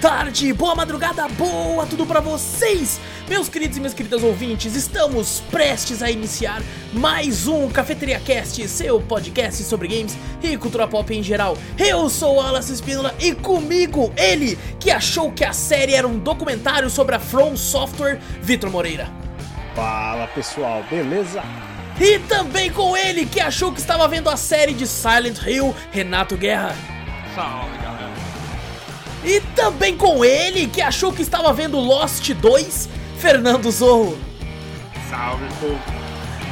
tarde, boa madrugada, boa tudo pra vocês, meus queridos e minhas queridas ouvintes. Estamos prestes a iniciar mais um Cafeteria Cast, seu podcast sobre games e cultura pop em geral. Eu sou o Alas Espínola e comigo ele que achou que a série era um documentário sobre a From Software, Vitor Moreira. Fala pessoal, beleza? E também com ele que achou que estava vendo a série de Silent Hill, Renato Guerra. Salve. E também com ele que achou que estava vendo Lost 2, Fernando Zorro. Salve, povo.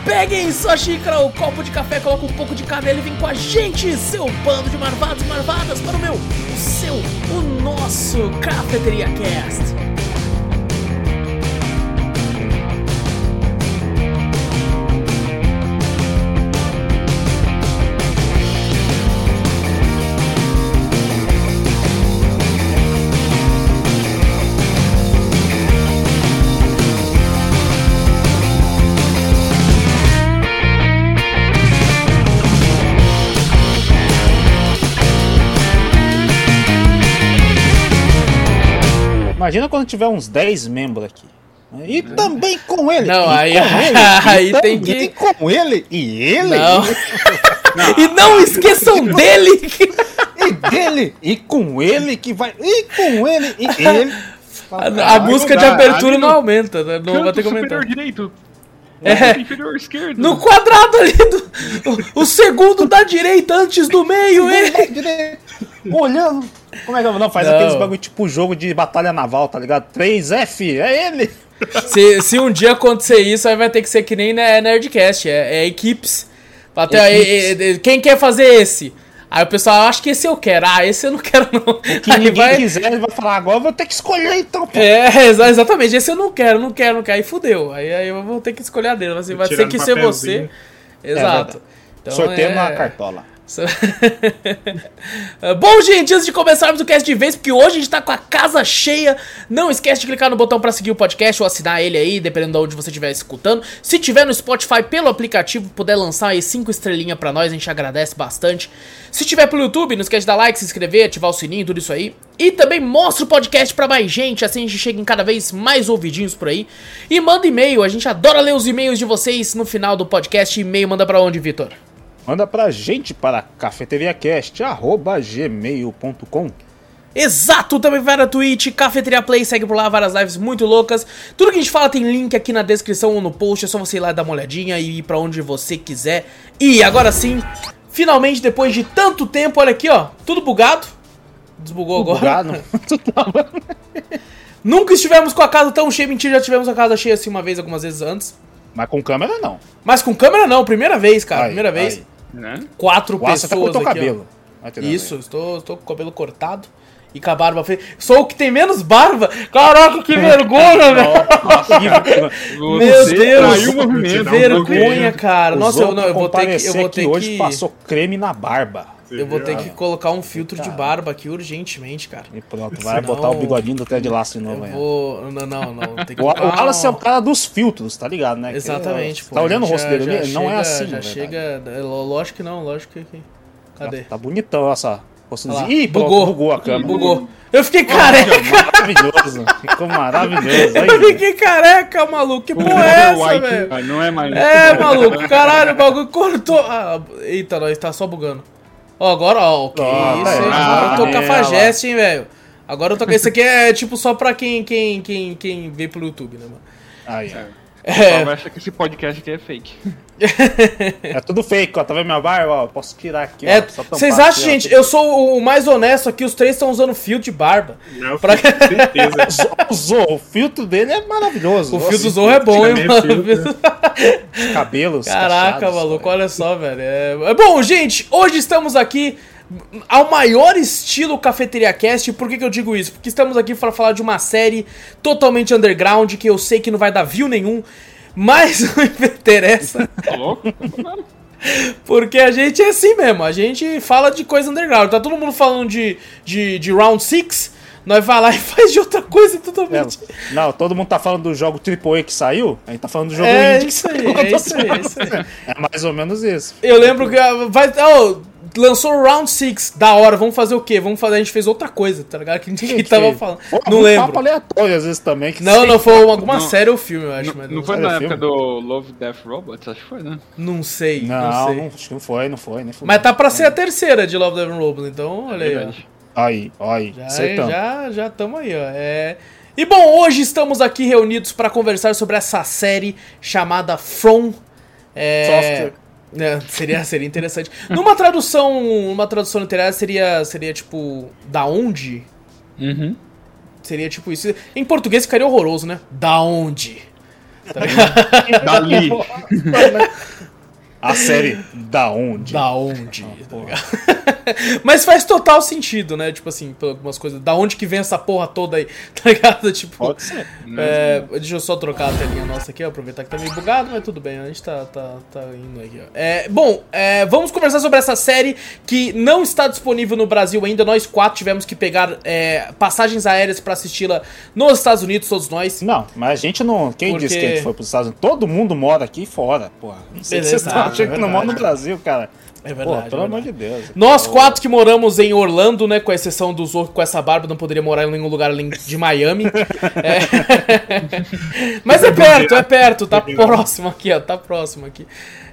Peguem sua xícara, o copo de café, coloca um pouco de canela e vem com a gente, seu bando de marvados e marvadas, para o meu, o seu, o nosso Cafeteria Cast. Imagina quando tiver uns 10 membros aqui. E também com ele. Não, e aí- com ele, aí e tem também que- com ele e ele. Não. e não esqueçam dele! E dele e com ele que vai. E com ele e ele. A, a música de abertura ali não no aumenta, né? não vai ter superior comentário. direito. É. Inferior esquerdo. No quadrado ali, do, o, o segundo da direita antes do meio, ele. Olhando. Como é que eu não faz Não. aqueles bagulho tipo jogo de batalha naval, tá ligado? 3F, é ele. Se, se um dia acontecer isso, aí vai ter que ser que nem na Nerdcast, é, é equipes. Até aí, Equipes. é, é, quem quer fazer esse? Aí o pessoal, acho que esse eu quero. Ah, esse eu não quero, não. Que Aí ninguém vai. quiser, ele vai falar, agora eu vou ter que escolher então, pô. É, exa- exatamente. Esse eu não quero, não quero, não quero. Aí fudeu. Aí, aí eu vou ter que escolher a dele. Vai, ser- vai ter que ser você. Exato. verdade. Então, Sorteio é- na cartola. Bom, gente, antes de começarmos o cast de vez, porque hoje a gente tá com a casa cheia, não esquece de clicar no botão pra seguir o podcast ou assinar ele aí, dependendo de onde você estiver escutando. Se tiver no Spotify pelo aplicativo, puder lançar aí cinco estrelinhas pra nós, a gente agradece bastante. Se tiver pelo YouTube, não esquece de dar like, se inscrever, ativar o sininho, tudo isso aí. E também mostra o podcast pra mais gente, assim a gente chega em cada vez mais ouvidinhos por aí. E manda e-mail, a gente adora ler os e-mails de vocês no final do podcast. E-mail manda pra onde, Vitor? Manda pra gente para cafeteriacast.gmail.com Exato, também vai na Twitch, Cafeteria Play, segue por lá, várias lives muito loucas. Tudo que a gente fala tem link aqui na descrição ou no post, é só você ir lá dar uma olhadinha e ir pra onde você quiser. E agora sim, finalmente, depois de tanto tempo, olha aqui, ó, tudo bugado. Desbugou agora. Bugado. Nunca estivemos com a casa tão cheia, mentira, já tivemos a casa cheia assim uma vez, algumas vezes antes. Mas com câmera não. Mas com câmera não, primeira vez, cara, Aí, primeira vez. aí. Né? Quatro Asa até pessoas cortou o aqui, ó. cabelo. Isso, estou, estou com o cabelo cortado e com a barba feita. Sou o que tem menos barba. Caraca, que vergonha, velho. Meu Você Deus, movimento. vergonha, cara. Os Nossa, eu, não, eu vou ter que, eu vou ter hoje que, passou creme na barba. Eu vou ter que colocar um filtro de barba aqui urgentemente, cara. E pronto, vai Senão- botar o bigodinho do Ted Laço de novo aí. vou, não, não, não, tem que O, o Wallace é o um- cara dos filtros, tá ligado, né? Exatamente, pô. tá olhando o já- rosto dele já ali? Ele não é assim, Já chega, é, lógico que não, lógico que que- Cadê? Tá bonitão essa Olha lá, Ih, bugou, bugou a câmera. Bugou. Eu fiquei careca, Maravilhoso. Ficou maravilhoso. eu fiquei careca, maluco. Que porra é essa, velho? Não é mais. É, maluco, caralho, o bagulho cortou. Ah, eita, nós tá só bugando. Ó, agora, ó, que Ó, isso, tá hein? Agora eu tô Ah, cafajeste, hein, velho. Agora eu tô. Isso aqui é tipo só pra quem, quem, quem, quem vê pelo YouTube, né, mano? aí. O É, pessoal acha que esse podcast aqui é fake. É tudo fake, ó. Tá vendo minha barba? Ó, posso tirar aqui, ó. é, vocês aqui, acham, ó. gente, eu sou o mais honesto aqui, os três estão usando fio de barba. Não, Pra- certeza. O Zorro, o filtro dele é maravilhoso. O fio do Nossa, Zorro é bom, hein, antigamente mano? Os cabelos. Caraca, cacheados, maluco, ó. olha só, velho. É... é bom, gente, hoje estamos aqui ao maior estilo Cafeteria Cast. Por que, que eu digo isso? Porque estamos aqui para falar de uma série totalmente underground que eu sei que não vai dar view nenhum, mas não me interessa. Tá louco? Porque a gente é assim mesmo, a gente fala de coisa underground. Tá todo mundo falando de, de, de Round 6, nós vai lá e faz de outra coisa É, totalmente. não, todo mundo tá falando do jogo AAA que saiu, a gente tá falando do jogo É indie que isso aí, saiu. é isso aí, é isso aí. É mais ou menos isso. Eu lembro que vai. Oh, lançou o Round 6, da hora, vamos fazer o quê? Vamos fazer, a gente fez outra coisa, tá ligado? Que ninguém tava Gente, falando. Pô, Não um lembro. papo aleatório às vezes também. que Não, não, foi alguma Não. série ou filme, eu acho, Não, mas não não, foi na filme? época do Love, Death, Robots? Acho que foi, né? não sei, não, Não, sei. não, acho que não foi, não foi. Nem foi. Mas tá pra ser a terceira de Love, Death Robots, então olha aí, ó. Verdade. Aí, aí, Já, acertamos. já, já tamo aí, ó. É... E bom, hoje estamos aqui reunidos para conversar sobre essa série chamada From. É... Software. É, seria, seria interessante. Numa tradução, uma tradução literária seria, seria tipo da onde? Uhum. Seria tipo isso. Em português ficaria horroroso, né? Da onde? Tá? Dali. A série Da Onde? da onde? Ah, tá? Mas faz total sentido, né? Tipo assim, por algumas coisas. Da onde que vem essa porra toda aí? Tá ligado? Tipo. Pode ser. É, deixa eu só trocar a telinha nossa aqui, ó, aproveitar que tá meio bugado, mas tudo bem, a gente tá, tá, tá indo aqui, ó. É, bom, é, vamos conversar sobre essa série que não está disponível no Brasil ainda. Nós quatro tivemos que pegar é, passagens aéreas pra assisti-la nos Estados Unidos, todos nós. Não, mas a gente não. Quem Porque- disse que a gente foi pros Estados Unidos? Todo mundo mora aqui fora, porra. Não sei se vocês estão achando é que não mora no verdade. Brasil, cara. É Pô, verdade. pelo é amor de Deus. Nós quatro que moramos em Orlando, né? Com exceção do Zorro com essa barba, não poderia morar em nenhum lugar além de Miami. É. Mas é perto, é perto, tá próximo aqui, ó. Tá próximo aqui.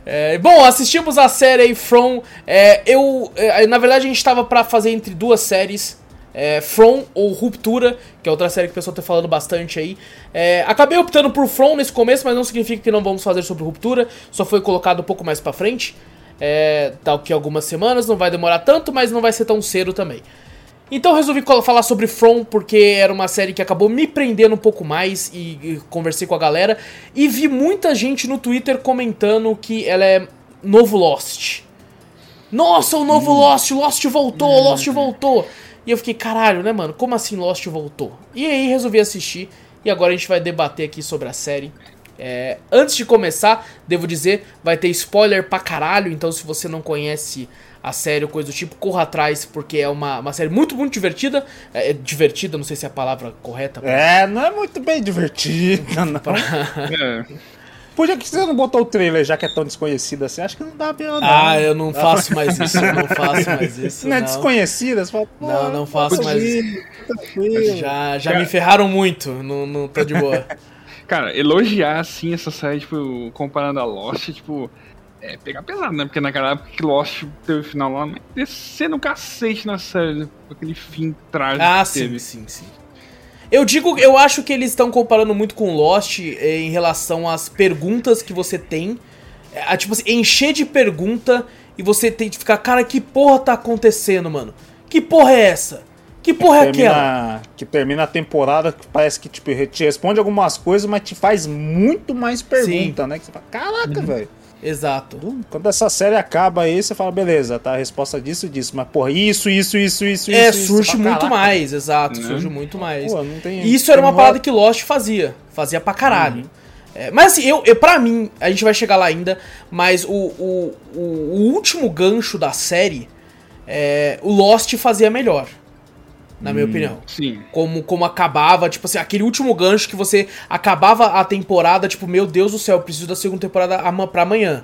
É, bom, assistimos a série aí From. É, eu, é, na verdade, a gente tava pra fazer entre duas séries. É, From ou Ruptura, que é outra série que o pessoal tá falando bastante aí. É, acabei optando por From nesse começo, mas não significa que não vamos fazer sobre Ruptura. Só foi colocado um pouco mais pra frente. É, tal que algumas semanas, não vai demorar tanto, mas não vai ser tão cedo também. Então eu resolvi falar sobre From porque era uma série que acabou me prendendo um pouco mais e, e conversei com a galera e vi muita gente no Twitter comentando que ela é novo Lost. Nossa, o novo Lost, Lost voltou, Lost voltou. E eu fiquei, caralho, né, mano? Como assim Lost voltou? E aí resolvi assistir e agora a gente vai debater aqui sobre a série. É, antes de começar, devo dizer, vai ter spoiler pra caralho, então se você não conhece a série ou coisa do tipo, corra atrás, porque é uma, uma série muito, muito divertida. É, é divertida, não sei se é a palavra correta. É, não é muito bem divertido, não. É. Por que você não botou o trailer, já que é tão desconhecido assim? Acho que não dá bem, não. Ah, eu não faço mais isso, eu não faço mais isso. Não é não. desconhecida? Você fala, Não, não faço mais tranquilo, tranquilo. Já, já me ferraram muito, não, não tô de boa. Cara, elogiar assim essa série, tipo, comparando a Lost, tipo, é pegar pesado, né? Porque naquela época que Lost teve o final lá, mas descendo um cacete na série, né? aquele fim trágico Ah, sim, teve. sim, sim. Eu digo, eu acho que eles estão comparando muito com Lost eh, em relação às perguntas que você tem. É, tipo assim, encher de pergunta e você tem que ficar, cara, que porra tá acontecendo, mano? Que porra é essa? Que porra é aquela? termina, que termina a temporada que parece que tipo, te responde algumas coisas, mas te faz muito mais pergunta, né? Que você fala, caraca, velho. Exato. Quando essa série acaba aí, você fala, beleza, tá? A resposta disso disso. Mas, porra, isso, isso, isso, isso, É, isso. isso. surge fala, muito "Caraca, mais, exato, Né? surge muito mais. Pô, não tem, isso era uma tem parada que Lost fazia. Fazia pra caralho. Uhum. É, mas assim, eu, eu, pra mim, a gente vai chegar lá ainda, mas o, o, o, o último gancho da série, é, o Lost fazia melhor. Na Hum. minha opinião. Sim. Como, como acabava, tipo assim, aquele último gancho que você acabava a temporada, tipo, meu Deus do céu, eu preciso da segunda temporada pra amanhã.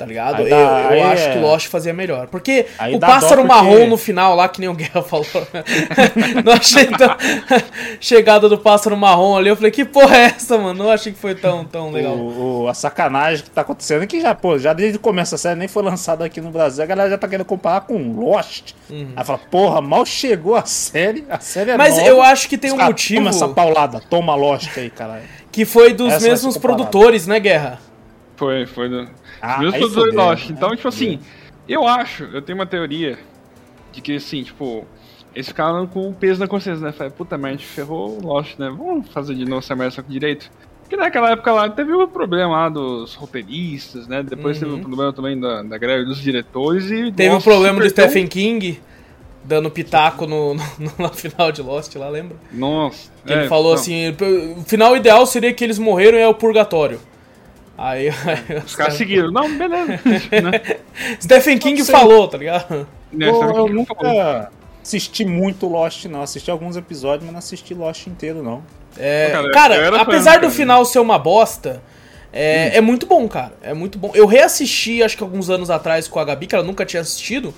Tá ligado? Aí eu dá- eu aí acho é- que Lost fazia melhor. Porque Aí o pássaro porque- marrom no final lá, que nem o Guerra falou. não achei tão. Chegada do pássaro marrom ali, eu falei, que porra é essa, mano? Não achei que foi tão, tão legal. O, o- a sacanagem que tá acontecendo é que já, pô, já desde o começo a série nem foi lançada aqui no Brasil, a galera já tá querendo comparar com Lost. Aí fala, porra, mal chegou a série, a série é Uhum. Mas nova. eu acho que tem um caras, motivo Toma essa paulada, toma Lost aí, caralho. que foi dos Essa mesmos produtores, né, Guerra? Foi, foi do. Ah, Meus Lost. né? Então, tipo assim, eu acho, eu tenho uma teoria de que, assim, tipo, eles ficaram com o peso na consciência, né? Falei, puta merda, ferrou o Lost, né? Vamos fazer de novo essa merda só com direito. Porque naquela época lá teve o problema lá dos roteiristas, né? Depois teve o problema também da, da greve dos diretores e. Uhum. Teve o Lost problema do Stephen King dando pitaco no, no, no- na final de Lost lá, lembra? Nossa. Que ele é, falou não, assim, o final ideal seria que eles morreram e é o purgatório. Aí, aí os Os caras seguiram. Não, beleza. né? Stephen King falou, tá ligado? Né, eu nunca assisti muito Lost, não. Assisti alguns episódios, mas não assisti Lost inteiro, não. É, Cara, cara, fã, apesar do cara. final ser uma bosta, É, é muito bom, cara. É muito bom. Eu reassisti, acho que alguns anos atrás com a Gabi, que ela nunca tinha assistido.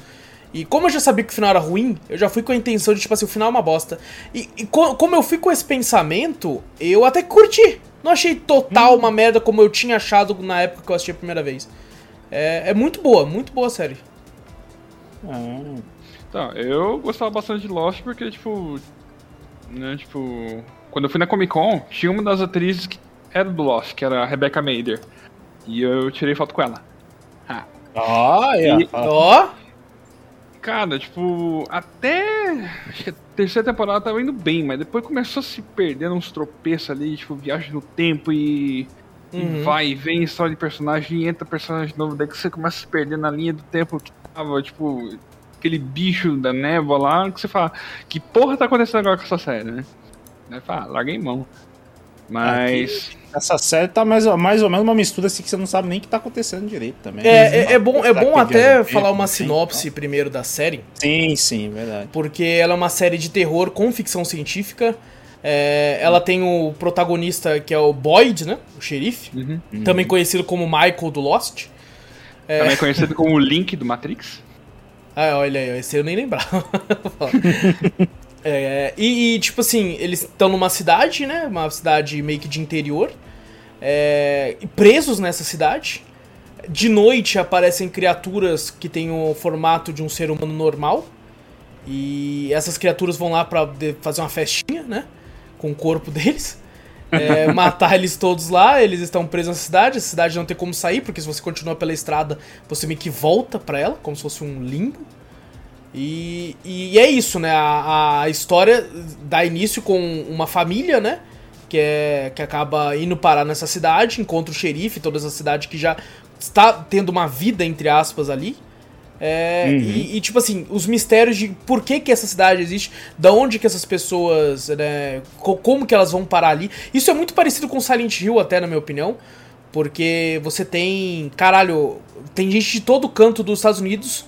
E como eu já sabia que o final era ruim, eu já fui com a intenção de, tipo assim, o final é uma bosta. E, e co como eu fui com esse pensamento, eu até curti. Não achei total uma merda como eu tinha achado na época que eu assisti a primeira vez. É, é muito boa, muito boa a série. Hum. Então, eu gostava bastante de Lost porque, tipo. Né, tipo. Quando eu fui na Comic Con, tinha uma das atrizes que era do Lost, que era a Rebecca Mader. E eu tirei foto com ela. Ah. Olha! E, ó! Cara, tipo, até. Acho que terceira temporada tava indo bem, mas depois começou a se perder uns tropeços ali, tipo, viagem no tempo e. Uhum. E vai e vem história de personagem, e entra personagem novo, daí que você começa a se perder na linha do tempo que tava, tipo, aquele bicho da névoa lá, que você fala, que porra tá acontecendo agora com essa série, né? Aí fala, ah, larga em mão. Mas. Aqui, essa série tá mais, mais ou menos uma mistura assim que você não sabe nem o que tá acontecendo direito também. É, é, é bom, é bom até falar uma sinopse então. primeiro da série. Sim, sim, verdade. Porque ela é uma série de terror com ficção científica. É, ela tem o protagonista que é o Boyd, né? O xerife. Uhum. Também conhecido como Michael do Lost. É... Também conhecido como o Link do Matrix. Ah, olha aí, esse eu nem lembrava. é, e, e, tipo assim, eles estão numa cidade, né? Uma cidade meio que de interior. É, presos nessa cidade. De noite aparecem criaturas que têm o formato de um ser humano normal. E essas criaturas vão lá pra fazer uma festinha, né? Com o corpo deles. É, matar eles todos lá, eles estão presos na cidade, a cidade não tem como sair, porque se você continua pela estrada, você meio que volta para ela, como se fosse um limbo. E, e é isso, né? A, a história dá início com uma família, né? Que, é, que acaba indo parar nessa cidade, encontra o xerife, toda essa cidade que já está tendo uma vida, entre aspas, ali. É, uhum. e, e, tipo assim, os mistérios de por que, que essa cidade existe, da onde que essas pessoas, né, como que elas vão parar ali. Isso é muito parecido com Silent Hill, até, na minha opinião. Porque você tem. Caralho, tem gente de todo canto dos Estados Unidos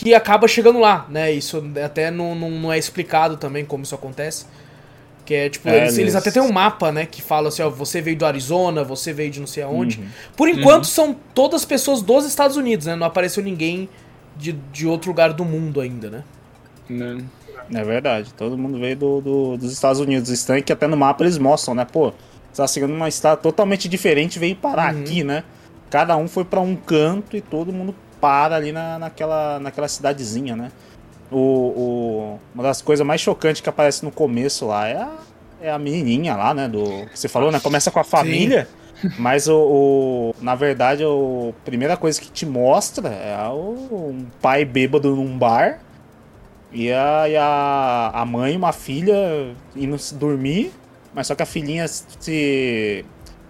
que acaba chegando lá, né? Isso até não, não, não é explicado também como isso acontece. Que é tipo, é, eles, eles, até tem um mapa, né? Que fala assim, ó, você veio do Arizona, você veio de não sei aonde. Uhum. Por enquanto uhum. são todas pessoas dos Estados Unidos, né? Não apareceu ninguém de, de outro lugar do mundo ainda, né? Não. É verdade, todo mundo veio do, do dos Estados Unidos. Estranho que até no mapa eles mostram, né? Pô, você tá seguindo uma estrada totalmente diferente veio parar uhum. aqui, né? Cada um foi para um canto e todo mundo para ali na, naquela, naquela cidadezinha, né? O, o, uma das coisas mais chocantes que aparece no começo lá é a, é a menininha lá, né? Do, que você falou, né? Começa com a família. Sim. Mas o, o, na verdade, a primeira coisa que te mostra é o, um pai bêbado num bar e a, e a, a mãe, uma filha indo dormir, mas só que a filhinha se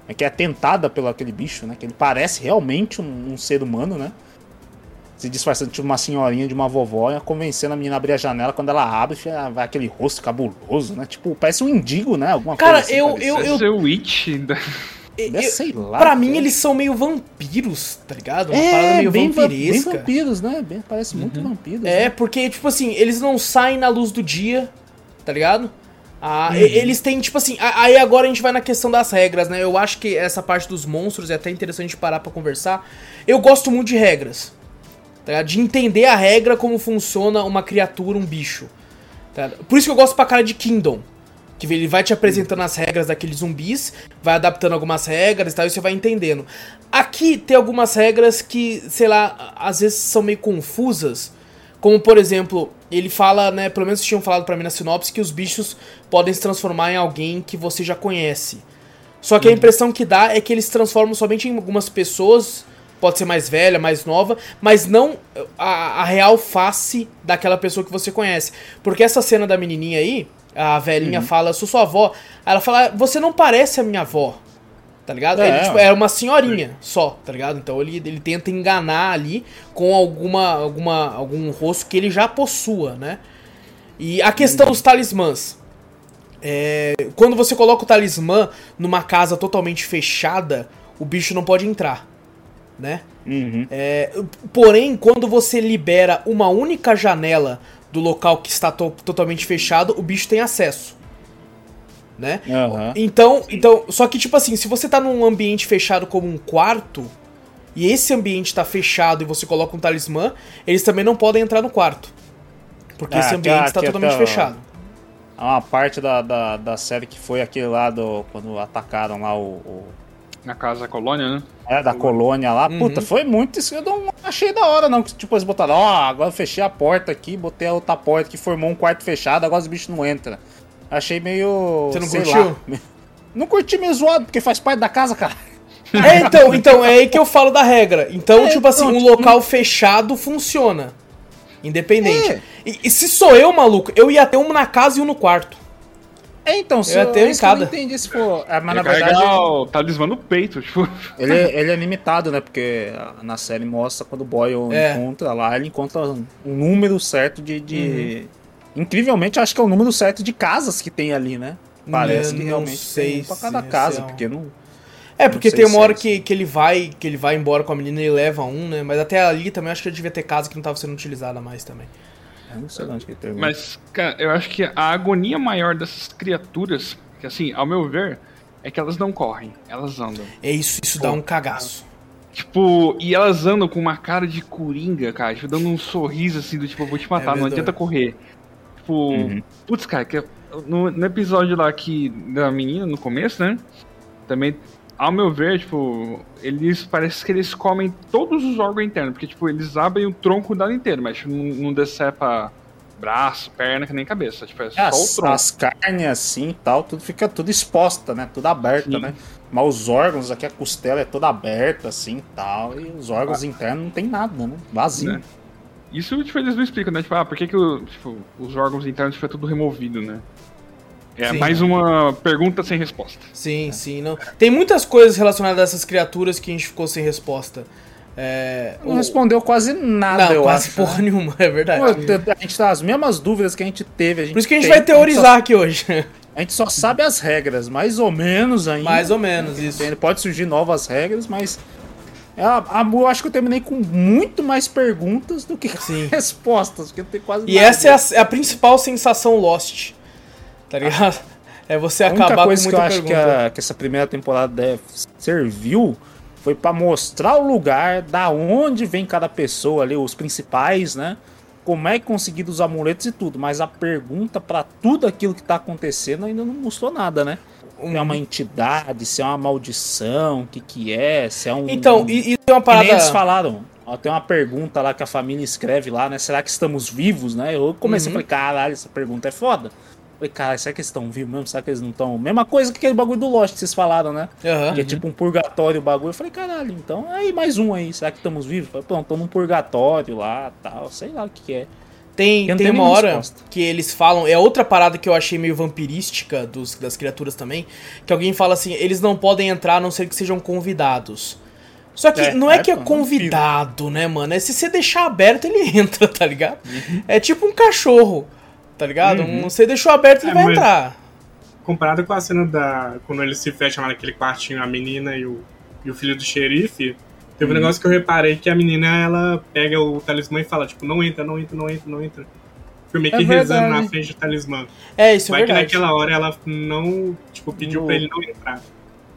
é que é tentada pelo aquele bicho, né? Que ele parece realmente um, um ser humano, né? Se disfarçando de uma senhorinha, de uma vovó, e convencendo a menina a abrir a janela. Quando ela abre, vai aquele rosto cabuloso, né? Tipo, parece um indigo, né? Alguma Cara, coisa assim, eu, eu, eu, eu... Witch eu, sei lá. Pra mim, eles são meio vampiros, tá ligado? Uma é, parada meio bem vampiresca. Bem vampiros, né? Bem, parece muito uhum. vampiros. É, né? porque, tipo assim, eles não saem na luz do dia, tá ligado? Ah, uhum. Eles têm, tipo assim. Aí agora a gente vai na questão das regras, né? Eu acho que essa parte dos monstros é até interessante parar pra conversar. Eu gosto muito de regras. Tá? De entender a regra, como funciona uma criatura, um bicho. Tá Por isso que eu gosto pra cara de Kingdom. Que ele vai te apresentando as regras daqueles zumbis, vai adaptando algumas regras e tal, e você vai entendendo. Aqui tem algumas regras que, sei lá, às vezes são meio confusas. Como, por exemplo, ele fala, né, pelo menos tinham falado para mim na sinopse, que os bichos podem se transformar em alguém que você já conhece. Só que a uhum. impressão que dá é que eles se transformam somente em algumas pessoas, pode ser mais velha, mais nova, mas não a, a real face daquela pessoa que você conhece. Porque essa cena da menininha aí, a velhinha uhum. fala, sou sua avó. Ela fala, você não parece a minha avó. Tá ligado? É, ele, tipo, era uma senhorinha só, tá ligado? Então ele, ele tenta enganar ali com alguma, alguma algum rosto que ele já possua, né? E a questão dos talismãs. É, quando você coloca o talismã numa casa totalmente fechada, o bicho não pode entrar, né? Uhum. É, porém, quando você libera uma única janela do local que está to totalmente fechado, o bicho tem acesso. né? Aham. Então, então, só que tipo assim, se você tá num ambiente fechado como um quarto, e esse ambiente tá fechado e você coloca um talismã, eles também não podem entrar no quarto. Porque Ah, esse ambiente está totalmente até, ó, fechado. Há uma parte da, da, da série que foi aquele lá do. Quando atacaram lá o. o- Na casa da colônia, né? é, da colônia lá. Uhum. Puta, foi muito isso. Eu não achei da hora, não. que, Tipo, eles botaram, ó, agora eu fechei a porta aqui, botei a outra porta que formou um quarto fechado, agora os bichos não entram. Achei meio. Você não sei curtiu? lá. Não curti meio zoado, porque faz parte da casa, cara. É, então, então, é aí que eu falo da regra. Então, É, tipo assim, não, um tipo- local fechado funciona. Independente. É. E, e se sou eu, maluco, eu ia ter um na casa e um no quarto. É, então, se Eu é isso que eu não entendi se for. É, mas na Ele carrega verdade. o talismã no peito, tipo. Ele, ele é limitado, né? Porque na série mostra quando o Boyle É. encontra lá, ele encontra um número certo de. de... Uhum. Incrivelmente, acho que é o número certo de casas que tem ali, né? Parece Eu que não realmente sei tem um pra se cada casa, é um- porque não. É, porque tem uma hora é que, que ele vai que ele vai embora com a menina e leva um, né? Mas até ali também acho que devia ter casa que não tava sendo utilizada mais também. Eu não sei onde que ele termina. Mas, cara, eu acho que a agonia maior dessas criaturas, que assim, ao meu ver, é que elas não correm, elas andam. É isso, isso dá um cagaço. Tipo, e elas andam com uma cara de coringa, cara, tipo, dando um sorriso assim do tipo, eu vou te matar, não verdade. adianta correr. Tipo, Uhum. putz, cara, que no, no episódio lá que da menina no começo, né? Também, ao meu ver, tipo, eles parece que eles comem todos os órgãos internos, porque tipo, eles abrem o tronco dela inteiro, mas tipo, não, não decepa braço, perna, que nem cabeça, tipo, é só É, o as, tronco. as carnes assim e tal, tudo fica tudo exposta, né? Tudo aberta, Sim. né? Mas os órgãos, aqui a costela é toda aberta assim e tal, e os órgãos internos não tem nada, né? Vazio. Né? Isso, tipo, eles não explicam, né? Tipo, ah, por que, que o, tipo, os órgãos internos foi tudo removido, né? É Sim. mais uma pergunta sem resposta. Sim, sim, não. Tem muitas coisas relacionadas a essas criaturas que a gente ficou sem resposta. É, Não o- respondeu quase nada, não, eu quase acho. porra nenhuma, é verdade. Pô, te- A gente tá as mesmas dúvidas que a gente teve. A gente Por isso que a gente tem, vai teorizar aqui hoje. A gente, só, gente só sabe as regras, mais ou menos ainda. Mais ou menos, isso. Pode surgir novas regras, mas. é, A, a, eu acho que eu terminei com muito mais perguntas do que Sim. respostas, porque não tem quase E nada. essa é a, é a principal sensação Lost. Tá ligado? É você A única acabar com coisa que eu acho que, a- que essa primeira temporada deve- serviu foi pra mostrar o lugar, da onde vem cada pessoa ali, os principais, né? Como é que conseguiram os amuletos e tudo. Mas a pergunta pra tudo aquilo que tá acontecendo ainda não mostrou nada, né? Se é uma entidade, se é uma maldição, o que que é, se é um... Então, e, e tem uma parada. eles falaram. Ó, tem uma pergunta lá que a família escreve lá, né? Será que estamos vivos, né? Eu comecei Uhum. a falar, caralho, essa pergunta é foda. Falei, cara, será que eles estão vivos mesmo? Será que eles não estão? Mesma coisa que aquele bagulho do Lost que vocês falaram, né? Aham. Que é tipo um purgatório o bagulho. Eu falei, caralho, então aí mais um aí. Será que estamos vivos? Eu Falei, pronto, tô num purgatório lá tal. Sei lá o que, que é. Tem, tem tenho uma hora resposta. que eles falam, é outra parada que eu achei meio vampirística dos, das criaturas também, que alguém fala assim, eles não podem entrar a não ser que sejam convidados. Só que É, não é é, que é pô, convidado, né, mano? É se você deixar aberto, ele entra, tá ligado? Uhum. É tipo um cachorro, tá ligado? Um, você deixou aberto, ele É, vai entrar. Comparado com a cena da. Quando eles se fecham lá naquele quartinho, a menina e o, e o filho do xerife, teve um Uhum. negócio que eu reparei que a menina ela pega o talismã e fala, tipo, não entra, não entra, não entra, não entra. Fui meio É que rezando verdade. na frente do talismã. É, isso é Vai que verdade. naquela hora ela não, tipo, pediu No- pra ele não entrar.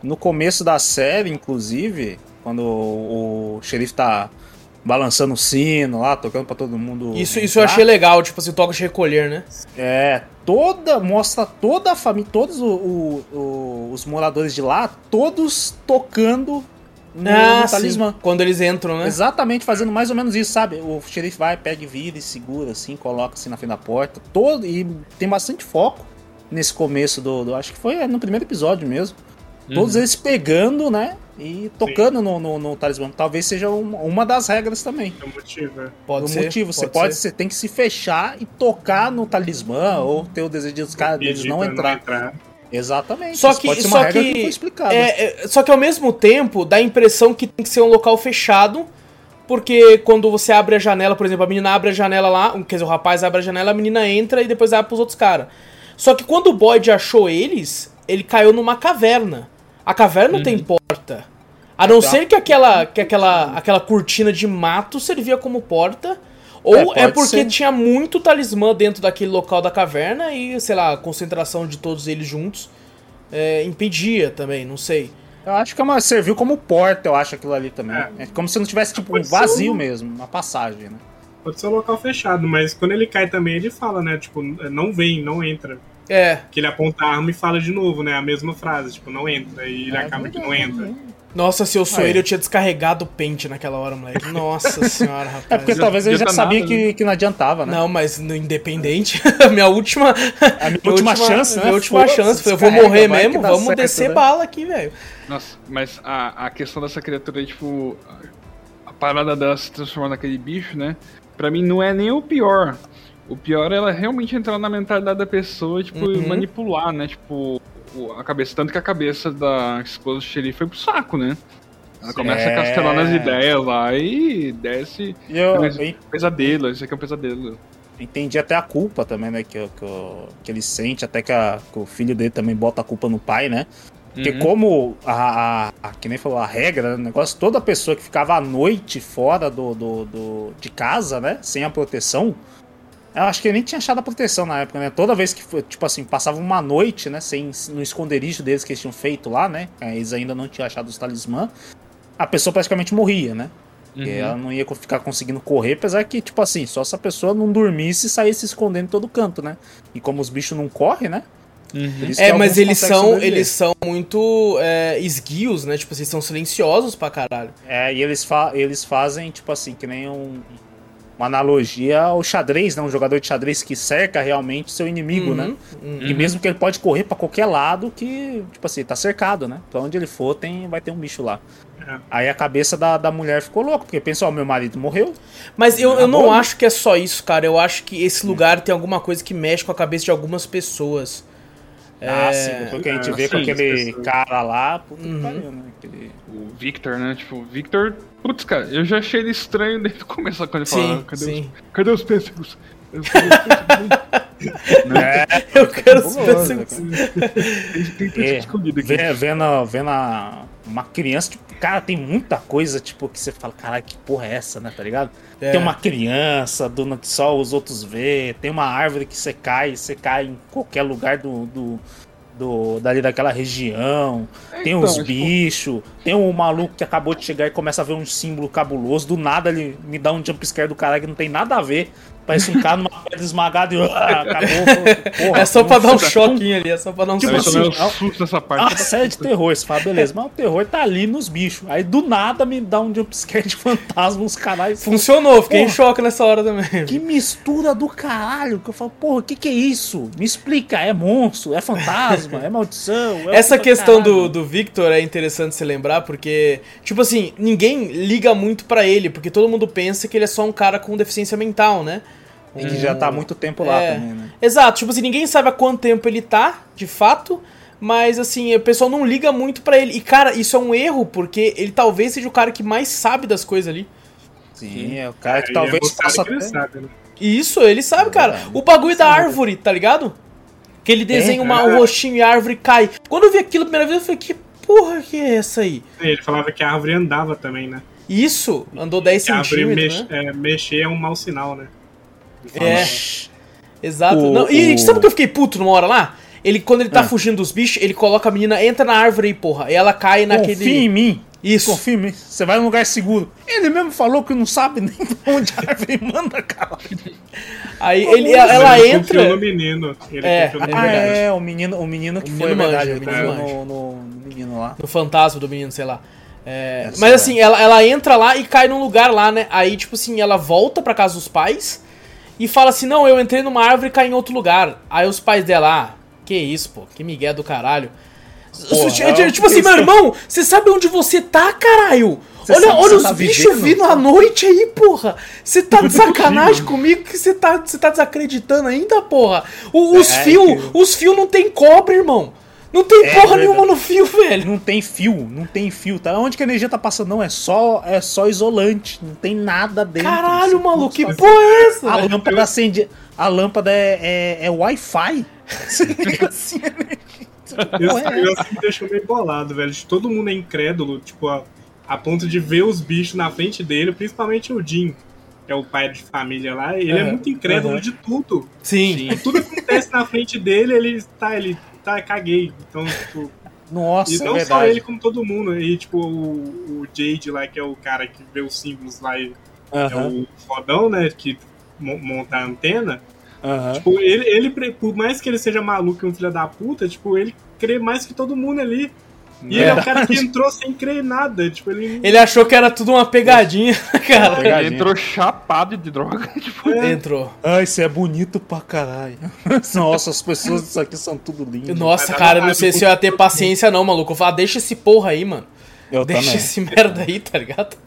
No começo da série, inclusive, quando o, o xerife tá balançando o sino lá, tocando pra todo mundo. Isso, isso eu achei legal, tipo assim, toca de recolher, né? É, toda. Mostra toda a família, todos o- o- o- os moradores de lá, todos tocando no, ah, no sim. talismã. Quando eles entram, né? Exatamente, fazendo mais ou menos isso, sabe? O xerife vai, pega e vira e segura, assim, coloca assim na frente da porta. Todo, e tem bastante foco nesse começo do. do- acho que foi é, no primeiro episódio mesmo. Uhum. Todos eles pegando, né? E tocando no, no, no talismã. Talvez seja uma, uma das regras também. É o motivo. é. Pode o ser. motivo, você pode, ser. você tem que se fechar e tocar no talismã ou ter o desejo dos caras deles não entrar. entrar. Exatamente. Só que- pode ser só uma regra que que não. É, é, só que ao mesmo tempo dá a impressão que tem que ser um local fechado, porque quando você abre a janela, por exemplo, a menina abre a janela lá, quer dizer, o rapaz abre a janela, a menina entra e depois abre pros outros caras. Só que quando o Boyd achou eles, ele caiu numa caverna. A caverna não tem porta. A não Tá. ser que aquela, que aquela, aquela cortina de mato servia como porta. Ou É, é, porque ser. tinha muito talismã dentro daquele local da caverna e, sei lá, a concentração de todos eles juntos é, impedia também, não sei. Eu acho que é uma, serviu como porta, eu acho, aquilo ali também. É. É, como se não tivesse, tipo, um Pode vazio um- mesmo, uma passagem, né? Pode ser um local fechado, mas quando ele cai também, ele fala, né? Tipo, não vem, não entra. É. Que ele aponta a arma e fala de novo, né? A mesma frase, tipo, não entra. E ele É acaba que não entra. né? Nossa, se eu sou Aí. ele, eu tinha descarregado o pente naquela hora, moleque. Nossa senhora, rapaz. É porque talvez ele já tá sabia nada, que, que não adiantava, né? Não, mas no Independente, a minha última. A minha última chance, né? Minha última chance. Foi, eu vou morrer mesmo, vamos certo, descer né? bala aqui, velho. Nossa, mas a, a questão dessa criatura aí, tipo. A, a parada dela se transformar naquele bicho, né? Pra mim não é nem o pior. O pior é ela realmente entrar na mentalidade da pessoa e, tipo, Uhum. manipular, né? Tipo, a cabeça. Tanto que a cabeça da esposa do xerife foi pro saco, né? Ela começa É. a castelar nas ideias lá e desce. E eu, eu Pesadelo, isso aqui é um pesadelo. entendi até a culpa também, né? Que, que, que ele sente, até que, a- que o filho dele também bota a culpa no pai, né? Porque Uhum. como a, a, a- que nem falou, a regra, né, o negócio, toda pessoa que ficava à noite fora do, do, do- de casa, né? Sem a proteção. Eu acho que ele nem tinha achado a proteção na época, né? Toda vez que, tipo assim, passava uma noite, né? Sem, no esconderijo deles que eles tinham feito lá, né? Eles ainda não tinham achado os talismã. A pessoa praticamente morria, né? Uhum. ela não ia ficar conseguindo correr, apesar que, tipo assim, só se a pessoa não dormisse e saísse se escondendo em todo canto, né? E como os bichos não correm, né? Uhum. É, mas eles são, sobreviver. eles são muito é, esguios, né? Tipo, vocês são silenciosos pra caralho. É, e eles, fa eles fazem, tipo assim, que nem um, uma analogia ao xadrez, né? Um jogador de xadrez que cerca realmente seu inimigo, Uhum, né? uhum. E mesmo que ele pode correr pra qualquer lado, que, tipo assim, tá cercado, né? Pra onde ele for, tem, vai ter um bicho lá. É. Aí a cabeça da, da mulher ficou louca, porque pensou, ó, meu marido morreu. Mas eu, eu Tá não acho que é só isso, cara. Eu acho que esse lugar tem alguma coisa que mexe com a cabeça de algumas pessoas. Ah, É, sim, depois que a gente ah, vê com sim, aquele cara lá, puta Uhum. que pariu, né? Aquele... O Victor, né? Tipo, o Victor. Putz, cara, eu já achei ele estranho desde o começo quando ele Sim, fala. Cadê, sim. Os, cadê os pêssegos? Eu quero os pêssegos. É, Eu quero os pêssegos. cara. tem tem pêssego É, escondido aqui. Vendo, vendo a- uma criança, tipo, cara, tem muita coisa, tipo, que você fala, caralho, que porra é essa, né, tá ligado? É. Tem uma criança do, que só os outros vê, tem uma árvore que você cai, você cai em qualquer lugar do, do, do- dali daquela região, tem Então, os tipo, bichos, tem um maluco que acabou de chegar e começa a ver um símbolo cabuloso, do nada ele me dá um jumpscare do caralho que não tem nada a ver, parece um cara numa pedra esmagada e ah, acabou. Porra, É só pra dar um choquinho ali, é só pra dar um Tipo assim, tomei um susto nessa é parte. uma série de terror, você fala, beleza, mas o terror tá ali nos bichos. Aí do nada me dá um jumpscare de fantasma, uns caralho. Funcionou, fiquei em Porra. choque nessa hora também. Que mistura do caralho, que eu falo, porra, o que que é isso? Me explica, é monstro, é fantasma, é maldição? é Essa questão do, do Victor é interessante se lembrar, porque, tipo assim, ninguém liga muito pra ele, porque todo mundo pensa que ele é só um cara com deficiência mental, né? E que já tá há muito tempo lá É. também, né? Exato, tipo assim, ninguém sabe há quanto tempo ele tá, de fato, mas assim, o pessoal não liga muito pra ele. E cara, isso é um erro, porque ele talvez seja o cara que mais sabe das coisas ali. Sim, é o cara que talvez é mostrado possa que ele sabe, né? E isso, ele sabe, cara. verdade. O bagulho da árvore, tá ligado? Que ele desenha uma, é. um rostinho e a árvore cai. Quando eu vi aquilo a primeira vez, eu falei, que porra que é essa aí? Ele falava que a árvore andava também, né? Isso, andou 10 Que a árvore centímetros, mex- né? é, mexer é um mau sinal, né? É, exato. O- Não, e o- sabe o que eu fiquei puto numa hora lá? Ele, quando ele tá Ah. fugindo dos bichos, ele coloca a menina, entra na árvore aí, porra. E ela cai naquele. Confia em mim. Isso. Confia em mim. Você vai num lugar seguro. Ele mesmo falou que não sabe nem pra onde a árvore manda, cara. Aí ele, ela ele entra. confiou no menino. Ele É, no é Ah, verdade. é, o menino, o menino que O foi, menino é verdade. manja, ele o menino confiou no, no- no menino lá. No fantasma do menino, sei lá. É, Essa mas é. assim, ela, ela entra lá e cai num lugar lá, né? Aí, tipo assim, ela volta pra casa dos pais e fala assim: Não, eu entrei numa árvore e caí em outro lugar. Aí os pais dela, ah, que isso, pô, que migué do caralho. Porra, tipo é tipo assim, isso meu irmão, você sabe onde você tá, caralho? Você olha olha os tá bichos vindo à noite aí, porra. Você tá de sacanagem comigo que você tá, tá desacreditando ainda, porra. O- os É, fios, que- os fios não tem cobre, irmão. Não tem É porra verdade. nenhuma no fio, velho. Não tem fio, não tem fio, tá? Onde que a energia tá passando? Não, é só, é só isolante, não tem nada dentro. Caralho, maluco, que porra é essa? A velho? lâmpada acende. A lâmpada é, é, é Wi-Fi. Você liga assim, Esse Ué. negócio me deixou meio bolado, velho. Todo mundo é incrédulo, tipo, a, a ponto de ver os bichos na frente dele, principalmente o Jim, que é o pai de família lá. Ele é Aham, muito incrédulo de tudo. Sim. Tudo acontece na frente dele, ele tá, ele tá, caguei. Então, tipo. Nossa, e é não verdade. só ele, como todo mundo. E, tipo, o, o Jade lá, que é o cara que vê os símbolos lá e é Aham, o fodão, né? Que mo- monta a antena. aham. Tipo, ele, ele, por mais que ele seja maluco e um filho da puta, tipo, ele crê mais que todo mundo ali. E ele é o cara que entrou sem crer em nada. Tipo, ele. Ele achou que era tudo uma pegadinha, cara. Pegadinha. Ele entrou chapado de droga. Tipo, Entrou. Ai, isso é bonito pra caralho. Nossa, as pessoas disso aqui são tudo lindas. Nossa, cara, não sei se eu ia ter paciência não, maluco. Eu falava, deixa esse porra aí, mano. Eu Deixa também. esse merda aí, tá ligado?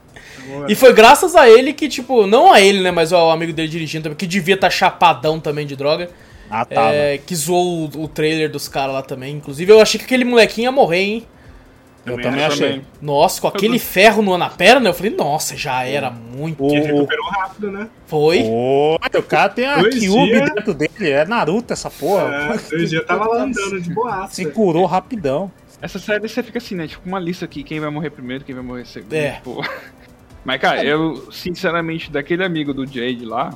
E foi graças a ele que, tipo, não a ele, né, mas ao amigo dele dirigindo também, que devia estar chapadão também de droga. Ah, tá. é, que zoou o, o trailer dos caras lá também. Inclusive, eu achei que aquele molequinho ia morrer, hein? Eu também eu achei. também. Nossa, com aquele ferro no, na perna, eu falei, nossa, já era muito. Ele o, recuperou rápido, né? Foi. o, o cara tem a Dois Cube dias. dentro dele. É Naruto essa porra. É, dois dias tava lá andando de boaça. Se curou rapidão. Essa série você fica assim, né? Tipo, uma lista aqui, quem vai morrer primeiro, quem vai morrer segundo. É. Tipo... Mas, cara, eu, sinceramente, daquele amigo do Jade lá,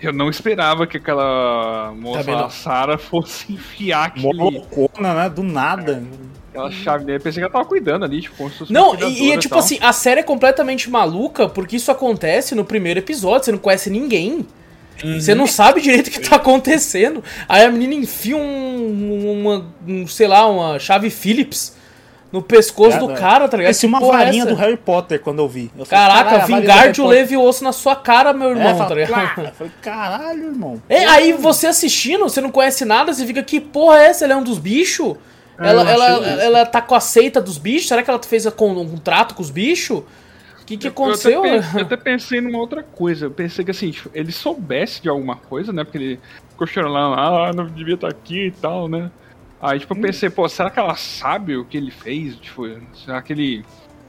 eu não esperava que aquela moça, Sarah, fosse enfiar aquele, Molocona, né? Do nada. Aquela chave nele. Eu pensei que ela tava cuidando ali, tipo, como se fosse Não, e, e é tipo tal. assim, a série é completamente maluca porque isso acontece no primeiro episódio, você não conhece ninguém. Você não sabe direito o que tá acontecendo. Aí a menina enfia um, uma, um, sei lá, uma chave Phillips no pescoço do Cara, cara, tá ligado? Parecia uma é varinha essa? do Harry Potter quando eu vi. Eu falei, Caraca, "Caralho, a varinha do Vingard Harry o Potter." Levioso na sua cara, meu É, irmão, tá fala, ligado? Eu falei, caralho, irmão. É, aí você assistindo, você não conhece nada, você fica, que porra é essa? Ela é um dos bichos? É, ela, ela, ela tá com a seita dos bichos? Será que ela fez com- um contrato com os bichos? O que, que aconteceu? Eu até, pe- eu até pensei numa outra coisa. Eu pensei que assim, tipo, ele soubesse de alguma coisa, né? Porque ele ficou chorando lá, ah, não devia estar aqui e tal, né? Aí, tipo, eu pensei, pô, será que ela sabe o que ele fez? Tipo, será que ele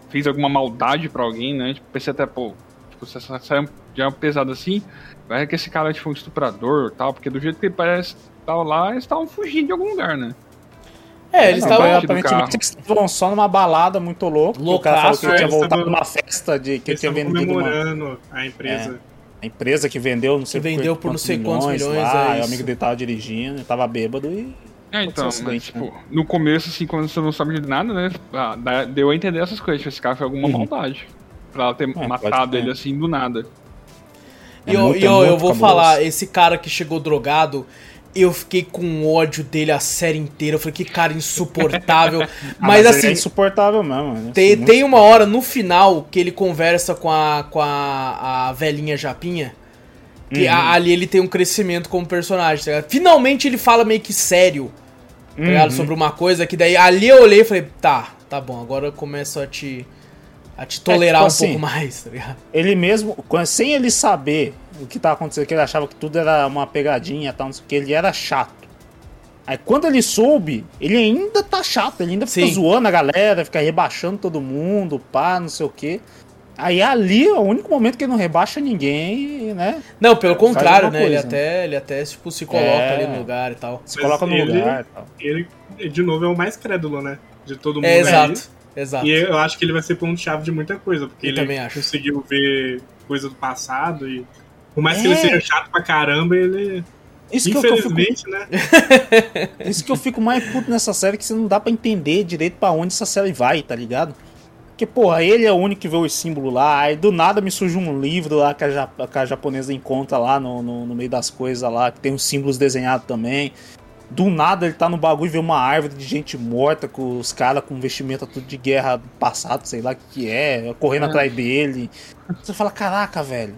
fez alguma maldade pra alguém, né? Tipo, pensei até, pô, tipo, se essa série já é pesado assim, vai que esse cara é tipo um estuprador e tal, porque do jeito que ele parece tava lá, eles estavam fugindo de algum lugar, né? É, eles Não, estavam. aparentemente eles estavam só numa balada muito louca. que O cara falou que tinha é, voltado eles numa festa de que ele Eles tinha vendido uma, a empresa. a empresa que vendeu, não sei Que vendeu por não sei quantos milhões, lá, é o amigo dele tava dirigindo, tava bêbado e. É, então, mas, acidente, tipo, no começo, assim, quando você não sabe de nada, né? ah, deu a entender essas coisas. Tipo, esse cara foi alguma Uhum. maldade. Pra ela ter pode matado ele assim do nada. E eu, muito- e eu, é eu muito vou cabuloso. falar, esse cara que chegou drogado, eu fiquei com ódio dele a série inteira. Eu falei, que cara insuportável. Ah, mas ele assim, É insuportável mesmo. né? tem, Muito tem uma hora no final que ele conversa com a, com a, a velhinha Japinha. Que Uhum. ali ele tem um crescimento como personagem, tá? Finalmente ele fala meio que sério, tá? Uhum. Sobre uma coisa que daí ali eu olhei e falei, tá, tá bom, agora eu começo a te. a te tolerar tipo um assim, pouco mais, tá ligado? Ele mesmo, sem ele saber o que tava acontecendo, que ele achava que tudo era uma pegadinha e tal, não sei o que, ele era chato. Aí quando ele soube, ele ainda tá chato, ele ainda fica Sim. zoando a galera, fica rebaixando todo mundo, pá, não sei o que. Aí ali é o único momento que ele não rebaixa ninguém, né? Não, pelo contrário, né? Ele coisa. até, ele até tipo, se coloca É. ali no lugar e tal. Se coloca no ele- lugar e tal. Ele, de novo, é o mais crédulo, né? De todo mundo É, ali. exato. Exato. E eu acho que ele vai ser ponto-chave de muita coisa, porque Eu ele também acho. conseguiu ver coisa do passado e. Por mais que É. ele seja chato pra caramba, ele. Isso que, eu, que eu fico, infelizmente, né? isso que eu fico mais puto nessa série, que você não dá pra entender direito pra onde essa série vai, tá ligado? Porque, porra, ele é o único que vê os símbolos lá, aí do nada me surge um livro lá que a, ja- que a japonesa encontra lá no, no, no meio das coisas lá, que tem os símbolos desenhados também. Do nada ele tá no bagulho e vê uma árvore de gente morta, com os caras com vestimenta tudo de guerra do passado, sei lá o que, que é, correndo É. atrás dele. Você fala, caraca, velho.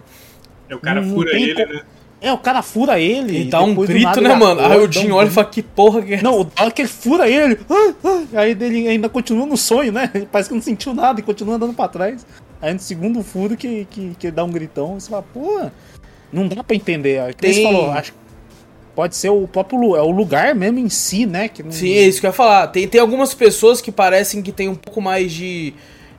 É, o cara Não fura ele, co- né? É, o cara fura ele. E dá um grito, nada né, mano? Aí o Jim olha e fala, que porra que é? Não, o hora que ele fura ele, ah, ah, aí ele ainda continua no sonho, né? Ele parece que não sentiu nada e continua andando pra trás. Aí no segundo furo que, que, que ele dá um gritão, você fala, pô, não dá pra entender. Aí, que nem Tem- falou, acho que pode ser o próprio é o lugar mesmo em si, né? Que não... Sim, é isso que eu ia falar. Tem, tem algumas pessoas que parecem que tem um pouco mais de,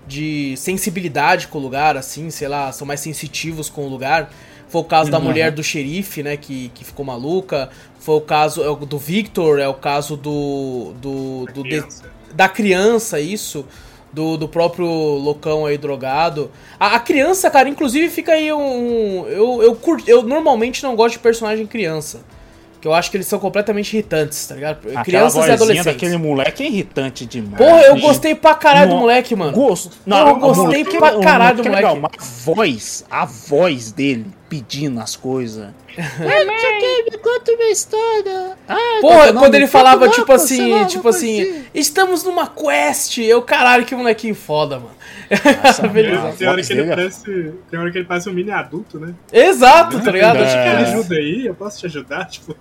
de sensibilidade com o lugar, assim, sei lá, são mais sensitivos com o lugar. Foi o caso da Uhum. mulher do xerife, né, que, que ficou maluca. Foi o caso é o do Victor, é o caso do. do, do de- Criança. da criança, isso. Do, do próprio loucão aí drogado. A, a criança, cara, inclusive fica aí um. Eu, eu, curto, eu normalmente não gosto de personagem criança. Que eu acho que eles são completamente irritantes, tá ligado? Aquela Crianças e adolescentes. daquele moleque é irritante demais. Porra, eu gostei pra caralho do No- moleque, mano. Gosto. Porra, eu gostei moleque- pra o caralho do é legal, moleque. mas A voz, a voz dele pedindo as coisas. me conta uma história. Ah, Porra, não, quando ele falava, uma, tipo assim, senão eu tipo vou assim, fazer. estamos numa quest. Eu, caralho, que molequinho foda, mano. Nossa, Beleza. a Tem hora, que ele dele é- parece, tem hora que ele parece um mini adulto, né? Exato, tá ligado? É. Tipo, Me É. ajuda aí, eu posso te ajudar? Tipo,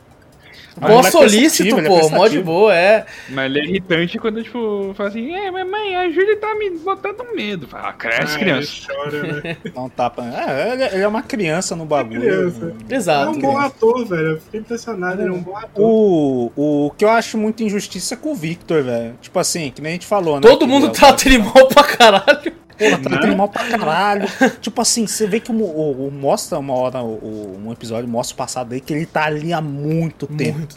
mó moleque solícito, é pô, mó de boa, é. Mas ele é irritante quando, tipo, fala assim, é, mas mãe, a Júlia tá me botando medo. Fala, ah, cresce, ah, criança. ele chora, né? Dá um tapa. É, ele, ele é uma criança no bagulho. criança. É Exato. um bom ator, velho. Eu fiquei impressionado, ele é um bom ator. O, o que eu acho muito injustiça é com o Victor, velho. Tipo assim, que nem a gente falou, né? Todo mundo é trata ele mal pra caralho. Porra, trata ele mal pra caralho. tipo assim, você vê que o, o- o- mostra uma hora, o, um episódio mostra o passado dele que ele tá ali há muito tempo. Muito.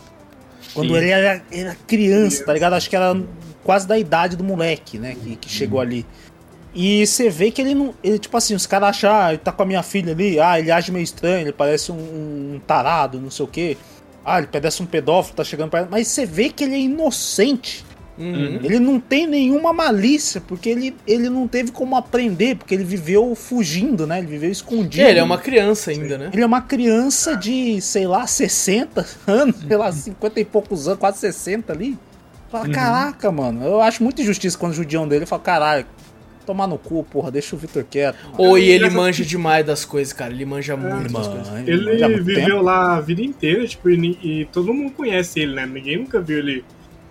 Quando Sim. ele era, era criança, tá ligado? Acho que era quase da idade do moleque, né? Que, que chegou ali. E você vê que ele não. Ele, tipo assim, os caras acham, ah, ele tá com a minha filha ali, ah, ele age meio estranho, ele parece um, um tarado, não sei o quê. Ah, ele parece um pedófilo, tá chegando pra Mas você vê que ele é inocente. Uhum. Ele não tem nenhuma malícia, porque ele, ele não teve como aprender, porque ele viveu fugindo, né? Ele viveu escondido. É, ele é uma criança ainda, né? Ele é uma criança de, sei lá, 60 anos, sei lá, 50 e poucos anos, quase 60 ali. Fala, Uhum. caraca, mano. Eu acho muito injustiça quando o judião dele fala, caralho, tomar no cu, porra, deixa o Vitor quieto. mano." Ou e ele Essa- manja demais das coisas, cara. Ele manja muito das coisas. Mano, Ele muito viveu tempo. lá a vida inteira, tipo, e, e todo mundo conhece ele, né? Ninguém nunca viu ele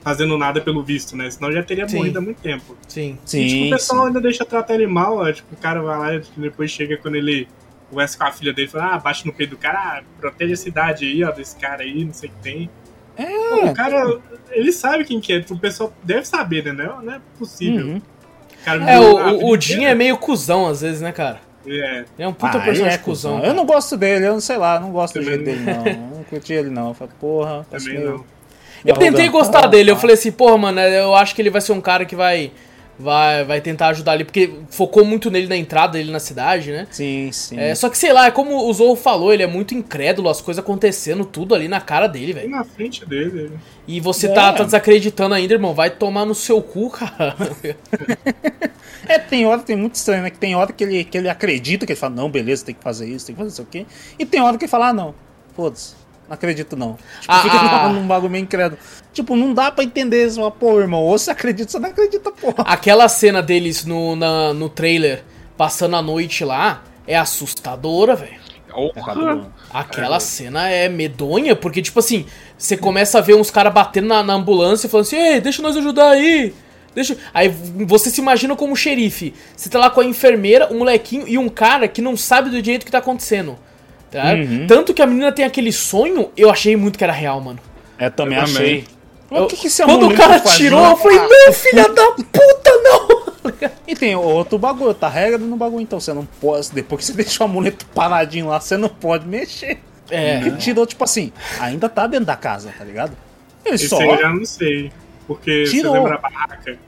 fazendo nada pelo visto, né? Senão já teria Sim. morrido há muito tempo. Sim. Sim, e tipo, o pessoal sim. ainda deixa tratar ele mal, ó, tipo, o cara vai lá e depois chega quando ele conversa com a filha dele e fala, ah, bate no peito do cara, ah, protege a cidade aí, ó, desse cara aí, não sei o que tem. É. Pô, o cara, ele sabe quem que é, o pessoal deve saber, né? Não é- não é possível. Uhum. O cara É, o, o, Jim inteira. é meio cuzão às vezes, né, cara? É, Ele é um puta Ah, personagem é cuzão. cuzão. Eu não gosto dele, eu não sei lá, não gosto do jeito dele, não. Eu não curti ele, não. Eu falei, porra, também meio- não. Eu tentei gostar dele, eu falei assim, porra, mano, eu acho que ele vai ser um cara que vai. Vai, vai tentar ajudar ali, porque focou muito nele na entrada dele na cidade, né? Sim, sim. É, só que sei lá, é como o Zorro falou, ele é muito incrédulo, as coisas acontecendo, tudo ali na cara dele, velho. na frente dele. E você É. tá, tá desacreditando ainda, irmão. Vai tomar no seu cu, cara. É, tem hora, tem muito estranho, né? Que tem hora que ele, que ele acredita, que ele fala, não, beleza, tem que fazer isso, tem que fazer isso aqui. E tem hora que ele fala, ah, não, foda-se, não acredito não. Tipo, Ah, fica ah. num bagulho meio incrédulo. Tipo, não dá pra entender, você fala, pô, irmão, ou você acredita, ou você não acredita, porra. Aquela cena deles no, na- no trailer, passando a noite lá, é assustadora, velho. Porra. Aquela cena é medonha, porque, tipo assim, você começa a ver uns caras batendo na, na ambulância e falando assim, ei, deixa nós ajudar aí. Deixa... Aí você se imagina como xerife. Você tá lá com a enfermeira, um molequinho e um cara que não sabe do jeito que tá acontecendo. Tá? Uhum. Tanto que a menina tem aquele sonho, eu achei muito que era real, mano. É, também Eu achei. Mas o que que esse Quando o cara tirou, eu falei, não, filha da puta, não! E tem outro bagulho, tá regra no bagulho, então você não pode, depois que você deixa o amuleto paradinho lá, você não pode mexer. É. Ele tirou, tipo assim, ainda tá dentro da casa, tá ligado? Ele Esse só. eu já não sei. Porque Tirou. você lembra a barraca?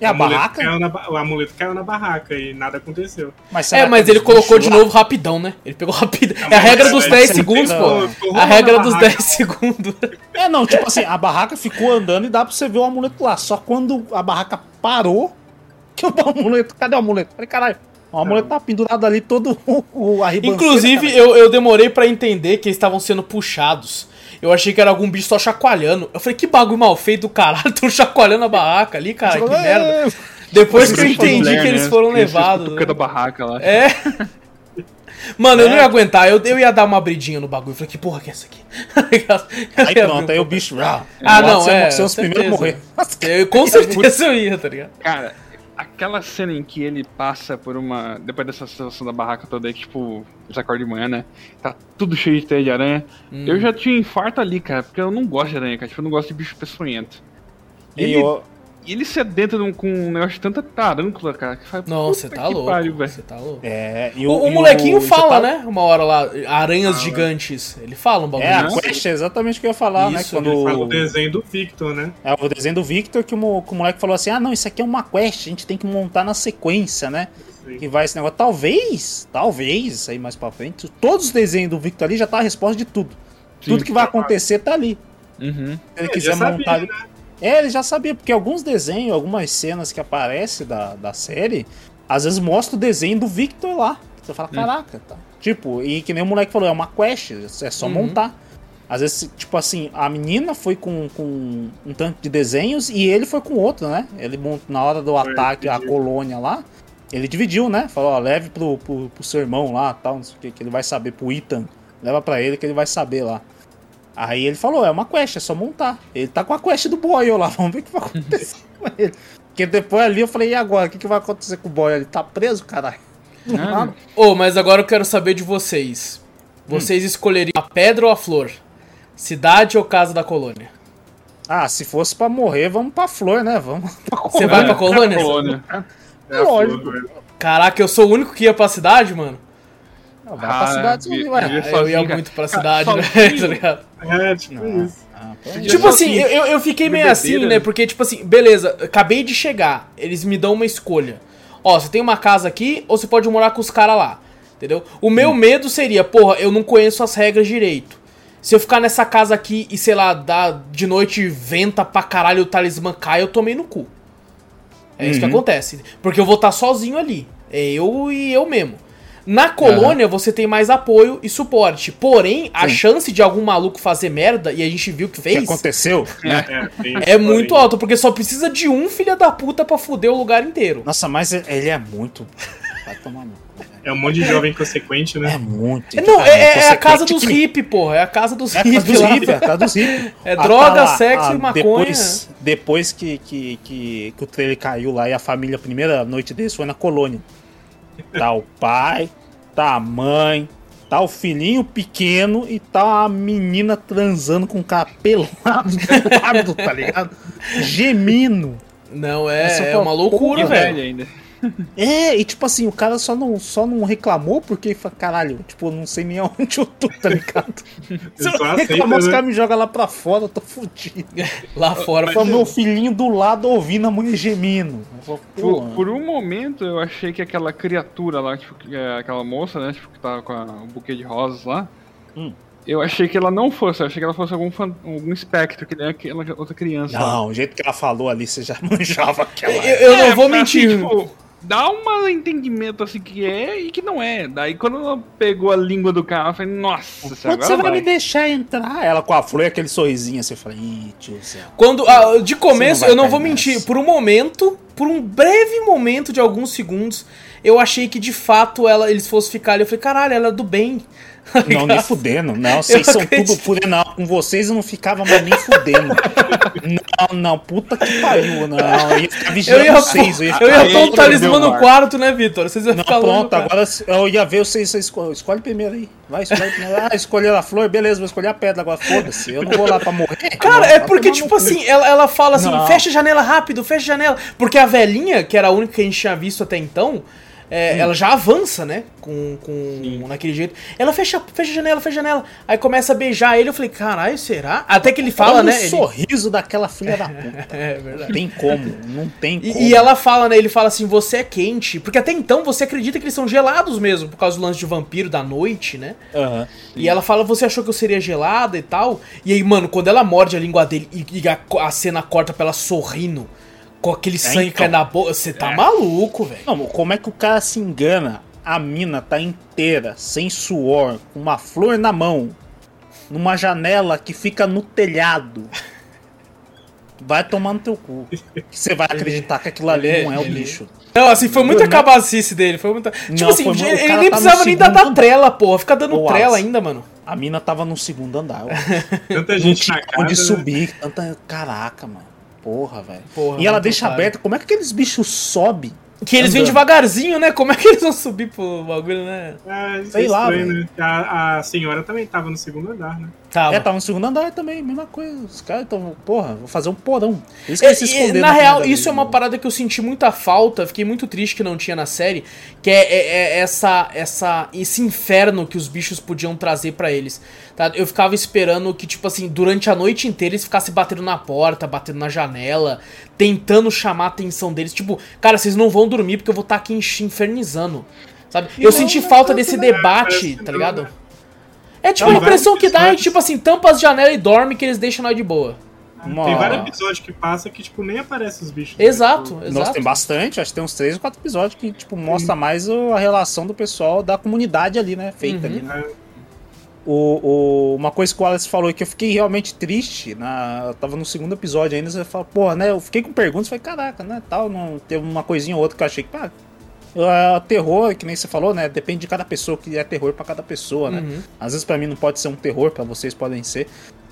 É a barraca? na o amuleto caiu na barraca e nada aconteceu. Mas É, mas ele colocou de lá- novo rapidão, né? Ele pegou rapidão. É a regra dos aí 10 você segundos, pô. A regra dos barraca. 10 segundos. É, não, tipo assim, a barraca ficou andando e dá pra você ver o amuleto lá. Só quando a barraca parou, que o amuleto. Cadê o amuleto? Falei, caralho, o amuleto tá pendurado ali todo o, o Inclusive, eu, eu demorei pra entender que eles estavam sendo puxados. Eu achei que era algum bicho só chacoalhando. Eu falei, que bagulho mal feito do caralho, tão chacoalhando a barraca ali, cara, que É, merda. Depois que eu Você entendi que eles né? foram Eles levados. ficam da barraca lá. É. Mano, eu não É. ia aguentar, eu, eu ia dar uma abridinha no bagulho. Eu falei, que porra que é essa aqui? Aí pronto, aí o bicho. Ah, Ah, não, você é. Você é os primeiros a morrer. Eu, com certeza eu ia, tá ligado? Cara, aquela cena em que ele passa por uma. Depois dessa situação da barraca toda aí, que, tipo, eles acordam de manhã, né? Tá tudo cheio de teia de aranha. Hum. Eu já tinha infarto ali, cara, porque eu não gosto de aranha, cara. Tipo, eu não gosto de bicho peçonhento. E E ele, eu- e ele se adentra num- com um negócio de tanta tarântula, cara, que faz. Não, você puta tá louco. pariu. Você tá louco. É, O, o molequinho você fala, tá- né? Uma hora lá, aranhas gigantes. Ele fala um bagulho. É, a quest é exatamente o que eu ia falar, né? Isso, Quando Ele fala o desenho do Victor, né? É o desenho do Victor que o, mo- que o moleque falou assim: ah, não, isso aqui é uma quest, a gente tem que montar na sequência, né? Sim. Que vai esse negócio. Talvez, talvez, isso aí mais pra frente. Todos os desenhos do Victor ali já tá a resposta de tudo. Tudo que vai acontecer tá ali. Uhum. Se ele É, quiser sabia, montar. ali- né? É, ele já sabia, porque alguns desenhos, algumas cenas que aparecem da, da série, às vezes mostra o desenho do Victor lá. Você fala, caraca, tá. Tipo, e que nem o moleque falou, é uma quest, é só Uhum. montar. Às vezes, tipo assim, a menina foi com, com um tanto de desenhos e ele foi com outro, né? Ele na hora do Foi, ataque à colônia lá, ele dividiu, né? Falou, ó, leve pro, pro, pro seu irmão lá, tal, não sei o que, que ele vai saber, pro Ethan. Leva pra ele que ele vai saber lá. Aí ele falou, é uma quest, é só montar. Ele tá com a quest do Boyle lá, vamos ver o que vai acontecer com ele. Porque depois ali eu falei, e agora? O que, que vai acontecer com o Boyle? Ele tá preso, caralho? Ah, Ô, mas agora eu quero saber de vocês. Vocês escolheriam a pedra ou a flor? Cidade ou casa da colônia? Ah, se fosse pra morrer, vamos pra flor, né? Vamos pra Você vai pra colônia? colônia. É a Lógico. flor, velho. Caraca, eu sou o único que ia pra cidade, mano. Vai pra Ah, cidade, vi- ué. vi- eu sozinho, ia cara. muito pra Cara, cidade, né? sozinho? tá ligado? É, tipo Ah, isso. ah. Tipo assim, assim, eu, eu- eu fiquei meio assim, né? né? Porque, tipo assim, beleza, acabei de chegar. Eles me dão uma escolha. Ó, você tem uma casa aqui ou você pode morar com os caras lá. Entendeu? O meu medo seria, porra, eu não conheço as regras direito. Se eu ficar nessa casa aqui e, sei lá, dá de noite venta pra caralho o talismã cai, eu tomei no cu. É isso que Uhum. acontece. Porque eu vou estar sozinho ali. É eu e eu mesmo. Na colônia, você tem mais apoio e suporte. Porém, a Sim. chance de algum maluco fazer merda, e a gente viu que O que fez, aconteceu? É, tem é isso muito alto, porque só precisa de um filho da puta pra fuder o lugar inteiro. Nossa, mas ele é muito. Vai tomar no cu, velho. É um monte de jovem consequente, É né? muito. É, Não, é, é a casa dos que- hippie, porra. É a casa dos É a casa hippie dos hippies, é a casa dos hippies. É Ah, droga, tá lá, sexo ah, e maconha. Depois, depois que, que, que, que o trailer caiu lá e a família, a primeira noite deles foi na colônia. Tá o pai, tá a mãe, tá o filhinho pequeno e tá a menina transando com o cara pelado do lado, tá ligado? Gemindo. Não, é, é foi uma loucura, velho ainda. É, e tipo assim, o cara só não, só não reclamou porque, fa- caralho, tipo, eu não sei nem aonde eu tô, tá ligado? Se eu aceita, reclamar, os né? caras me jogam lá pra fora, eu tô fudido. Lá fora. Foi meu filhinho do lado ouvindo a. Eu falo, Por, "Pô, por um momento eu achei que aquela criatura lá, tipo, é aquela moça, né? Tipo, que tava com a- o buquê de rosas lá. Hum. Eu achei que ela não fosse, eu achei que ela fosse algum, fan- algum espectro, que nem aquela outra criança. lá. Não, o jeito que ela falou ali, você já manjava aquela. Eu, eu não É, vou mas, assim, mentir. tipo, dá um entendimento assim que é e que não é. Daí quando ela pegou a língua do cara, eu falei, nossa, Quando agora você vai, vai. me deixar entrar? Ela com a flor e aquele sorrisinho assim, eu falei, ih, tiozão. Quando, ah, de começo, não eu não vou mentir. nessa. Por um momento, por um breve momento de alguns segundos, eu achei que de fato ela, eles fossem ficar ali. Eu falei, caralho, ela é do bem. Tá Não, nem fudendo. Não, vocês são acredito. tudo fudendo. Não, com vocês eu não ficava mais nem fudendo. não, não, puta que pariu. Não, eu ia ficar Eu vigiando ia, vocês. pôr, ia eu ia pôr o talismã no ar. quarto, né, Vitor? Vocês iam Não, ficar pronto, agora eu ia ver vocês, vocês escolhe, escolhe primeiro aí. Vai, escolhe primeiro. Ah, escolher a flor, beleza, vou escolher a pedra agora. Foda-se, eu não vou lá pra morrer. Cara, Não, é vai porque, tipo assim, ela, ela fala assim, Não. fecha a janela rápido, fecha a janela. Porque a velhinha, que era a única que a gente tinha visto até então, é, Hum. ela já avança, né? Com, com naquele jeito. Ela fecha, fecha a janela, fecha a janela. Aí começa a beijar ele, eu falei, caralho, será? Até que ele fala, Olha né? o ele- sorriso daquela filha da puta. É Não verdade. tem como, não tem como. E, e ela fala, né? Ele fala assim, você é quente. Porque até então você acredita que eles são gelados mesmo, por causa do lance de vampiro da noite, né? Aham. E ela fala, você achou que eu seria gelada e tal? E aí, mano, quando ela morde a língua dele e, e a, a cena corta pra ela sorrindo, com aquele sangue então. caindo na boca, você tá maluco, velho. Não, como é que o cara se engana? A mina tá inteira, sem suor, com uma flor na mão, numa janela que fica no telhado. Vai tomar no teu cu. Você vai acreditar que aquilo ali ele- não é o ele- bicho. Não, assim, foi muita cabacice dele. Foi muita... Tipo Não, assim, foi ele, cara nem tá precisava nem dar, trela, porra. Fica dando Ô, trela ainda, mano. A mina tava no segundo andar. Tanta gente na casa. onde subir. Tanta... Caraca, mano. Porra, velho. Porra, E ela deixa aberta. Como é que aqueles bichos sobem? Que eles vêm Andando. devagarzinho, né? Como é que eles vão subir pro bagulho, né? Ah, isso Sei é lá, estranho, né? A, a senhora também tava no segundo andar, né? Tá, É, tava no segundo andar também, mesma coisa. Os caras estão, porra, vou fazer um porão. Por isso que É, eles se e, esconderam na na real, isso é vez, uma né? parada que eu senti muita falta, fiquei muito triste que não tinha na série, que é, é- é essa, essa, esse inferno que os bichos podiam trazer pra eles. Tá? Eu ficava esperando que, tipo assim, durante a noite inteira eles ficassem batendo na porta, batendo na janela, tentando chamar a atenção deles. Tipo, cara, vocês não vão dormir porque eu vou estar aqui enx- infernizando. Sabe? Eu não, senti não falta tanto, desse né? debate, tá não, ligado? Né? É tipo, Não, a impressão que dá é que, tipo assim, tampa as janelas e dorme que eles deixam nós de boa. Uma- Tem vários episódios que passa que, tipo, nem aparecem os bichos. Exato, Né? Nossa, exato. tem bastante, acho que tem uns três ou quatro episódios que, tipo, mostra mais o- a relação do pessoal da comunidade ali, né? Feita Uhum. ali, né? Tipo, O, o- uma coisa que o Alex falou que eu fiquei realmente triste, na, eu tava no segundo episódio ainda, você fala, porra, né? Eu fiquei com perguntas, falei, caraca, né? Tal, não teve uma coisinha ou outra que eu achei que, pá, é, terror, que nem você falou, né? Depende de cada pessoa, que é terror pra cada pessoa, né? Uhum. Às vezes pra mim não pode ser um terror, pra vocês podem ser.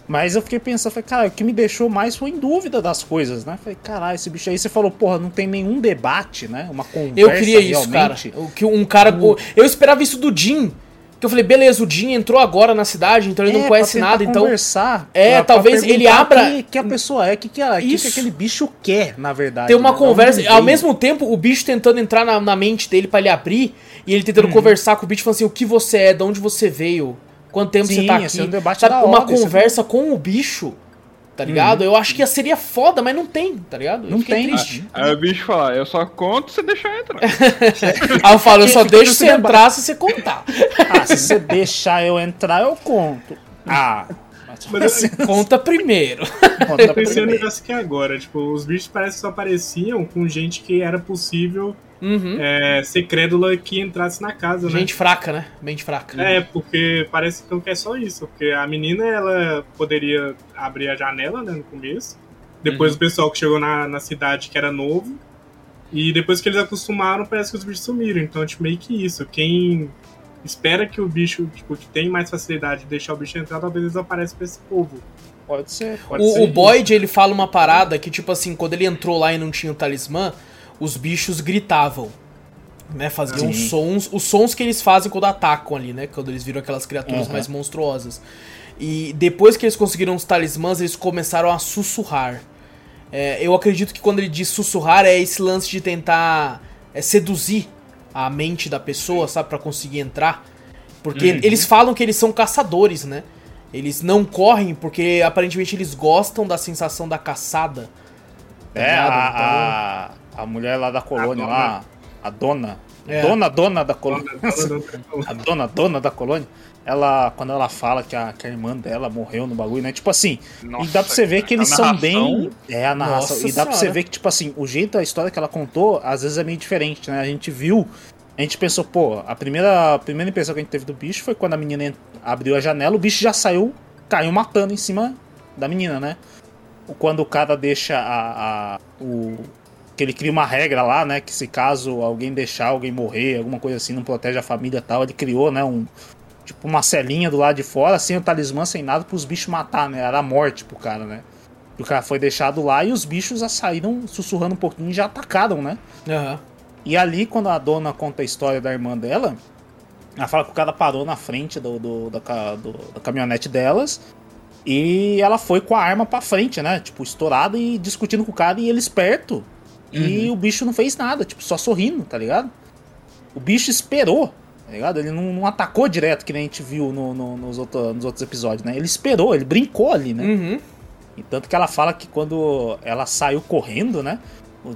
Mas eu fiquei pensando, falei, cara, o que me deixou mais foi em dúvida das coisas, né? Falei, caralho, esse bicho aí, você falou, porra, não tem nenhum debate, né? Uma conversa Eu queria isso, realmente. cara. O que um cara. Eu esperava isso do Jim. Que eu falei, beleza, o Jim entrou agora na cidade, então ele É, não conhece pra nada, então. Conversar, É, talvez perguntar ele abra- que, que a pessoa é, o que, que, ela- que, que aquele bicho quer, na verdade. Ter uma né? conversa. Onde Ao mesmo tempo, o bicho tentando entrar na, na mente dele pra ele abrir. E ele Uhum. tentando conversar com o bicho, falando assim: o que você é, de onde você veio, quanto tempo Sim, você tá esse aqui. é um debate Sabe, uma hora, é conversa com o bicho, tá ligado? Eu acho que seria foda, mas não tem, tá ligado? Eu Não tem. triste. Aí o bicho fala, eu só conto se deixar entrar. Aí eu falo, eu só deixo você entrar se você contar. Ah, se você deixar eu entrar, eu conto. Ah, mas Mas assim, Conta primeiro. conta Eu pensei no primeiro. negócio aqui agora, tipo, os bichos parece que só apareciam com gente que era possível Uhum. é, ser crédula que entrasse na casa, né? Gente fraca, né? Mente fraca. É, porque parece então que é só isso. Porque a menina, ela poderia abrir a janela, né, no começo. Depois Uhum. o pessoal que chegou na, na cidade, que era novo. E depois que eles acostumaram, parece que os bichos sumiram. Então, tipo, meio que isso. Quem espera que o bicho, tipo, que tem mais facilidade de deixar o bicho entrar, talvez eles apareçam pra esse povo. Pode ser. Pode O, ser o. Boyd, ele fala uma parada que, tipo assim, quando ele entrou lá e não tinha o talismã, os bichos gritavam. Né, faziam Sim. sons, os sons que eles fazem quando atacam ali, né? Quando eles viram aquelas criaturas Uhum. mais monstruosas. E depois que eles conseguiram os talismãs, eles começaram a sussurrar. É, eu acredito que quando ele diz sussurrar é esse lance de tentar é, seduzir a mente da pessoa, sabe, Pra conseguir entrar. Porque Uhum. eles falam que eles são caçadores, né? Eles não correm porque aparentemente eles gostam da sensação da caçada. tá É, a, a, a mulher lá da colônia, A lá, a dona. É. Dona, dona da colônia. Dona- dona- dona- a dona, dona da colônia. Ela, quando ela fala que a, que a irmã dela morreu no bagulho, né? Tipo assim, e Nossa, dá pra você ver que eles são bem. É, a narração. Nossa e dá pra você Senhora. ver que, tipo assim, o jeito, a história que ela contou, às vezes é meio diferente, né? A gente viu. A gente pensou, pô, a primeira, a primeira impressão que a gente teve do bicho foi quando a menina en- abriu a janela, o bicho já saiu, caiu matando em cima da menina, né? Quando o cara deixa a. a- o, que ele cria uma regra lá, né? Que se caso alguém deixar alguém morrer, alguma coisa assim, não protege a família e tal, ele criou, né? Um, tipo uma celinha do lado de fora, sem o talismã, sem nada, pros bichos matar, né? Era a morte pro cara, né? O cara foi deixado lá e os bichos já saíram sussurrando um pouquinho e já atacaram, né? Aham. E ali, quando a dona conta a história da irmã dela, ela fala que o cara parou na frente do, do- da, do- da caminhonete delas e ela foi com a arma pra frente, né? Tipo, estourada e discutindo com o cara e ele esperto. E o bicho não fez nada, tipo, só sorrindo, tá ligado? O bicho esperou, tá ligado? Ele não, não atacou direto, que nem a gente viu no- no- nos, outro- nos outros episódios, né? Ele esperou, ele brincou ali, né? Uhum. E tanto que ela fala que quando ela saiu correndo, né?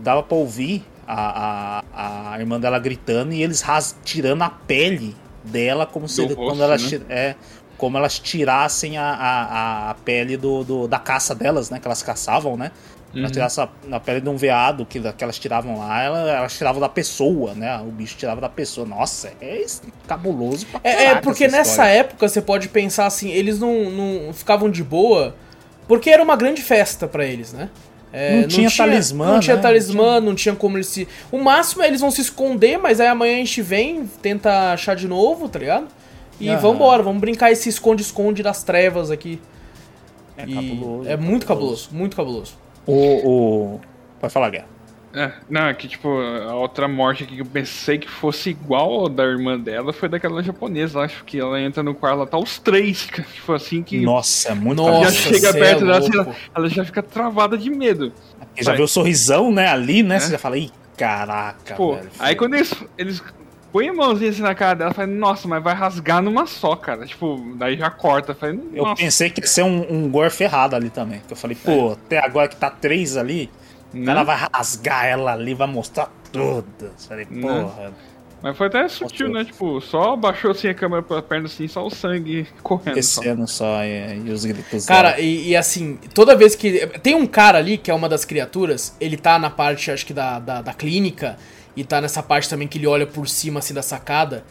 Dava pra ouvir a, a, a irmã dela gritando e eles ras, tirando a pele dela como se Do rosto, quando elas, né? é, como elas tirassem a, a, a pele do, do- da caça delas, né? Que elas caçavam, né? Uhum. tirassem a, a pele de um veado que, que elas tiravam lá, ela- elas tiravam da pessoa, né? O bicho tirava da pessoa. Nossa, é cabuloso pra É, é, porque essa nessa história. época você pode pensar assim, eles não, não ficavam de boa, porque era uma grande festa pra eles, né? É, Não tinha talismã, Não tinha né? talismã, não tinha como eles se. O máximo é eles vão se esconder, mas aí amanhã a gente vem, tenta achar de novo, tá ligado? E Aham. vambora, vamos brincar esse esconde-esconde das trevas aqui. É E cabuloso. é muito cabuloso, muito cabuloso. O, o... Pode falar, Guerra. É, não, é que tipo, a outra morte aqui que eu pensei que fosse igual ao da irmã dela foi daquela japonesa, acho que ela entra no quarto, ela tá os três, cara, tipo assim que Nossa, é muito Nossa, já chega cê perto é dela, assim, ela, ela já fica travada de medo. Porque já vê o sorrisão, né, ali, né? É. Você já fala, ih, caraca, Pô, velho. aí quando eles, eles põem a mãozinha assim na cara dela, fala, nossa, mas vai rasgar numa só, cara. Tipo, daí já corta. Falei, Eu nossa, pensei que ia ser um, um gore ferrado ali também. Que eu falei, pô, até agora que tá três ali, o né? cara vai rasgar ela ali, vai mostrar todas. Falei, Né? porra. Mas foi até sutil, né? Tipo, só baixou assim a câmera pra perna assim, só o sangue correndo. Só. Descendo só é, e os gritos. Cara, e, e assim, toda vez que. Tem um cara ali que é uma das criaturas, ele tá na parte, acho que da, da, da clínica, e tá nessa parte também que ele olha por cima, assim, da sacada.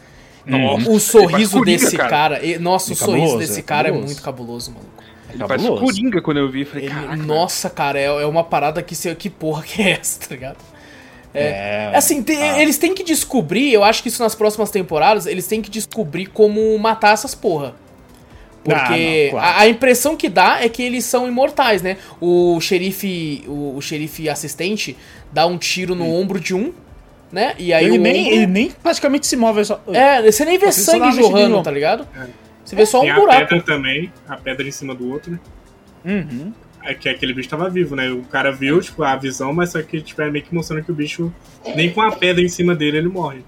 Nossa, o sorriso coringa, desse cara. cara. e- nossa, É o sorriso cabuloso, desse é cara é muito cabuloso, maluco. Ele faz Cabuloso. coringa quando eu vi. Falei, Ele- caraca. nossa, cara, é, é uma parada que, se- que porra que é essa, tá ligado? É, Assim, te- ah. eles têm que descobrir, eu acho que isso nas próximas temporadas, eles têm que descobrir como matar essas porra. Porque Ah, não, claro. a, a impressão que dá é que eles são imortais, né? O xerife, o, o xerife assistente dá um tiro no ombro de um, né? E aí ele, o nem, ombro- ele nem praticamente se move. ele Só... É, você nem vê precisa sangue jorrando, tá ligado? Você vê só Tem um a buraco. pedra também, a pedra em cima do outro, né? Uhum. É que aquele bicho tava vivo, né? O cara viu, tipo, a visão, mas só que tipo, é meio que mostrando que o bicho, nem com a pedra em cima dele, ele morre.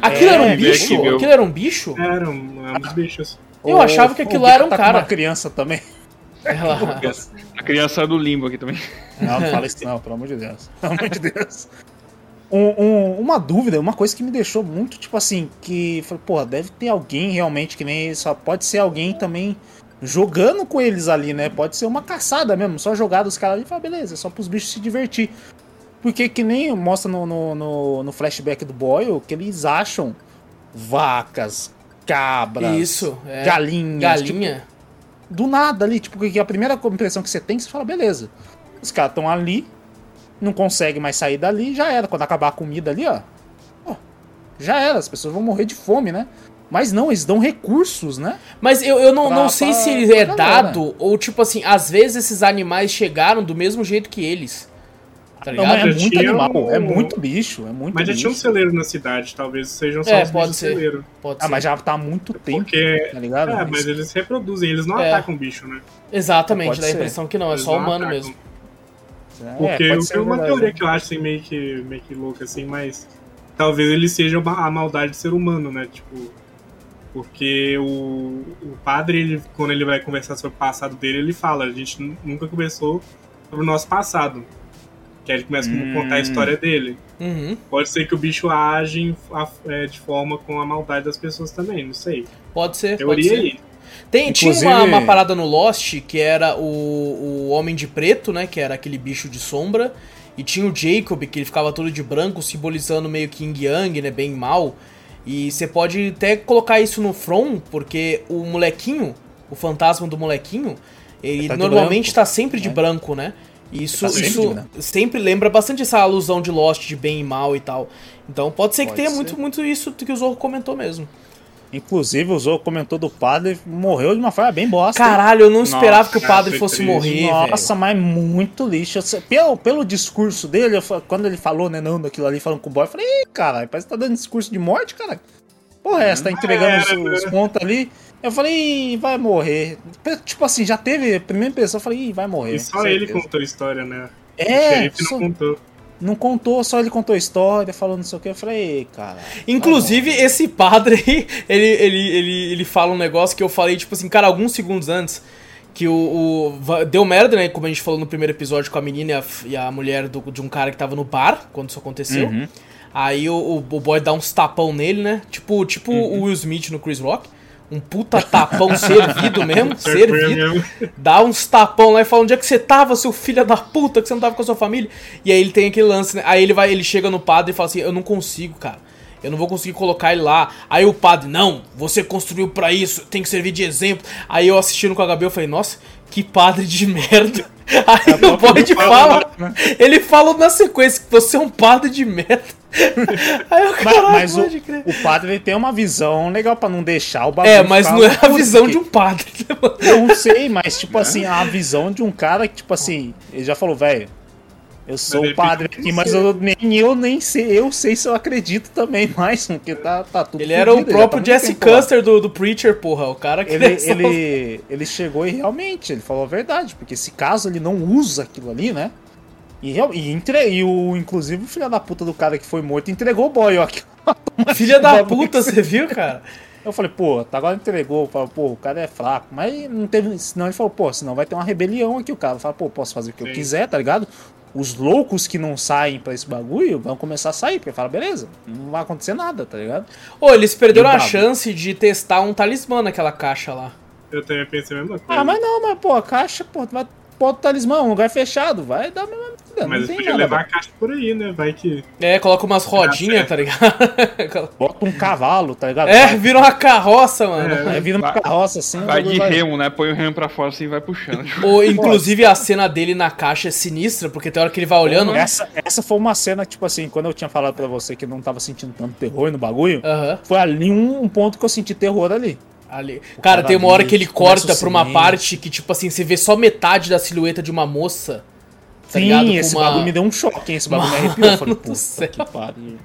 Aquilo É, era um vê bicho? aqui? Aquilo era um bicho? Era um, é um dos bichos. Eu achava que aquilo era um tá com cara. uma criança também. Ela- A criança do limbo aqui também. Não, não fala isso não, pelo amor de Deus. Pelo amor de Deus. Um- um- uma dúvida, uma coisa que me deixou muito, tipo assim, que porra, deve ter alguém realmente que nem só pode ser alguém também jogando com eles ali, né? Pode ser uma caçada mesmo, só jogar dos caras ali e falar, beleza, é só pros bichos se divertir. Porque que nem mostra no, no, no- no flashback do Boyle que eles acham vacas, cabras, Isso, é. galinhas, tipo, Galinha. do nada ali, tipo, que a primeira impressão que você tem, você fala, beleza. Os caras estão ali, não conseguem mais sair dali, já era. Quando acabar a comida ali, ó, ó, já era, as pessoas vão morrer de fome, né? Mas não, eles dão recursos, né? Mas eu, eu não, Pra- não sei pra- se é galera. dado, ou tipo assim, às vezes esses animais chegaram do mesmo jeito que eles. Tá Não, mas é Já muito tinha animal, um- é muito bicho, é muito Mas já bicho. tinha um celeiro na cidade, talvez sejam só É, os pode ser. celeiro. Pode Ah, ser. mas já tá há muito tempo, Porque. tá ligado? É, mas eles se reproduzem, eles não É. atacam bicho, né? Exatamente, dá a impressão que não, é Eles só não humano atacam. mesmo. É, Porque pode eu uma verdade. teoria que eu acho assim, meio que, meio que louca, assim, mas talvez ele seja a maldade de ser humano, né? Tipo. Porque o, o padre, ele, quando ele vai conversar sobre o passado dele, ele fala, a gente nu- nunca conversou sobre o nosso passado. Que aí ele começa a Hum. contar a história dele. Uhum, Pode ser que o bicho age a- é, de forma com a maldade das pessoas também, não sei. pode ser, pode Teoria ser. aí. Tem, tinha uma, Inclusive- uma parada no Lost que era o, o Homem de Preto, né? Que era aquele bicho de sombra. E tinha o Jacob, que ele ficava todo de branco, simbolizando meio que Yin Yang, né? Bem mal. E você pode até colocar isso no From, porque o molequinho, o fantasma do molequinho, ele Tá de normalmente branco, tá sempre de né? branco, né? Isso, Tá sempre isso branco. sempre lembra bastante essa alusão de Lost, de bem e mal e tal. Então pode ser que Pode tenha ser. muito, muito isso que o Zorro comentou mesmo. Inclusive, o Zorro comentou do padre, morreu de uma forma bem bosta. Caralho, eu não esperava Nossa, que o padre fosse triste. morrer, Nossa, velho. mas muito lixo. Pelo, pelo discurso dele, eu quando ele falou, né, não, daquilo ali, falando com o boy, eu falei, Ih, caralho, parece que tá dando discurso de morte, cara. Porra, é essa, tá entregando os, era, os pontos ali. Eu falei, vai morrer. Tipo assim, já teve a primeira impressão, eu falei, Ih, vai morrer. E só ele contou a história, né? o É, xerife só- não contou. Não contou, só ele contou a história, falou não sei o que. Eu falei, Ei, cara. Inclusive, esse padre, ele, ele, ele, ele fala um negócio que eu falei, tipo assim, cara, alguns segundos antes, que o, o- deu merda, né? Como a gente falou no primeiro episódio com a menina e a, e a mulher do- de um cara que tava no bar, quando isso aconteceu. Uhum. Aí o, o, o boy dá uns tapão nele, né? Tipo, tipo Uhum. o Will Smith no Chris Rock. Um puta tapão servido mesmo, servido. dá uns tapão lá e fala onde é que você tava, seu filho da puta, que você não tava com a sua família. E aí ele tem aquele lance, né? Aí ele vai, ele chega no padre e fala assim: "Eu não consigo, cara. Eu não vou conseguir colocar ele lá". Aí o padre: "Não, você construiu pra isso, tem que servir de exemplo". Aí eu assistindo com a Gabi, eu falei: "Nossa, que padre de merda". Aí o Boyd fala, ele fala na sequência que você é um padre de merda. Aí eu, Mas, caralho, mas o, crer. o padre ele tem uma visão legal pra não deixar o bagulho. É, mas não é a visão porque- de um padre. né? Eu não sei, mas tipo assim, a visão de um cara que, tipo assim, ele já falou, velho, eu sou o padre aqui, mas eu, nem eu nem sei, eu sei se eu acredito também mais, porque tá, tá tudo Ele era o próprio tá Jesse. Custer do, do Preacher, porra. O cara que Ele, só- ele, ele chegou e realmente, ele falou a verdade, porque se caso ele não usa aquilo ali, né? E, e, entre, e o, inclusive o filho da puta do cara que foi morto entregou o boy, ó. Filha da puta, que você viu, cara? Eu falei, pô, tá agora entregou. Eu falei, pô, o cara é fraco. Mas não teve. Senão ele falou, pô, senão vai ter uma rebelião aqui. O cara fala, pô, posso fazer o que eu Sim. quiser, tá ligado? Os loucos que não saem pra esse bagulho vão começar a sair, porque fala, beleza, não vai acontecer nada, tá ligado? Ô, eles perderam a chance de testar um talismã naquela caixa lá. Eu também pensei a mesma coisa. Ah, mas não, mas pô, a caixa, pô, tu vai bota o talismã, um lugar fechado, vai dar a mesma vida, Mas não podiam nada, levar a caixa por aí, né? Vai que. É, coloca umas rodinhas, tá ligado? Bota um cavalo, tá ligado? é, vira uma carroça, mano. Aí vira uma Vai- carroça assim. Vai de bagulho remo, né? Põe o remo pra fora assim e vai puxando. Ou, inclusive, a cena dele na caixa é sinistra, porque tem hora que ele vai olhando. Essa, essa foi uma cena, tipo assim, quando eu tinha falado pra você que não tava sentindo tanto terror no bagulho, Aham. foi ali um, um ponto que eu senti terror ali. Ali. Cara, cara tem uma hora que ele corta pra uma parte que, tipo assim, você vê só metade da silhueta de uma moça. Tá? Sim, esse uma- bagulho me deu um choque, hein? Esse bagulho me Mano arrepiou. Eu falei, puta que pariu.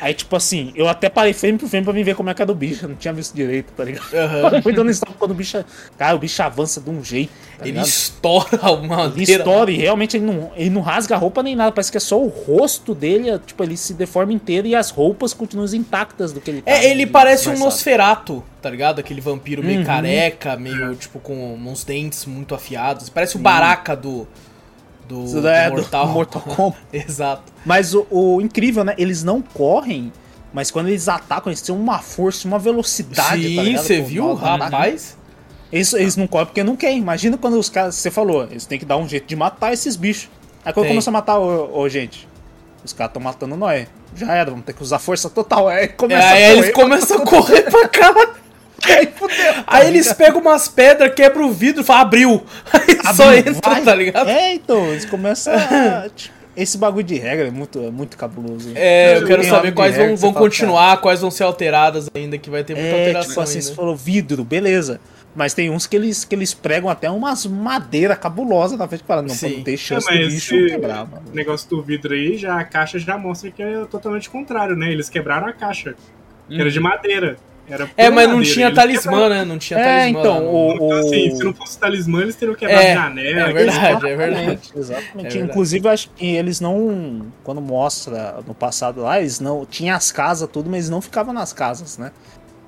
Aí, tipo assim, eu até parei frame por frame pra mim ver como é que era do bicho. Eu não tinha visto direito, tá ligado? Aham. Fui dando stop quando o bicho. Cara, o bicho avança de um jeito. Tá Ele estoura uma Ele estoura e realmente ele não, ele não rasga a roupa nem nada. Parece que é só o rosto dele, é, tipo, ele se deforma inteiro e as roupas continuam intactas do que ele tá. É, ele parece um. Nosferato, tá ligado? Aquele vampiro meio Uhum. careca, meio, tipo, com uns dentes muito afiados. Parece o Baraka do. Do, do é, do Mortal. Mortal Kombat. Exato. Mas o, o incrível, né? Eles não correm, mas quando eles atacam, eles têm uma força, uma velocidade. tá Sim, você Pô, viu, rapaz? Eles, eles não correm porque não querem. Imagina quando os caras. Você falou, eles têm que dar um jeito de matar esses bichos. Aí quando começa a matar, ô, ô, gente, os caras estão matando nós. Já era, vamos ter que usar força total. Aí começa Aí a correr. eles começam a correr pra caralho. Aí fudeu. Aí eles pegam umas pedras, quebram o vidro e falam, abriu. Aí só Abriu, entra, vai. tá ligado? É, então, eles começam a. tipo, Esse bagulho de regra é muito, é muito cabuloso. hein? É, eu quero Tem saber quais vão, vão fala, continuar, quais vão ser alteradas ainda, que vai ter muita É, alteração tipo assim, ainda. você falou vidro, beleza. Mas tem uns que eles, que eles pregam até umas madeiras cabulosas na frente para não, não ter É, chance do mas bicho quebrar, mano. negócio do vidro aí, já a caixa já mostra que é totalmente contrário, né? Eles quebraram a caixa. Que era de madeira. Era É, mas não tinha Eles talismã, quebraram. né? Não tinha É, talismã. então, lá, não. o- Então, assim, se não fosse talismã, eles teriam É, quebrado janela. é verdade. é Exatamente, Exatamente. É verdade. Inclusive, acho que eles não. Quando mostra no passado lá, eles não. Tinha as casas, tudo, mas eles não ficavam nas casas, né?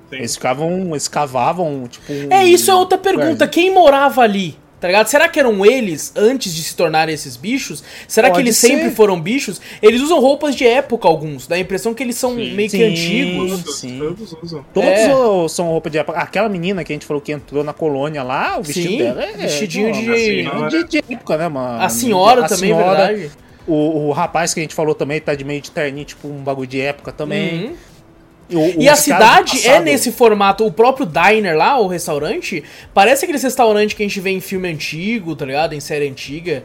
Sim. Eles ficavam. Eles cavavam, tipo. É, isso é outra pergunta. Quem morava ali? Tá ligado? Será que eram eles antes de se tornarem esses bichos? Será que Pode eles ser. sempre foram bichos? Eles usam roupas de época, alguns. Dá a impressão que eles são Sim. meio que Sim. antigos. Todos, Sim. todos usam. Todos É. são roupa de época. Aquela menina que a gente falou que entrou na colônia lá, o vestido Sim, dela é. vestidinho de- de, de época, né, mano? A senhora A também, é senhora, verdade. O, o rapaz que a gente falou também tá de meio de terninho, tipo um bagulho de época também. Uhum. O- E a cidade é nesse formato. O próprio diner lá, o restaurante, parece aqueles restaurantes que a gente vê em filme antigo, tá ligado? Em série antiga.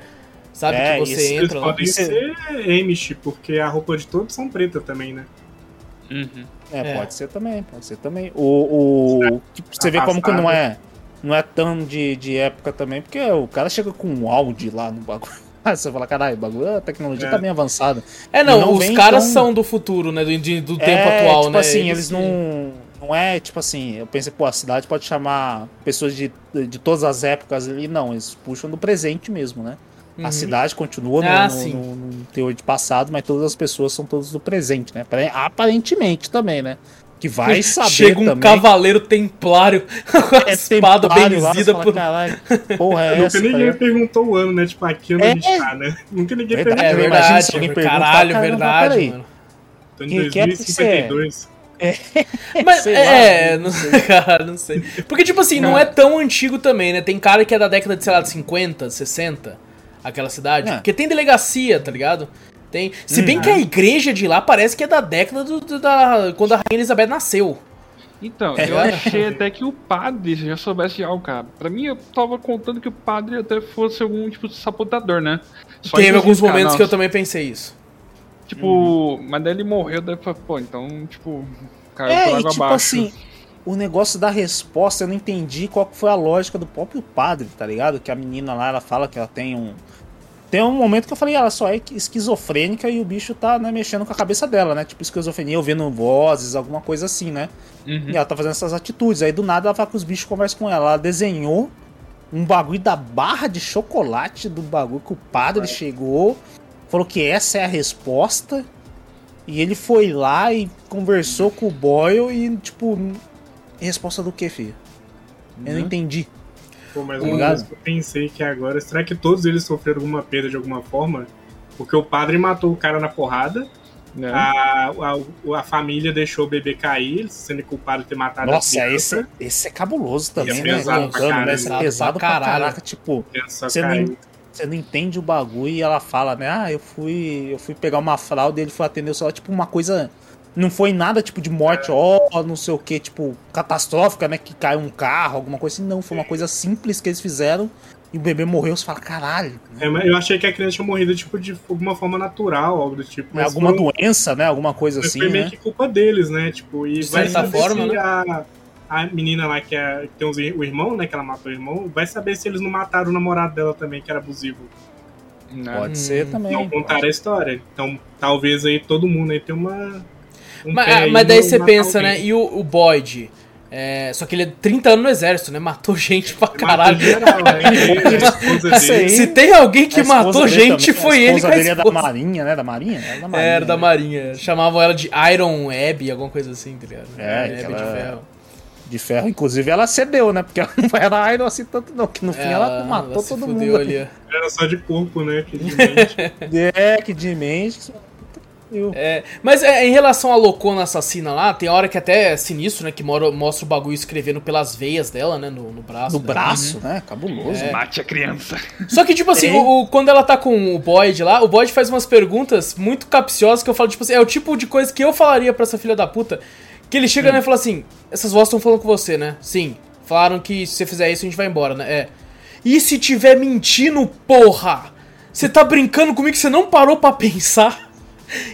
Sabe? É, que você isso- Eles entra lá. podem é- ser Amish, porque a roupa de todos são preta também, né? Uhum. É, É. pode ser também, pode ser também. O, o, tipo, você vê como que não é, não é tão de, de época também, porque o cara chega com um Audi lá no bagulho. Você fala, caralho, o bagulho, a tecnologia É. tá bem avançada. É, não, não os caras tão- são do futuro, né? Do, de- do tempo é, atual, tipo né? assim, eles não. Não é tipo assim, eu pensei, pô, a cidade pode chamar pessoas de, de todas as épocas ali. Não, eles puxam do presente mesmo, né? Uhum. A cidade continua no, Ah, no- no- no teor de passado, mas todas as pessoas são todas do presente, né? Apare- Aparentemente também, né? Que vai saber Chega um também. cavaleiro templário com a É espada lá, benzida por. Caralho, porra é Nunca essa? tá ninguém ligado? perguntou o ano, né? Tipo, aqui onde É. a gente tá, né? Nunca ninguém Verdade, É perguntou. Imagina verdade, se alguém é caralho, verdade, mano. Tô em Que- que época que você é? 2052. Mas, Sei é, lá, não sei, cara, não sei. Porque, tipo assim, não é tão antigo também, né? Tem cara que é da década de, sei lá, de 50, 60, aquela cidade. É. Porque tem delegacia, tá ligado? Tem. Se bem Uhum. que a igreja de lá parece que é da década do, do- da. quando a Rainha Elizabeth nasceu. Então, É. eu achei até que o padre já soubesse de algo, cara. Pra mim, eu tava contando que o padre até fosse algum tipo de sabotador, né? Só Teve alguns momentos que eu também pensei isso. Tipo, mas daí ele morreu, daí foi, pô, então, tipo, caiu É, por e água tipo abaixo. assim, o negócio da resposta, eu não entendi qual que foi a lógica do próprio padre, tá ligado? Que a menina lá, ela fala que ela tem um. Tem um momento que eu falei, ela só é esquizofrênica e o bicho tá né, mexendo com a cabeça dela, né? Tipo esquizofrenia, ouvindo vozes, alguma coisa assim, né? Uhum. E ela tá fazendo essas atitudes. Aí do nada ela fala que os bichos conversam com ela. Ela desenhou um bagulho da barra de chocolate do bagulho que o padre chegou, falou que essa é a resposta. E ele foi lá e conversou com o Boyle e, tipo, resposta do que, filho? Eu não Uhum. entendi. Pô, mas que eu pensei que agora, será que todos eles sofreram alguma perda de alguma forma? Porque o padre matou o cara na porrada, Né? a, a, a família deixou o bebê cair, ele sendo culpado de ter matado a Nossa, criança. esse, esse é cabuloso também, é né? pesado pra Contando, né? Esse é caralho. pesado pra Pra caralho. caraca. Tipo, A Você não, você não entende o bagulho e ela fala, né? Ah, eu fui, eu fui pegar uma fralda e ele foi atender o celular, tipo uma coisa. Não foi nada tipo de morte, ó, não sei o que, tipo, catastrófica, né? Que caiu um carro, alguma coisa assim. Não, foi uma coisa simples que eles fizeram e o bebê morreu. Você fala, caralho. É, mas eu achei que a criança tinha morrido tipo, de alguma forma natural, algo do tipo. Mas Mas alguma foi, doença, né? Alguma coisa assim, foi meio né? que culpa deles, né? Tipo, e De vai certa saber forma, se né? a, a menina lá que, é, que tem os o irmão, né? Que ela matou o irmão, vai saber se eles não mataram o namorado dela também, que era abusivo. Né? Pode Hum. ser também. Não contaram a história. Então, talvez aí todo mundo aí tenha uma. Um Mas, aí mas daí você pensa, alguém. né? E o, o Boyd? É, só que ele é 30 anos no exército, né? Matou gente pra caralho. geral, né? Dele. Se tem alguém que matou gente, também, foi a ele com a dele é da. Marinha, né? Da Marinha? Era da Marinha. Era da né? Marinha. Chamavam ela de Iron Abby, alguma coisa assim, tá ligado? É, Abby aquela- de ferro. De ferro. Inclusive ela cedeu, né? Porque ela não era Iron assim tanto, não. Que no fim ela, matou ela se todo fudeu mundo. ali. Era só de corpo, né? Que de mente. É, que de mente. Eu- É, mas é, em relação à loucona assassina lá, tem hora que até é sinistro, né? Que mora- mostra o bagulho escrevendo pelas veias dela, né? No, no braço. No dela. braço, né? Cabuloso. É. Mate a criança. Só que, tipo assim, o, o- quando ela tá com o Boyd lá, o Boyd faz umas perguntas muito capciosas que eu falo, tipo assim, é o tipo de coisa que eu falaria pra essa filha da puta. Que ele chega né, e fala assim: essas vozes estão falando com você, né? Sim. Falaram que se você fizer isso a gente vai embora, né? É. E se tiver mentindo, porra? Você tá brincando comigo que você não parou pra pensar?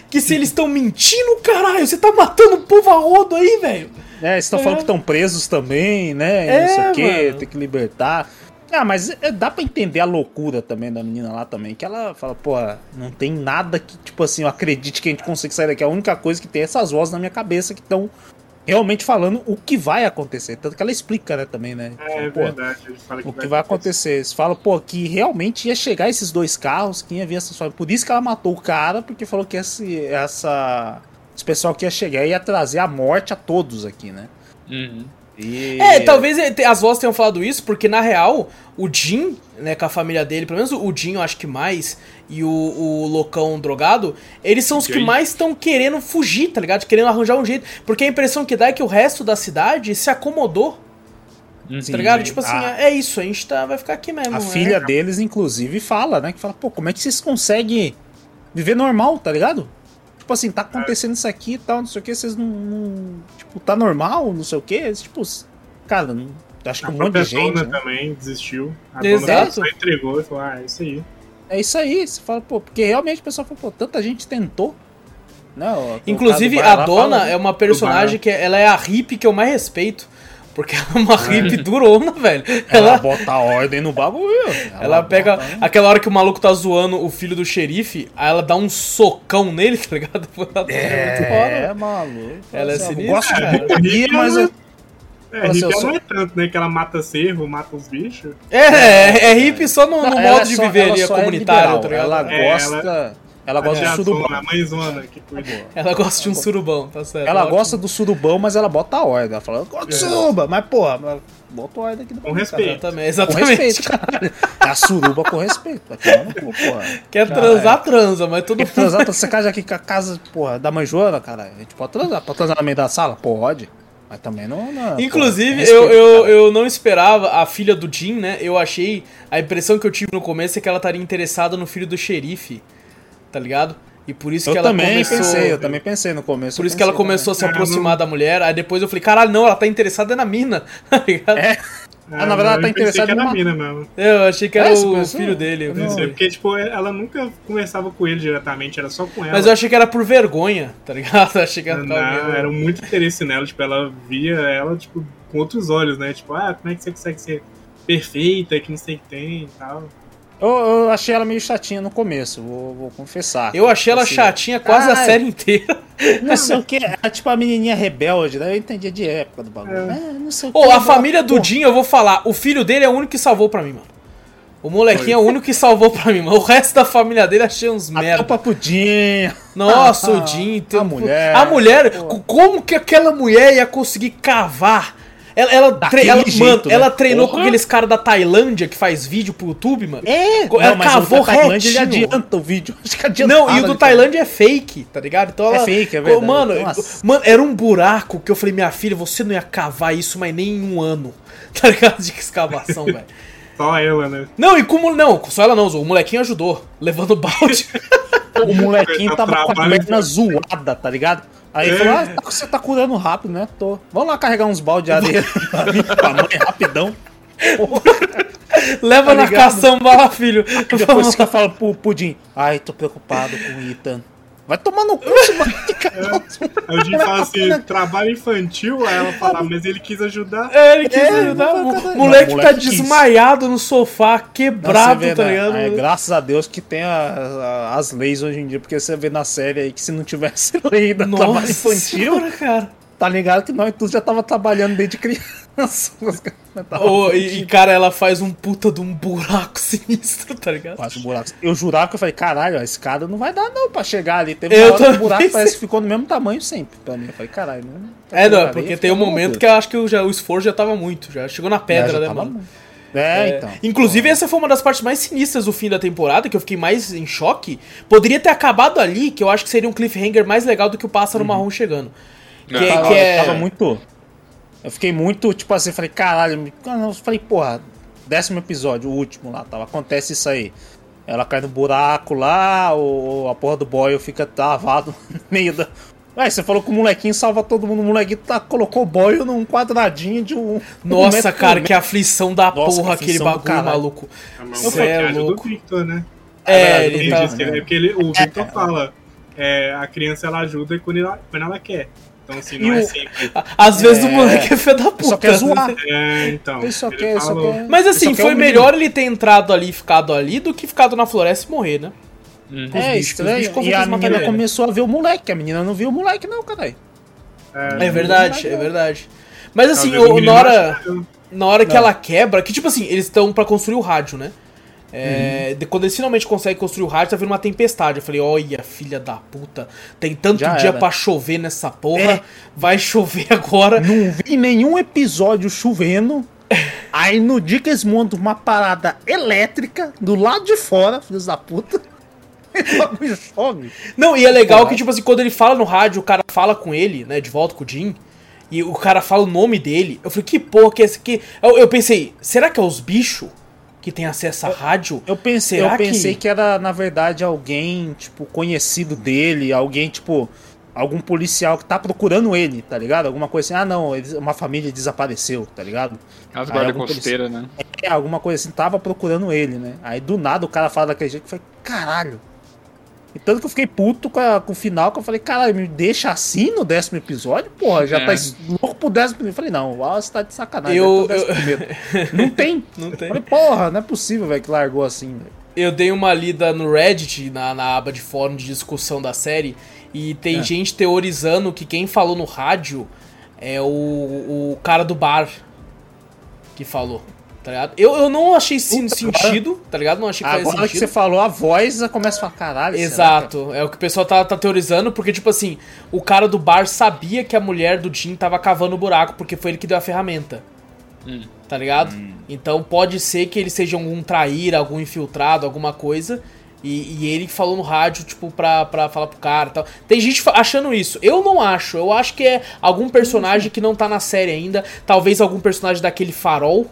Que se eles estão mentindo, caralho, você tá matando o povo a rodo aí, velho. É, eles estão É. falando que estão presos também, né? É, não sei o quê, tem que libertar. Ah, mas é, dá pra entender a loucura também da menina lá também. Que ela fala, pô, não tem nada que, tipo assim, eu acredite que a gente consiga sair daqui. A única coisa que tem é essas vozes na minha cabeça que estão realmente falando o que vai acontecer. Tanto que ela explica, né, também, né? É, Fala, pô, verdade. O que vai acontecer? Eles falam, pô, que realmente ia chegar esses dois carros, que ia vir essas famílias. Por isso que ela matou o cara, porque falou que esse, essa, esse pessoal que ia chegar ia trazer a morte a todos aqui, né? E... É, talvez as vozes tenham falado isso, porque na real, o Jim, né, com a família dele, pelo menos o Jim eu acho que mais, e o, o loucão drogado, eles são os que mais estão querendo fugir, tá ligado? Querendo arranjar um jeito. Porque a impressão que dá é que o resto da cidade se acomodou, Sim, tá ligado? Tipo assim, a, é isso, a gente tá, vai ficar aqui mesmo. a é. filha deles, inclusive, fala, né? Que fala, pô, como é que vocês conseguem viver normal, tá ligado? Tipo assim, tá acontecendo isso aqui e tal, não sei o que, vocês não, não- Tipo, tá normal, não sei o que. Eles, tipo, cara, não- acho que A um monte de gente. dona né? também desistiu. A Exato. dona só entregou e falou, ah, é isso aí. É isso aí, você fala, pô, porque realmente o pessoal fala, pô, tanta gente tentou. Né, o- o Inclusive, a dona fala, é uma personagem que ela é a hippie que eu mais respeito. Porque ela é uma hippie durona, velho. Ela Ela, bota ordem no bagulho. ela pega bota- aquela hora que o maluco tá zoando o filho do xerife, aí ela dá um socão nele, tá ligado? Ela tá muito foda. É, maluco. Ela é Assim, eu sinistra, Gosto de cara. burguia, mas eu, É, assim, hippie eu ela sou- não é tanto, né? Que ela mata cervo, mata os bichos. É, é, é hippie só no, no Não, ela modo de viver ela ali, é é comunitário, liberal, tá ligado? Ela É, gosta. Ela gosta a do surubão. tiazona, a mãezona que cuida. Ela gosta de um surubão, tá certo. Ela Ela gosta do surubão, mas ela bota a ordem. Ela fala, eu gosto de suruba, mas porra, bota a ordem aqui do Com respeito. cara. Exatamente, Com respeito, caralho. É a suruba com respeito. Vai tomar no cu, porra. Quer Cara, transar, transa, mas todo Quer mundo. transar, você casa aqui com a casa, porra, da mãe Joana, caralho. A gente pode transar. Pode transar no meio da sala? Pode. Mas também não. não Inclusive, porra, eu, respeito, eu, cara. eu não esperava a filha do Jim, né? Eu achei. A impressão que eu tive no começo é que ela estaria interessada no filho do xerife, tá ligado? E por isso Eu que ela também começou. pensei, eu também pensei no começo. Por isso que ela começou a se aproximar da mulher. Aí depois eu falei, caralho, não, ela tá interessada na mina, tá ligado? É. Ah, na verdade, ela tá interessada que era numa- a mina mesmo. Eu achei que era É, o pensou? filho dele. eu Não. pensei. Porque, tipo, ela nunca conversava com ele diretamente, era só com ela. Mas eu achei que era por vergonha, tá ligado? Eu achei que ela Não, tava era muito interesse nela, tipo, ela via ela, tipo, com outros olhos, né? Tipo, ah, como é que você consegue ser perfeita, que não sei o que tem e tal. Eu, eu achei ela meio chatinha no começo, vou, vou confessar. Eu achei ela Assim, chatinha quase a ah, série inteira. Não sei o que, é tipo a menininha rebelde, né? Eu entendia de época do bagulho. É, não sei o Ô, a família do. Jim, eu vou falar, o filho dele é o único que salvou pra mim, mano. O molequinho é o único que salvou pra mim, mano. O resto da família dele achei uns A merda. topa pudim. Nossa, o Jim. tem A um- mulher, A mulher. pô. co- Como que aquela mulher ia conseguir cavar Ela, ela, tre- ela- jeito, mano, né? ela treinou com Porra. aqueles caras da Tailândia que faz vídeo pro YouTube, mano. É, Ela cavou o da Tailândia, ele adianta o vídeo. Acho que adiantava, Não, e o do Tailândia é fake, tá ligado? Então É ela. fake, é verdade. Mano, Nossa. mano, era um buraco que eu falei, minha filha, você não ia cavar isso, mas nem em um ano. Tá ligado? De escavação, velho. Só ela, né? Não, e como. Não, só ela não, o molequinho ajudou, levando balde. O molequinho Tá tava com a perna zoada, tá ligado? Aí ele É. falou, ah, tá- você tá curando rápido, né? Tô. Vamos lá carregar uns balde de areia pra mim, pra mãe, rapidão. Leva Tá na caçamba lá, filho. Depois Vamos você fala pro Pudim, ai, tô preocupado com o Ethan. Vai tomar no cu, mano. Aí o Jim fala assim, trabalho infantil, aí ela fala, mas ele quis ajudar. É, ele quis É, ajudar. não, O caralho. moleque Não, tá quis. desmaiado no sofá, quebrado, Você vê, tá né? ligado? É, graças a Deus que tem a- a- as leis hoje em dia, porque você vê na série aí que se não tivesse lei da trabalho infantil, senhora, cara. Tá ligado que nós todos já tava trabalhando desde criança. Ô, e, e, cara, ela faz um puta de um buraco sinistro, tá ligado? Quase um buraco. Eu jurava que eu falei, caralho, a escada não vai dar não pra chegar ali. Teve Eu uma hora que o buraco sei. parece que ficou no mesmo tamanho sempre pra mim. Eu falei, caralho, não. É, não, Areia porque tem um momento que eu acho que o, já, o esforço já tava muito, já chegou na pedra, Já né, mano? muito. É, então. Inclusive, essa foi uma das partes mais sinistras do fim da temporada, que eu fiquei mais em choque. Poderia ter acabado ali, que eu acho que seria um cliffhanger mais legal do que o pássaro marrom chegando. Que, Não, é- tava, que é. tava muito. Eu fiquei muito, tipo assim, falei, caralho, eu falei, porra, décimo episódio, o último lá, tava, acontece isso aí. Ela cai no buraco lá, o, a porra do boy fica travado no meio da. Ué, você falou que o molequinho salva todo mundo, o molequinho tá, colocou o boy num quadradinho de um. um Nossa, metro por cara, que aflição da Nossa, porra que aquele aflição do bagulho caralho. maluco. Mas Cê é louco. o Victor, né? É, Ele ele tá. disse que é porque ele, o Victor fala, é, a criança ela ajuda quando ela, quando ela quer. Então assim, não E é o- sempre. Às vezes É. o moleque é filho da puta. Só quer zoar. né? É, então. Ele só quer, só quer. Mas assim, foi um melhor ele ter entrado ali e ficado ali do que ficado na floresta e morrer, né? É, Os bichos, os estranho. bichos E a menina começou a ver o moleque. A menina não viu o moleque, não, caralho. É verdade, é verdade. Mas assim, o na hora, na hora que Não. ela quebra, que tipo assim, eles estão pra construir o rádio, né? É, de- quando eles finalmente conseguem construir o rádio, tá vindo uma tempestade. Eu falei, olha, filha da puta, tem tanto Já dia era. pra chover nessa porra, É. vai chover agora. Não vi nenhum episódio chovendo. Aí no dia que eles montam uma parada elétrica do lado de fora, filhos da puta. Não, e é legal que, tipo assim, quando ele fala no rádio, o cara fala com ele, né, de volta com o Jim, e o cara fala o nome dele. Eu falei, que porra que é esse aqui? Eu, eu pensei, será que é os bichos que tem acesso à rádio? Eu pensei, Será eu pensei que- que... era, na verdade, alguém, tipo, conhecido dele, alguém, tipo, algum policial que tá procurando ele, tá ligado? Alguma coisa assim, ah não, uma família desapareceu, tá ligado? As guarda costeira, né? É, alguma coisa assim, tava procurando ele, né? Aí do nada o cara fala daquele jeito que falei, caralho. E tanto que eu fiquei puto com, a- com o final, que eu falei, caralho, me deixa assim no décimo episódio? Porra, já É. tá louco pro décimo primeiro. Eu falei, não, o Wallace tá de sacanagem. Eu- primeiro. Não tem. Não tem. Eu falei, porra, não é possível, velho, que largou assim, velho. Eu dei uma lida no Reddit, na, na aba de fórum de discussão da série, e tem É. gente teorizando que quem falou no rádio é o, o cara do bar que falou, tá ligado? Eu, eu não achei Puta, sentido, tá ligado? Não achei que Agora que você falou a voz, eu começo a falar, caralho. será Exato, é o que o pessoal tá, tá teorizando, porque, tipo assim, o cara do bar sabia que a mulher do Jim tava cavando o buraco, porque foi ele que deu a ferramenta. Hum. Tá ligado? Então pode ser que ele seja algum traíra, algum infiltrado, alguma coisa. E, e ele falou no rádio, tipo, pra, pra falar pro cara e tal. Tem gente achando isso. Eu não acho. Eu acho que é algum personagem que não tá na série ainda. Talvez algum personagem daquele farol.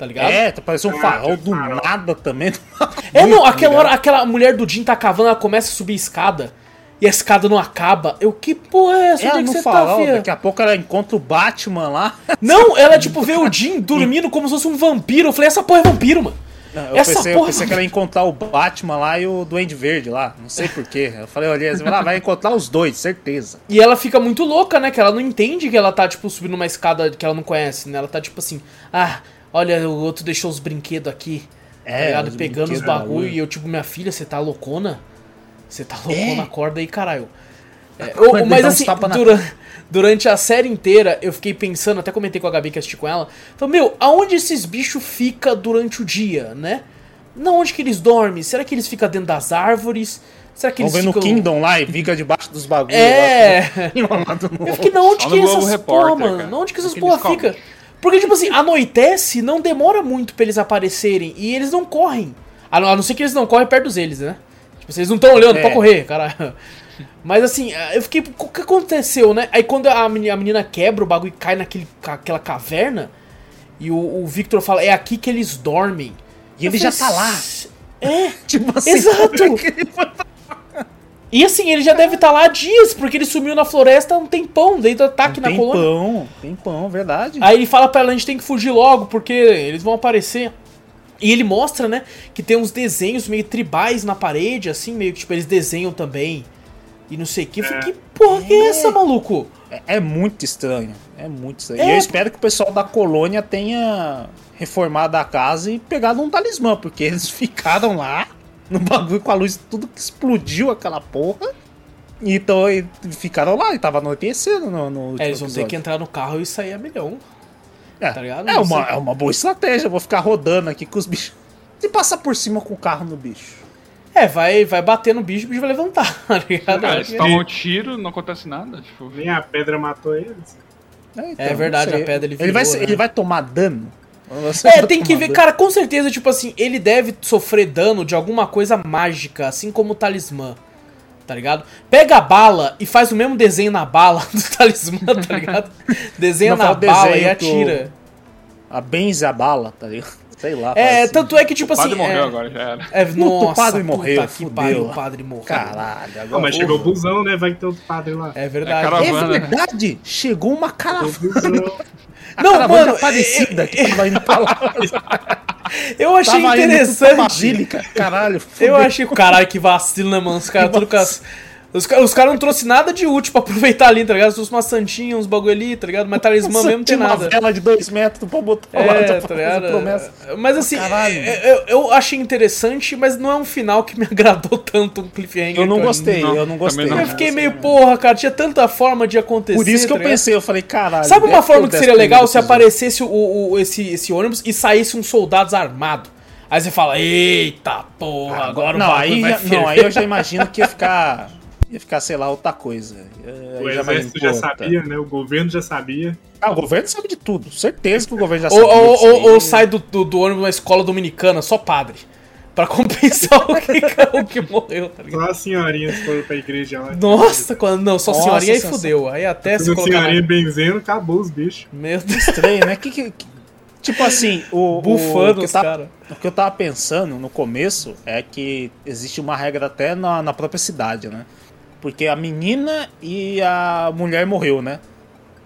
Tá ligado? É, tá parecendo um farol do nada também. É, não, aquela hora, aquela mulher do Jim tá cavando, ela começa a subir a escada. E a escada não acaba. Eu, que porra é essa? É, Onde é que você tá, farol, fia? daqui a pouco ela encontra o Batman lá. Não, ela, tipo, vê o Jim dormindo como se fosse um vampiro. Eu falei, essa porra é vampiro, mano. Não, Eu Essa pensei, eu porra- pensei que ela ia encontrar o Batman lá e o Duende Verde lá. Não sei porquê. Eu falei, olha, vai encontrar os dois, certeza. E ela fica muito louca, né? Que ela não entende que ela tá, tipo, subindo uma escada que ela não conhece, né? Ela tá, tipo assim, ah, olha, o outro deixou os brinquedos aqui. tá É, ligado? os Pegando os bagulho. E eu, tipo, minha filha, você tá loucona? Você tá loucona, É. acorda aí, caralho. É, e mas assim, tapa na dura- durante a série inteira, eu fiquei pensando, até comentei com a Gabi que assisti com ela. Então, meu, aonde esses bichos ficam durante o dia, né? Não, onde que eles dormem? Será que eles ficam dentro das árvores? Será que eles ver no ficam... Kingdom lá e fica debaixo dos bagulhos. É. lá, enrolado no Eu fiquei, não, onde Só que essas porra, mano? onde que essas porra comem. Porque, tipo assim, anoitece, não demora muito pra eles aparecerem. E eles não correm. A não, ser que eles não correm perto deles, né? Tipo, vocês não estão olhando É. pra correr, caralho. Mas assim, eu fiquei. O que aconteceu, né? Aí quando a menina, quebra o bagulho e cai naquele, aquela caverna. E o, o Victor fala, é aqui que eles dormem. E ele Eu já falei, tá lá. "S- É. Tipo assim, Exato. como é que ele foi- E assim, ele já deve estar lá há dias, porque ele sumiu na floresta há um tempão, desde o ataque na tem colônia. pão, tem pão, verdade. Aí ele fala pra ela, a gente tem que fugir logo, porque eles vão aparecer. E ele mostra, né, que tem uns desenhos meio tribais na parede, assim, meio que, tipo, eles desenham também. E não sei o que. Eu falei, que porra que é essa, maluco? É, é muito estranho. É muito estranho. É, E eu espero que o pessoal da colônia tenha reformado a casa e pegado um talismã, porque eles ficaram lá no bagulho com a luz, tudo que explodiu aquela porra. Então e ficaram lá e tava anoitecendo no, no último É, eles vão ter episódio. que entrar no carro e sair a milhão. É, tá ligado? é, Não uma, sei. é uma boa estratégia. Vou ficar rodando aqui com os bichos. Se passar por cima com o carro no bicho. É, vai, vai bater no bicho, o bicho vai levantar, tá ligado? Cara, eles tomam um tiro, não acontece nada. Tipo, Nem a pedra matou eles. É, É verdade, não sei. a pedra ele ele vai, virou, né? ele vai tomar dano? É, vai tem que ver, cara, com certeza, tipo assim, ele deve sofrer dano de alguma coisa mágica, assim como o talismã. Tá ligado? Pega a bala e faz o mesmo desenho na bala do talismã, tá ligado? Desenha Não, na bala e atira. A benze a bala, tá ligado? Sei lá. É, parece- tanto é que, tipo o padre assim. morreu é, agora, já era. É, nossa, o padre puta morreu, que pariu, o padre morreu. Caralho, agora. Não, mas chegou o busão, né? Vai que tem outro padre lá. É verdade. É, É né? verdade, chegou uma caravana. A Não, mano, parecida que tava indo pra lá. Eu achei Tava indo pra interessante. Basílica, caralho. Eu fudeu. achei que, caralho, que vacilo, né, mano? Os caras tudo com as. Os, os caras não trouxeram nada de útil pra aproveitar ali, tá ligado? Trouxe uma santinha, uns bagulho ali, tá ligado? Mas talismã Nossa, mesmo não tem tinha nada. uma vela de dois metros pra botar lá É, pra tá ligado? promessa. Mas assim, Caralho. é- eu, eu achei interessante, mas não é um final que me agradou tanto um cliffhanger. Eu não gostei, Não, eu não gostei. não. Eu fiquei meio, porra, cara, tinha tanta forma de acontecer. Por isso que tá eu pensei, eu falei, caralho. Sabe uma forma que seria legal se aparecesse o, o- esse, esse ônibus e saísse uns soldados armados? Aí você fala, eita porra, agora não, o aí, vai ferver. não, aí eu já imagino que ia ficar. Ia ficar, sei lá, outra coisa. Aí O já exército já sabia, né? O governo já sabia. Ah, o governo sabe de tudo. Certeza que o governo já sabe. ou, ou, ou sai do, do, do ônibus uma escola dominicana, só padre. Pra compensar o que, o que morreu, tá ligado? Só as senhorinhas foram pra igreja lá. Nossa, quando não, só Nossa senhorinha aí fudeu. Aí até se colocar. senhorinha na- benzendo, acabou os bichos. Meu Deus, estranho, né? Que, que- que- tipo assim, o, o, bufando que os tá- caras. o que eu tava pensando no começo é que existe uma regra até na, na própria cidade, né? Porque a menina e a mulher morreu, né?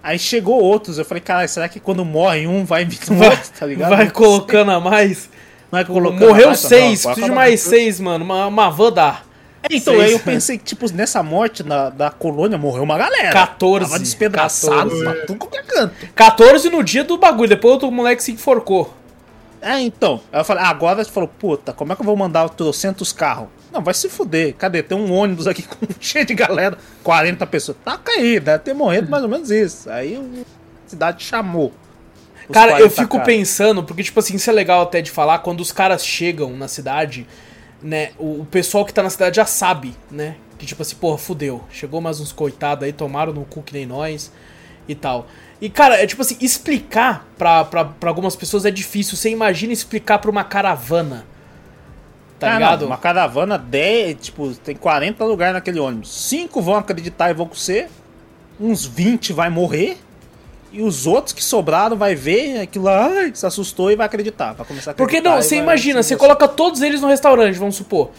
Aí chegou outros, eu falei, cara, será que quando morre um vai vir um outro, tá ligado? Vai colocando a mais. Vai colocando Morreu mais, não, seis, pode preciso de mais seis, mano. Uma, uma van dá. É, Então, Seis. aí eu pensei que, tipo, nessa morte na, da colônia morreu uma galera. 14, Tava despedaçado, 14. pra tudo qualquer canto. 14 no dia do bagulho, depois outro moleque se enforcou. É, então. Aí eu falei, ah, agora você falou, puta, como é que eu vou mandar trocentos carros? Não, vai se fuder. Cadê? Tem um ônibus aqui com cheio de galera, 40 pessoas. Tá caído, deve ter morrido mais ou menos isso. Aí a cidade chamou. Cara, eu 40 fico caras. pensando, porque, tipo assim, isso é legal até de falar, quando os caras chegam na cidade, né, o, o pessoal que tá na cidade já sabe, né, que tipo assim, porra, fudeu, chegou mais uns coitados aí, tomaram no cu que nem nós e tal. E, cara, é tipo assim, explicar pra, pra, pra algumas pessoas é difícil, você imagina explicar pra uma caravana, tá Ah, não, ligado? uma caravana, 10, tipo, tem 40 lugares naquele ônibus. 5 vão acreditar e vão com você. Uns 20 vai morrer. E os outros que sobraram vai ver aquilo lá, ai, se assustou e vai acreditar. Vai começar a Porque não, você imagina, você coloca todos eles no restaurante, vamos supor.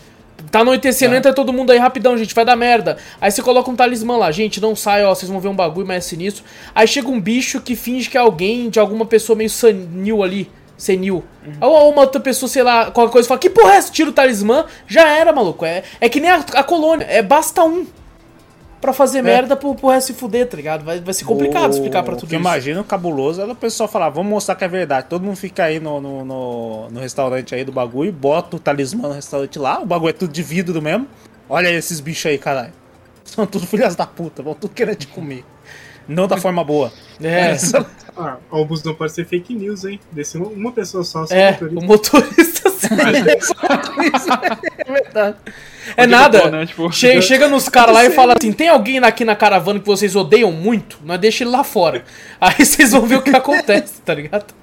Tá anoitecendo, Tá. entra todo mundo aí rapidão, gente, vai dar merda. Aí você coloca um talismã lá, gente, não sai, ó, vocês vão ver um bagulho mais sinistro. Aí chega um bicho que finge que é alguém de alguma pessoa meio senil ali, senil. Uhum. Ou uma outra pessoa, sei lá, qualquer coisa, fala, que porra é essa? Tira o talismã, já era, maluco. É, é que nem a, a colônia, é basta um pra fazer merda pro, pro resto se fuder, tá ligado? Vai, vai ser complicado O- explicar pra o tudo isso. imagino cabuloso era o pessoal falar, vamos mostrar que é verdade. Todo mundo fica aí no, no, no, no restaurante aí do bagulho, bota o talismã no restaurante lá, o bagulho é tudo de vidro mesmo. Olha esses bichos aí, caralho. São tudo filhas da puta, vão tudo querer te comer. Não da forma boa. É, Ah, o busão pode ser fake news, hein? Desse uma, pessoa só, é, motorista. o motorista. sim. é verdade. É nada. Né, tipo, Che- chega nos caras lá e fala assim: tem alguém aqui na caravana que vocês odeiam muito? Nós deixa ele lá fora. Aí vocês vão ver o que acontece, tá ligado?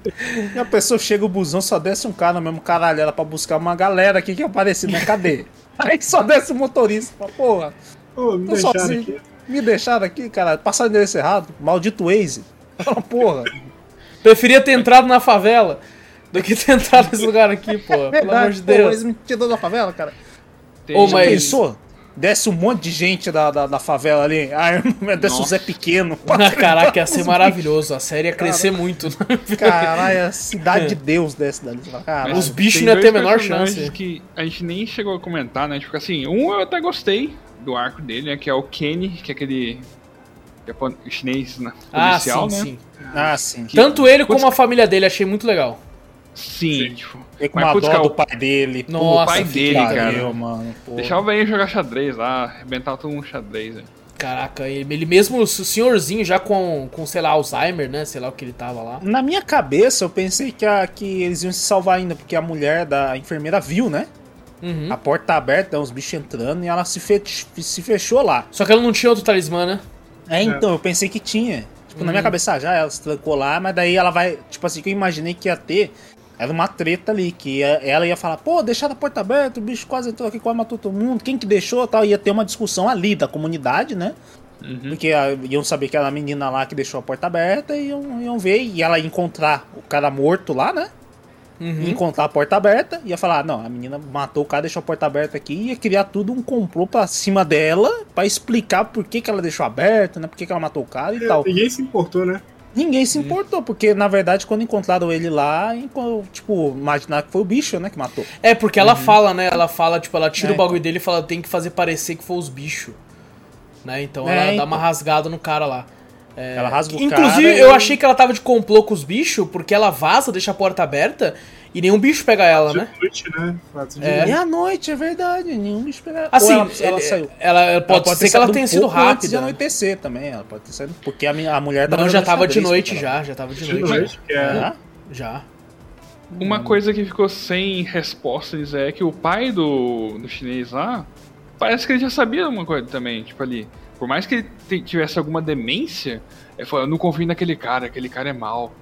E a pessoa chega o busão, só desce um cara mesmo caralho, era pra buscar uma galera aqui que apareceu na cadeia. Aí só desce o motorista, fala, porra, Ô, me deixaram sozinho. aqui. Me deixaram aqui, cara, passaram o endereço errado, maldito Waze. Fala, porra, Preferia ter entrado na favela do que ter entrado nesse lugar aqui, pô. Pelo amor de pô, Deus. Waze me tirou da favela, cara. tem- Ô, Já mas- pensou? Desce um monte de gente da, da, da favela ali. Ah, desce o. Zé Pequeno. Ah, Caraca, ia ser maravilhoso. A série ia crescer muito. né? Caralho, a cidade de Deus desce dali. Caralho. Os bichos não iam ter a menor chance. que a gente nem chegou a comentar, né? Tipo assim, um eu até gostei do arco dele, né? Que é o Kenny, que é aquele japon- chinês né, Ah, policial, sim, né? sim. Ah, sim. Tanto ele como a família dele, achei muito legal. Sim, tipo. Fiquei com mas, uma putz, dó cara, do pai dele. Nossa, Puta pai que dele, cara. mano. pô. Deixar o velho jogar xadrez lá, arrebentar todo mundo xadrez, né? Caraca, ele, ele mesmo, o senhorzinho, já com, com, sei lá, Alzheimer, né? Sei lá o que ele tava lá. Na minha cabeça, eu pensei que, a, que eles iam se salvar ainda, porque a mulher da enfermeira viu, né? Uhum. A porta tá aberta, os bichos entrando e ela se, fe se fechou lá. Só que ela não tinha outro talismã, né? É, então, eu pensei que tinha. Tipo, na minha Uhum. cabeça, já ela se trancou lá, mas daí ela vai. Tipo assim, que eu imaginei que ia ter. Era uma treta ali, que ia- ela ia falar, pô, deixaram a porta aberta, o bicho quase entrou aqui, quase matou todo mundo, quem que deixou tal. Ia ter uma discussão ali da comunidade, né? Porque ah, iam saber que era a menina lá que deixou a porta aberta e iam, iam ver, e ela ia encontrar o cara morto lá, né? Uhum. Ia encontrar a porta aberta, ia falar, "Ah, não, a menina matou o cara, deixou a porta aberta aqui, ia criar tudo um complô pra cima dela, pra explicar por que, que ela deixou aberta, né? Por que, que ela matou o cara e É, tal. Ninguém se importou, né? Ninguém se importou, porque na verdade quando encontraram ele lá, tipo, imaginaram que foi o bicho, né, que matou. É, porque ela fala, né? Ela fala, tipo, ela tira É, o bagulho dele e fala, tem que fazer parecer que foi os bichos. Né? Então É, ela dá então. uma rasgada no cara lá. É, Ela rasga o Inclusive, cara e- eu achei que ela tava de complô com os bichos, porque ela vaza, deixa a porta aberta e nenhum bicho pega ela, De né? noite, né? De É. noite. E à noite, é verdade, nenhum bicho pegou. Assim, Ou ela, ela ele- saiu. ela, ela pode, Ela ser que ela tenha um sido antes de rápida. anoitecer também, ela pode ter saído, porque a, minha, a mulher Não, já tava de noite né, já, já tava de De noite. é. É? Já. Uma coisa que ficou sem respostas é que o pai do, do chinês lá, parece que ele já sabia uma coisa também, tipo ali. Por mais que ele tivesse alguma demência, ele falou, eu não confio naquele cara, aquele cara é mau.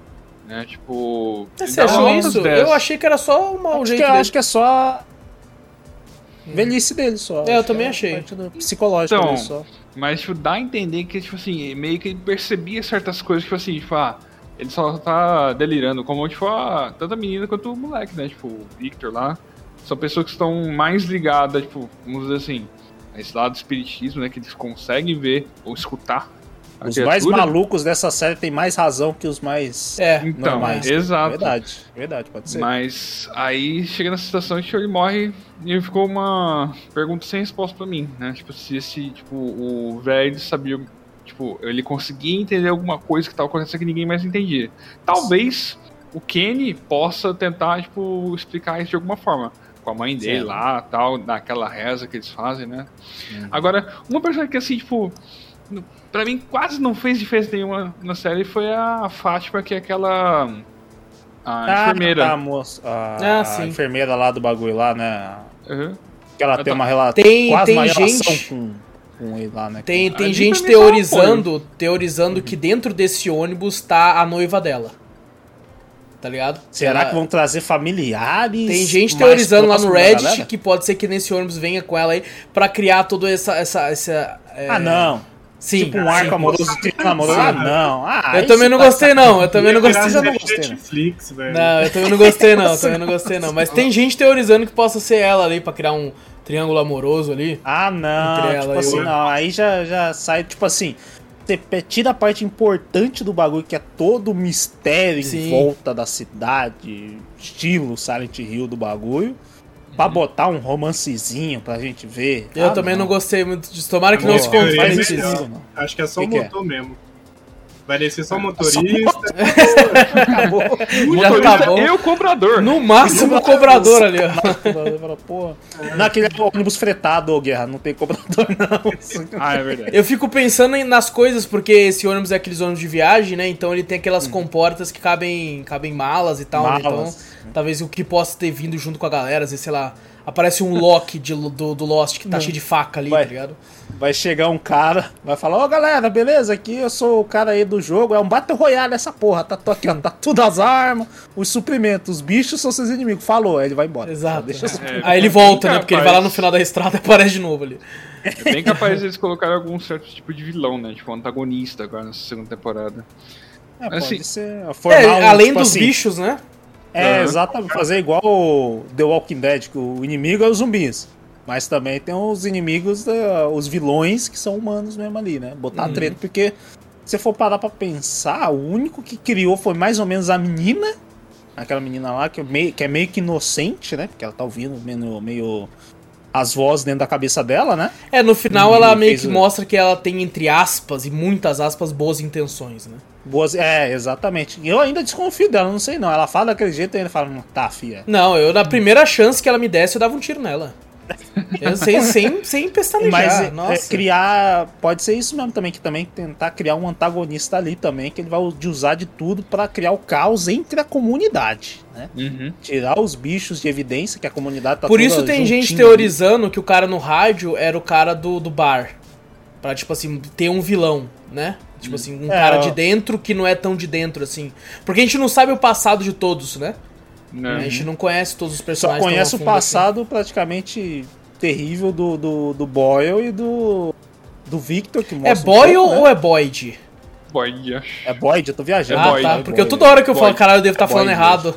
Né? Tipo. ele Você achou isso? 10. Eu achei que era só um mau Acho jeito que, dele. acho que é só. Velhice dele só. É, eu também que achei. Psicológico Então, dele só. Mas, tipo, dá a entender que, tipo assim, meio que ele percebia certas coisas, tipo assim, tipo, ah, ele só tá delirando, como, tipo, a, tanto a menina quanto o moleque, né? Tipo, o Victor lá. São pessoas que estão mais ligadas, tipo, vamos dizer assim, esse lado do espiritismo, né? Que eles conseguem ver ou escutar a Os mais criatura. malucos dessa série têm mais razão que os mais É, Então, normais. exato. Verdade, verdade, pode ser. Mas aí chega na situação que ele morre e ficou uma pergunta sem resposta pra mim, né? Tipo, se esse, tipo, o velho sabia, tipo, ele conseguia entender alguma coisa que tava acontecendo que ninguém mais entendia. Talvez o Kenny possa tentar, tipo, explicar isso de alguma forma. Com a mãe dele Sim. lá, tal, naquela reza que eles fazem, né? Uhum. Agora, uma pessoa que, assim, tipo, pra mim quase não fez diferença nenhuma na série foi a Fátima, que é aquela... A enfermeira. tá, a moça, a, Ah, a sim. enfermeira lá do bagulho lá, né? Uhum. Que ela Ah, tem tá. uma relação. Tem- quase tem uma relação gente- com, com ele lá, né? Tem, tem gente um teorizando, teorizando que dentro desse ônibus tá a noiva dela. Tá ligado? Será Ela- que vão trazer familiares? Tem gente teorizando lá no Reddit galera? que pode ser que nesse ônibus venha com ela aí pra criar toda essa. essa, essa é, Ah, não. Sim. tipo um sim. arco amoroso de namoro. Ah, não. Ah, Eu também não tá gostei, não. Eu também não gostei. já não gostei? Netflix, velho. Não, eu também não gostei, não. Eu também não gostei, não. Mas tem gente teorizando que possa ser ela ali pra criar um triângulo amoroso ali. Ah, não. Entre ela Tipo e assim, o- não. Aí já, já sai, tipo assim. Você tira a parte importante do bagulho, que é todo o mistério Sim. em volta da cidade, estilo Silent Hill do bagulho, pra botar um romancezinho pra gente ver. Eu Ah, também não. gostei muito disso. Tomara que Não, não se não, sentido, não. Acho que é só Que o que é? motor mesmo. Vai descer só o motorista. motor, Acabou. O Já motorista e o cobrador. No máximo o cobrador ali, ó. Fala, Pô, naquele ônibus fretado, ô Guerra, não tem cobrador, não. Ah, é verdade. Eu fico pensando nas coisas, porque esse ônibus é aqueles ônibus de viagem, né? Então ele tem aquelas comportas que cabem, cabem malas e tal, né? Então, Malas. talvez o que possa ter vindo junto com a galera, às vezes, sei lá, aparece um Loki de, do, do Lost que tá cheio de faca ali, Vai. tá ligado? Vai chegar um cara, vai falar, ô galera, beleza? Aqui eu sou o cara aí do jogo, é um Battle Royale essa porra, tá, tô aqui, ó, tá tudo as armas, os suprimentos, os bichos são seus inimigos. Falou, aí ele vai embora. Exato. Deixa os- É, Aí ele volta, né? Porque ele vai lá no final da estrada e aparece de novo ali. É bem capaz de eles colocarem algum certo tipo de vilão, né? Tipo, antagonista agora nessa segunda temporada. É, pode Assim, ser É, formar um, além tipo dos assim, bichos, né? É, Aham. exatamente, fazer igual o The Walking Dead, que o inimigo é os zumbis. Mas também tem os inimigos, eh, os vilões que são humanos mesmo ali, né? Botar Uhum. treta, porque se você for parar pra pensar, o único que criou foi mais ou menos a menina, aquela menina lá que é meio que, é meio que inocente, né? Porque ela tá ouvindo meio, meio as vozes dentro da cabeça dela, né? É, no final Uhum, ela meio que o- mostra que ela tem, entre aspas, e muitas aspas, boas intenções, né? Boas, é, exatamente. Eu ainda desconfio dela, não sei não. Ela fala daquele jeito e ele fala, "Hum, tá, fia. Não, eu na primeira chance que ela me desse, eu dava um tiro nela. Eu, sem, sem, sem pestanejar, Mas é, nossa. é, criar. Pode ser isso mesmo também, que também tentar criar um antagonista ali também, que ele vai de usar de tudo pra criar o caos entre a comunidade, né? Uhum. Tirar os bichos de evidência que a comunidade tá Por toda isso tem gente teorizando que o cara no rádio era o cara do, do bar. Pra, tipo assim, ter um vilão, né? Tipo assim, um É, cara de dentro que não é tão de dentro assim. Porque a gente não sabe o passado de todos, né? Né? A gente não conhece todos os. Só personagens. tão conhece o assim. passado praticamente terrível do, do, do Boyle e do. Do Victor, que É mostra. um Boyle pouco, né? ou é Boyd? Boy, acho. É Boyd, eu tô viajando. ah, Boyd, tá. é Porque Boyd. toda hora que eu Boyd. falo, caralho, eu devo estar É falando Boyd errado.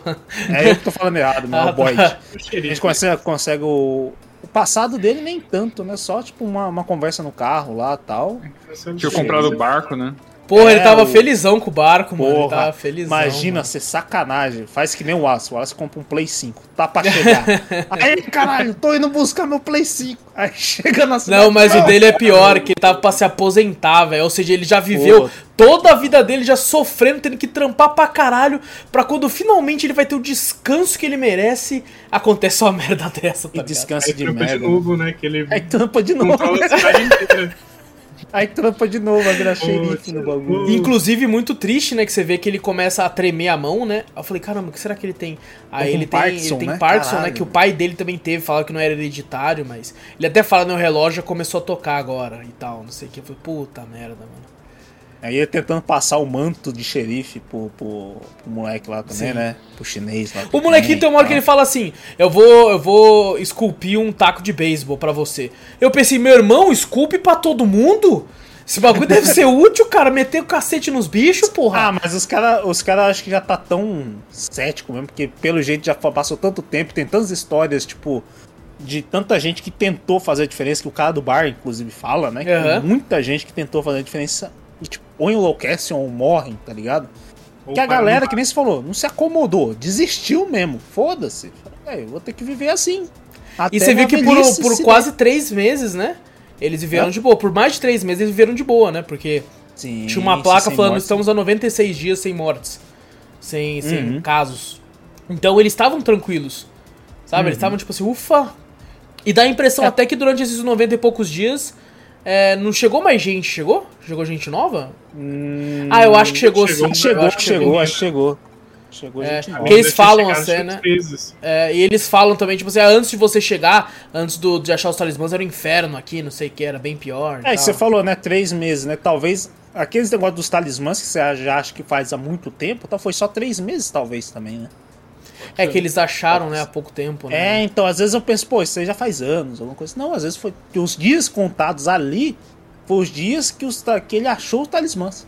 É eu que tô falando errado, não, é Ah, o Boyd. tá. A gente consegue, consegue o, o passado dele nem tanto, né? Só tipo uma, uma conversa no carro lá tal. Tinha comprado o barco, né? Porra, ele É, tava o- felizão com o barco, mano. Ele Porra, tava felizão. imagina mano. ser sacanagem. Faz que nem o Aço. O Aço compra um Play 5. Tá pra chegar. Aí, caralho, tô indo buscar meu Play 5. Aí chega na cidade. Não, mas o dele é pior, que ele tava pra se aposentar, velho. Ou seja, ele já viveu Pô. toda a vida dele já sofrendo, tendo que trampar pra caralho, pra quando finalmente ele vai ter o descanso que ele merece, acontece uma merda dessa, tá E Aí de trampa de merda. novo, né? Que ele Aí trampa de novo. controla a cidade inteira. Aí trampa de novo, vai virar xerife no bagulho. Inclusive, muito triste, né? Que você vê que ele começa a tremer a mão, né? Eu falei, caramba, o que será que ele tem? Aí com ele tem, Parkinson, ele tem né? Parkinson, né? Caralho. Que o pai dele também teve, falava que não era hereditário, mas. Ele até fala, no relógio já começou a tocar agora e tal, não sei o que. Eu falei, puta merda, mano. Aí ele tentando passar o manto de xerife pro, pro, pro moleque lá também, Sim. né? Pro chinês lá. O molequinho tem uma hora que ele fala assim: Eu vou, eu vou esculpir um taco de beisebol pra você. Eu pensei, meu irmão, esculpe pra todo mundo? Esse bagulho deve ser útil, cara. Meter o cacete nos bichos, porra. Ah, mas os caras os cara acho que já tá tão cético mesmo, porque pelo jeito já passou tanto tempo, tem tantas histórias, tipo, de tanta gente que tentou fazer a diferença, que o cara do bar, inclusive, fala, né? Tem muita gente que tentou fazer a diferença ou enlouquecem ou morrem, tá ligado? que a galera, que nem se falou, não se acomodou, desistiu mesmo. Foda-se. É, eu vou ter que viver assim. Até e você viu que por, por se quase três meses, né? Eles viveram Hã? de boa. Por mais de três meses, eles viveram de boa, né? Porque der. Sim, tinha uma placa falando: morte. estamos a 96 dias sem mortes. Sem, sem Uhum. casos. Então eles estavam tranquilos. Sabe? Eles estavam tipo assim, ufa. E dá a impressão Uhum. É. até que durante esses 90 e poucos dias. É, não chegou mais gente, chegou? Chegou gente nova? Hum, Ah, eu acho que chegou, chegou, sim. Chegou, acho que chegou, acho que chegou. Chegou É, gente nova. eles falam chegado a cena- três vezes. É, e eles falam também, tipo assim, ah, antes de você chegar, antes do, de achar os talismãs, era um inferno aqui, não sei o que, era bem pior. e É, e tal. você falou, né? Três meses, né? Talvez aqueles negócios dos talismãs que você já acha que faz há muito tempo, então foi só três meses, talvez também, né? É que eles acharam, né, há pouco tempo, É, né? então às vezes eu penso, pô, isso aí já faz anos, alguma coisa. Não, às vezes foi os dias contados ali, foi os dias que, os, que ele achou os talismãs.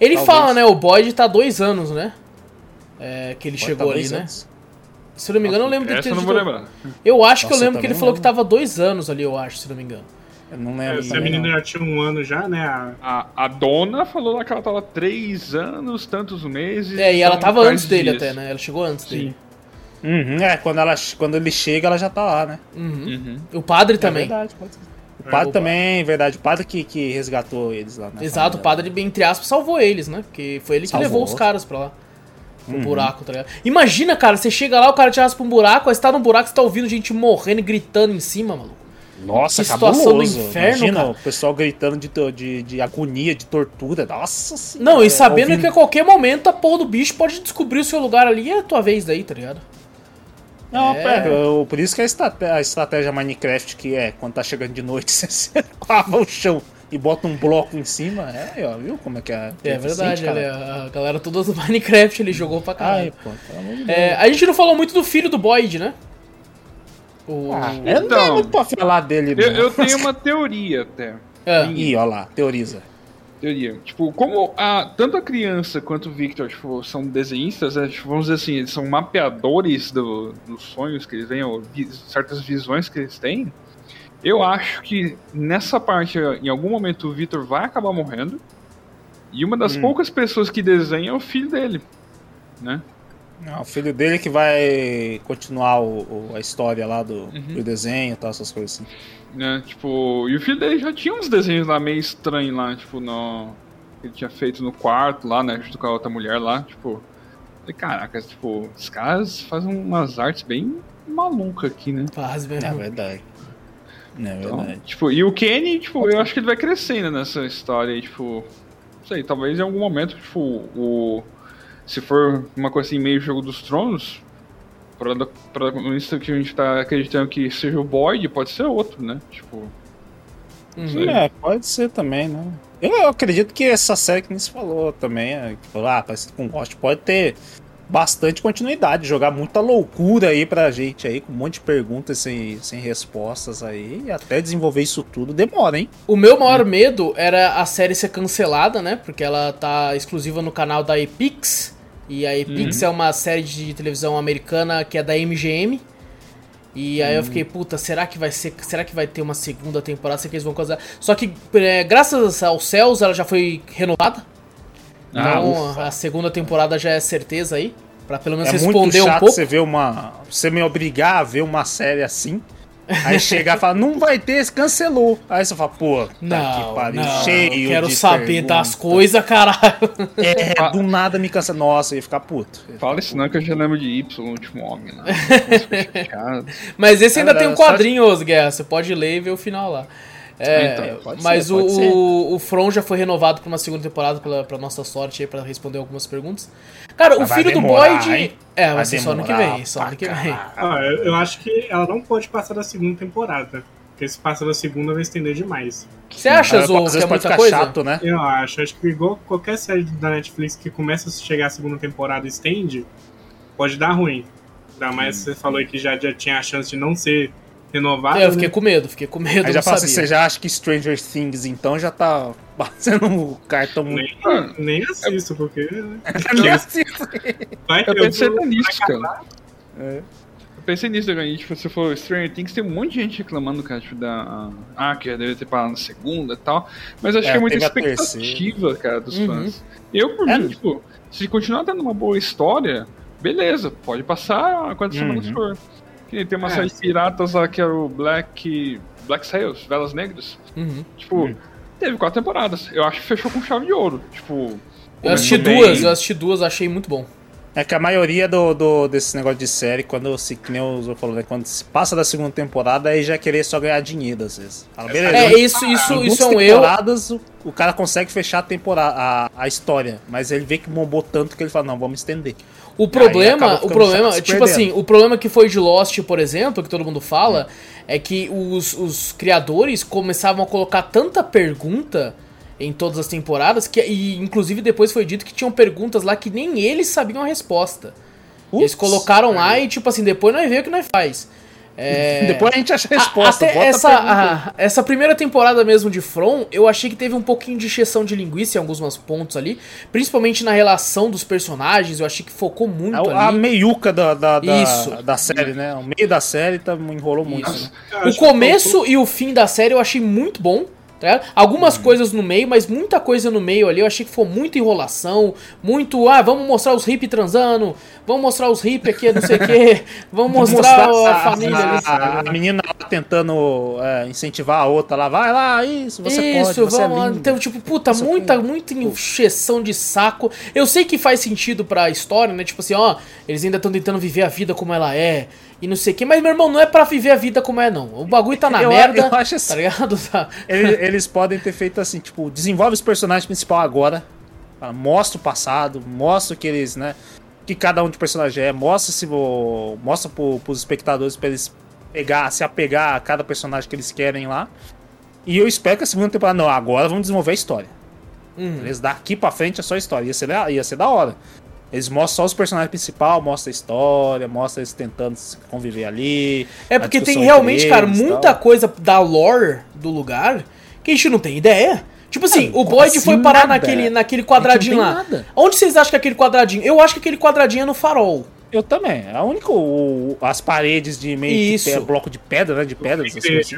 Ele talvez. fala, né, o Boyd tá dois anos, né? É, que ele Pode chegou tá ali, né? anos. Se eu não me engano, eu lembro de Essa ter eu não vou lembrar. Eu acho que eu Nossa, lembro eu que ele falou não que tava dois anos ali, eu acho, se eu não me engano. Eu não É, lembro. se a também, menina já tinha um ano já, né? a- A, a dona falou lá que ela tava três anos, tantos meses. É, e ela tava antes dele dias. até, né? Ela chegou antes Sim. dele. Uhum, é, quando, ela, quando ele chega, ela já tá lá, né? Uhum. Uhum. O padre É também. verdade, pode ser. O padre também, verdade. O padre que, que resgatou eles lá, né? Exato, o padre, entre aspas, salvou eles, né? Porque foi ele que Salvou. levou os caras pra lá. Pro Uhum. buraco, tá ligado? Imagina, cara, você chega lá, o cara te arrasta pra um buraco, aí você tá num buraco, você tá ouvindo gente morrendo e gritando em cima, maluco. Nossa, Que situação do cabuloso. inferno, Imagina cara. o pessoal gritando de, de, de agonia, de tortura. Nossa senhora. Não, e sabendo ouvindo- que a qualquer momento a porra do bicho pode descobrir o seu lugar ali e é a tua vez daí, tá ligado? Não, É. pera, eu- por isso que a estratégia, a estratégia Minecraft, que é quando tá chegando de noite, você lava o chão e bota um bloco em cima. É, aí, ó, viu como é que é? É eficiente, verdade, a galera toda do Minecraft ele jogou pra Ai, caralho. pô, pelo amor de Deus. É, a gente não falou muito do filho do Boyd, né? O... Ah, eu não Então, tenho muito pra falar dele, Eu, eu tenho uma teoria até. É. Ih, ó lá, teoriza. Teoria. Tipo, como a, tanto a criança quanto o Victor tipo, são desenhistas, né, tipo, vamos dizer assim, eles são mapeadores do- dos sonhos que eles têm, ou certas visões que eles têm. Eu acho que nessa parte, em algum momento, o Victor vai acabar morrendo. E uma das Hum. poucas pessoas que desenha é o filho dele. Né? Não, o filho dele que vai continuar o, o- a história lá do, Uhum. do desenho e tal, essas coisas assim. Né? Tipo, e o filho dele já tinha uns desenhos lá meio estranhos lá, tipo, no. que Ele tinha feito no quarto lá, né? Junto com a outra mulher lá, tipo. Falei, caraca, tipo, os caras fazem umas artes bem malucas aqui, né? Faz mesmo. É verdade. É Então, verdade. tipo, e o Kenny, tipo, eu acho que ele vai crescendo nessa história aí, tipo. Não sei, talvez em algum momento, tipo, o. Se for uma coisa assim, meio jogo dos tronos, protagonista que a gente tá acreditando que seja o Boyd, pode ser outro, né? Tipo. Uhum. É, pode ser também, né? Eu acredito que essa série que nem se falou também, é, tipo, ah, parece com Ghost, pode ter bastante continuidade, jogar muita loucura aí pra gente aí, com um monte de perguntas sem, sem respostas aí, e até desenvolver isso tudo demora, hein? O meu maior medo era a série ser cancelada, né? Porque ela tá exclusiva no canal da Epix. E a Epix é uma série de televisão americana que é da MGM. E aí eu fiquei, puta, será que vai ser. Será que vai ter uma segunda temporada? Será que eles vão causar? Só que, é, graças aos céus, ela já foi renovada. Ah, Então a segunda temporada já é certeza aí. Pra pelo menos É muito responder um chato pouco. você ver uma. Você me obrigar a ver uma série assim. Aí chegar e falar, não vai ter, cancelou. Aí você fala, pô, tá Não, que pariu, não, cheio quero de saber pergunta. das coisas, caralho. É, do nada me cansa. Nossa, eu ia ficar puto. Fala isso não que eu já lembro de Y, o último homem, né? Mas esse ainda É, tem um só- quadrinho, os Guerra. Você pode ler e ver o final lá. É, Então, pode mas ser, o, ser. o, o From já foi renovado pra uma segunda temporada, pela, pra nossa sorte aí, pra responder algumas perguntas. Cara, Mas o filho do demorar, Boyd. hein? É, Vai vai ser só ano que vem. Só ano que vem. Ah, eu, acho que ela não pode passar da segunda temporada. Porque se passa da segunda vai estender demais. Você acha, Às Zou, que é pode muita ficar coisa? chato, né? Eu acho. Acho que igual qualquer série da Netflix que começa a chegar a segunda temporada e estende, pode dar ruim. Ainda mais você falou aí que já, já tinha a chance de não ser renovada. É, eu fiquei né? com medo, fiquei com medo, Aí já fala assim, você já acha que Stranger Things então já tá batendo o cartão muito. Nem, nem assisto, porque. Nem assisto. Vai Eu ter pensei o- nisso, cara. É. Eu pensei nisso, cara. Tipo, você falou Stranger Things, tem um monte de gente reclamando, cara, tipo, da. Ah, que já deve ter parado na segunda e tal. Mas acho É, que é muita expectativa, cara, dos Uhum. fãs. Eu, por É. mim, tipo, se continuar tendo uma boa história, beleza, pode passar quantas Uhum. semanas for. Que nem tem uma É. série de piratas lá que era o Black. Black Sails, Velas Negras. Uhum. Tipo, Hum. teve quatro temporadas. Eu acho que fechou com chave de ouro. Tipo. Eu assisti começou duas, bem. eu assisti duas, achei muito bom. É que a maioria do, do, desse negócio de série, quando se, que nem o falou, né? Quando se passa da segunda temporada, aí já querer só ganhar dinheiro, às vezes. Fala, beleza. É, isso, isso, Em isso é um erro. temporadas, o, o cara consegue fechar a temporada, a, a história. Mas ele vê que bombou tanto que ele fala, não, vamos estender. O problema, o problema, tipo perdendo. assim, o problema que foi de Lost, por exemplo, que todo mundo fala, é que os, os criadores começavam a colocar tanta pergunta em todas as temporadas que e inclusive depois foi dito que tinham perguntas lá que nem eles sabiam a resposta. Eles Ups. colocaram lá e tipo assim, depois nós vemos o que nós faz. É... Depois a gente acha a A- resposta. Até a essa, pergunta aí. a- essa primeira temporada mesmo de From, eu achei que teve um pouquinho de exceção de linguiça em alguns pontos ali. Principalmente na relação dos personagens, eu achei que focou muito A, a ali. meiuca da, da, da, Isso. da série, né? O meio da série tá, enrolou muito. Né? O começo e o fim da série eu achei muito bom. Tá? Algumas coisas no meio, mas muita coisa no meio ali eu achei que foi muita enrolação, muito, ah, vamos mostrar os hippies transando, vamos mostrar os hippies aqui, não sei o quê, vamos mostrar, a, família a, ali. a, a menina lá tentando é, incentivar a outra lá, vai lá, isso, você Isso, pode, você vamos é lindo. Então, tipo, puta, Você muita, muita encheção de saco. Eu sei que faz sentido pra história, né? Tipo assim, ó, eles ainda estão tentando viver a vida como ela é. E não sei o que, mas meu irmão, não é pra viver a vida como é, não. O bagulho tá na Eu- merda. eu acho assim. Tá ligado? Tá. Eles, eles podem ter feito assim, tipo, desenvolve os personagens principal agora, tá? mostra o passado, mostra o que eles, né, que cada um de personagem é, mostra se mostra pro, pros espectadores pra eles pegar, se apegar a cada personagem que eles querem lá. E eu espero que a segunda temporada não, agora vamos desenvolver a história. Uhum. Eles daqui pra frente é só história, ia ser, ia ser da hora. Eles mostram só os personagens principais, mostra a história, mostra eles tentando se conviver ali. É porque tem realmente, cara, muita tal. coisa da lore do lugar que a gente não tem ideia. Tipo assim, Não, o Boyd assim foi parar nada. naquele, naquele quadradinho tem lá. nada. Onde vocês acham que é aquele quadradinho? Eu acho que aquele quadradinho é no farol. Eu também. A única. o- as paredes de meio Isso. que pe- bloco de pedra, né? De pedras. coisas assim.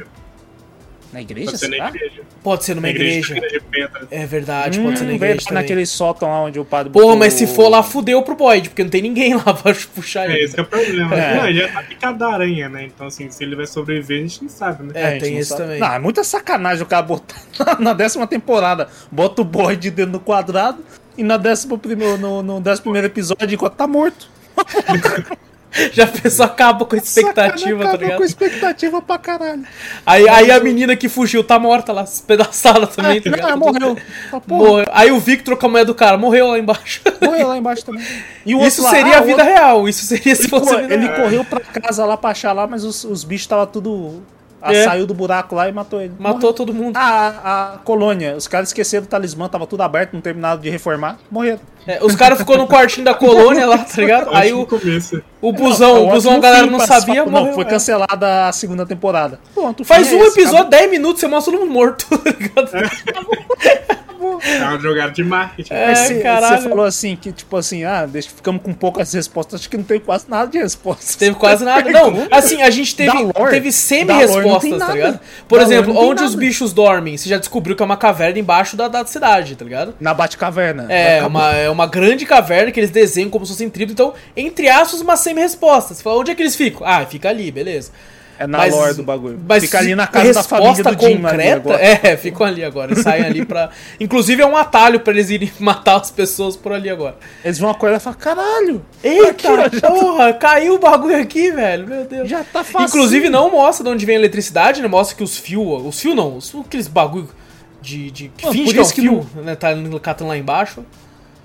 Na igreja, Pode ser na igreja. Pode ser numa Na igreja. igreja. É verdade, pode ser na Hum, igreja. também. naquele sótão lá onde o padre Porra, botou mas se for lá, fudeu pro Boyd, porque não tem ninguém lá pra puxar É, ele. esse que é o problema. É. Não, ele já tá picado da aranha, né? Então, assim, se ele vai sobreviver, a gente não sabe, né? É, gente tem esse sabe. também. Não, é muita sacanagem o cara botar na décima temporada. Bota o Boyd dentro do quadrado e na décima primeiro, no, no décimo primeiro episódio enquanto tá morto. Já a pessoa acaba com a expectativa, tá ligado? com expectativa pra caralho. Aí, aí a menina que fugiu tá morta lá, espedaçada também, tá Não, ligado? morreu. Ah, porra, Morreu. Aí o Victor, com a mulher do cara, morreu lá embaixo. morreu lá embaixo também. E o Isso outro lá, seria ah, a vida real. Isso seria se Ele, fosse ele real. correu pra casa lá pra achar lá, mas os, os bichos tava tudo. ah, É. Saiu do buraco lá e matou ele. Matou todo mundo. A, a colônia, os caras esqueceram o talismã, tava tudo aberto, não terminaram de reformar, morreram. É, os caras ficou no quartinho da colônia lá, tá ligado? Aí o, o busão, o Não, busão a galera não sabia, morreu. Não, foi é. cancelada a segunda temporada. Pronto, o Faz é um esse, episódio, 10 minutos, você mostra todo mundo morto, tá ligado? É uma jogada de marketing. É. Você, caralho. você falou assim, que tipo assim, ah, deixa, ficamos com poucas respostas, acho que não tem quase nada de respostas. Teve quase nada. Não, assim, a gente teve, teve semi-respostas, tá ligado? Por Da exemplo, onde os nada. bichos dormem, você já descobriu que é uma caverna embaixo da, da cidade, tá ligado? Na Batcaverna. É uma, é uma grande caverna que eles desenham como se fossem tribos. Então, entre aspas, uma semi-resposta. Você fala, onde é que eles ficam? Ah, fica ali, beleza. É na Mas- lore do bagulho. Mas Fica ali na casa da família do Jim ali concreta. É, ficam ali agora. Eles saem ali pra. Inclusive é um atalho pra eles irem matar as pessoas por ali agora. Eles vão acordar e falar, caralho, Eita, Aqui, tá- porra, caiu o bagulho aqui, velho. Meu Deus. já tá fácil. Inclusive não mostra de onde vem a eletricidade, né? Mostra que os fios. Os fios não, os, aqueles bagulho de. de que Mano, finge por que é um fio, né? Tá catando lá embaixo.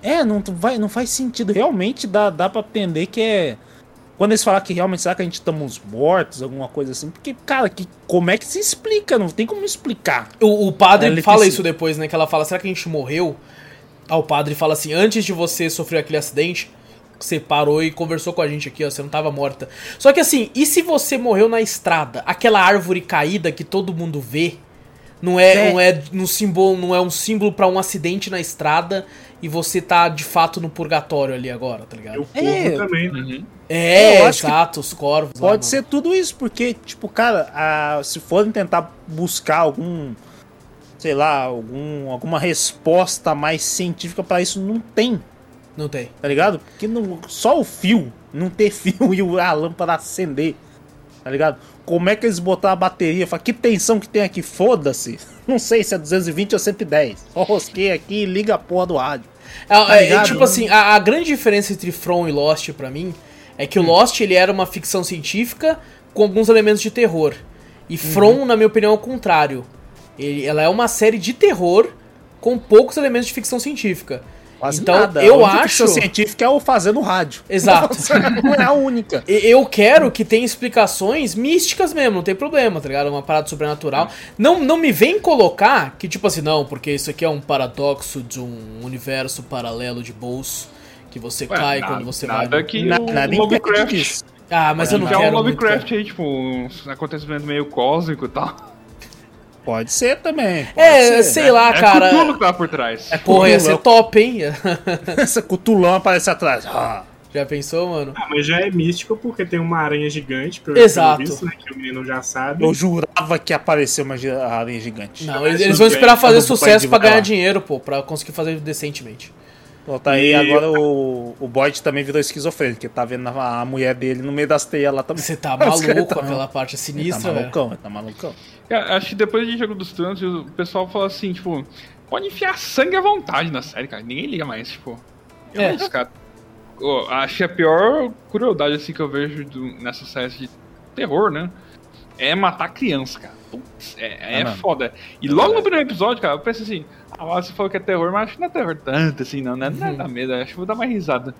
É, não, vai, não faz sentido. Realmente dá, dá pra entender que é. Quando eles falam que realmente será que a gente estamos mortos, alguma coisa assim. Porque, cara, que, como é que se explica? Não tem como explicar. O, o padre É, fala isso depois, né? Que ela fala, será que a gente morreu? Ah, o padre fala assim, antes de você sofrer aquele acidente, você parou e conversou com a gente aqui, ó, você não tava morta. Só que assim, e se você morreu na estrada? Aquela árvore caída que todo mundo vê, não é, É. não é no símbolo, não é um símbolo pra um acidente na estrada e você tá de fato no purgatório ali agora, tá E ligado? o povo É. também, né? Uhum. É, que exato, os corvos. lá, Pode mano. ser tudo isso, porque, tipo, cara, a- se forem tentar buscar algum. Sei lá, algum, alguma resposta mais científica pra isso, não tem, Não tem. tá ligado? Porque não, só o fio, não ter fio e o- a lâmpada acender, tá ligado? Como é que eles botaram a bateria? Fala, que tensão que tem aqui? Foda-se. Não sei se é 220 ou 110. Só rosquei aqui e liga a porra do rádio. É, Tá é, tipo assim, a, a grande diferença entre From e Lost pra mim é que o Lost ele era uma ficção científica com alguns elementos de terror. E From, na minha opinião, é o contrário. Ele, ela é uma série de terror com poucos elementos de ficção científica. Quase Então, nada. eu a acho- científica é o fazer no rádio. Exato. não é a única. E- Eu quero que tenha explicações místicas mesmo, não tem problema, tá ligado? Uma parada sobrenatural. Não, não me vem colocar que, tipo assim, não, porque isso aqui é um paradoxo de um universo paralelo de bolso que você Ué, cai nada- quando você nada vai. que Na- o nada impede Lovecraft. Ah, mas eu não que é quero. um muito, Lovecraft aí, tipo, um acontecimento meio cósmico e tal. Pode ser também. pode É, ser. sei lá, é cara. Cthulhu que tá por trás. Porra, ia ser top, hein? Essa cutulão aparece atrás. Ah, Já pensou, mano? Ah, mas já é místico porque tem uma aranha gigante, pelo Exato. visto, né, que o menino já sabe. Eu jurava que apareceu uma aranha gigante. Não, eles, eles vão bem. esperar fazer vou sucesso pra divulgar ganhar dinheiro, pô, pra conseguir fazer decentemente. Então tá aí, E- agora o, o Boyd também virou esquizofrênico, que tá vendo a, a mulher dele no meio das teias lá também. Você tá maluco, tá- aquela parte é Ele tá sinistra, velho. malucão, tá malucão. Cara, acho que depois de Jogo dos Tronos, o pessoal fala assim, tipo, pode enfiar sangue à vontade na série, cara. Ninguém liga mais, tipo. Eu É. não sei, cara. Ô, acho que a pior crueldade assim que eu vejo do, nessa série de terror, né? É matar criança, cara. Putz, é, é É mesmo. foda. E É logo no primeiro episódio, cara, eu pensei assim, ah, você falou que é terror, mas acho que não é terror tanto assim, não. Não é, não é da medo, acho que vou dar mais risada.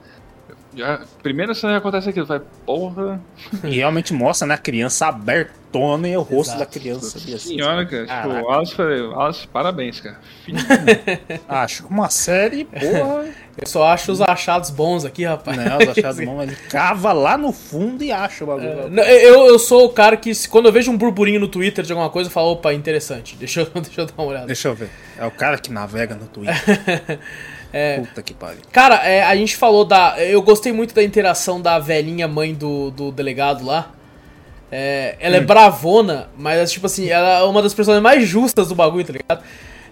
Já, primeira cena já acontece aquilo, vai, porra. E realmente mostra, né, a criança abertona e o rosto Exato. da criança. ali, assim. Senhora, cara. Tipo. Alice, Alice, parabéns, cara. Acho que uma série, porra. Eu só acho os achados bons aqui, rapaz. né, os achados bons, ele cava lá no fundo e acha o bagulho. Não, Eu, eu sou o cara que, quando eu vejo um burburinho no Twitter de alguma coisa, eu falo, opa, interessante. Deixa eu, deixa eu dar uma olhada. Deixa eu ver. É o cara que navega no Twitter. É. Puta que pariu. Cara, é, a gente falou da. Eu gostei muito da interação da velhinha mãe do, do delegado lá. É, ela Hum. é bravona, mas tipo assim, ela é uma das personagens mais justas do bagulho, tá ligado?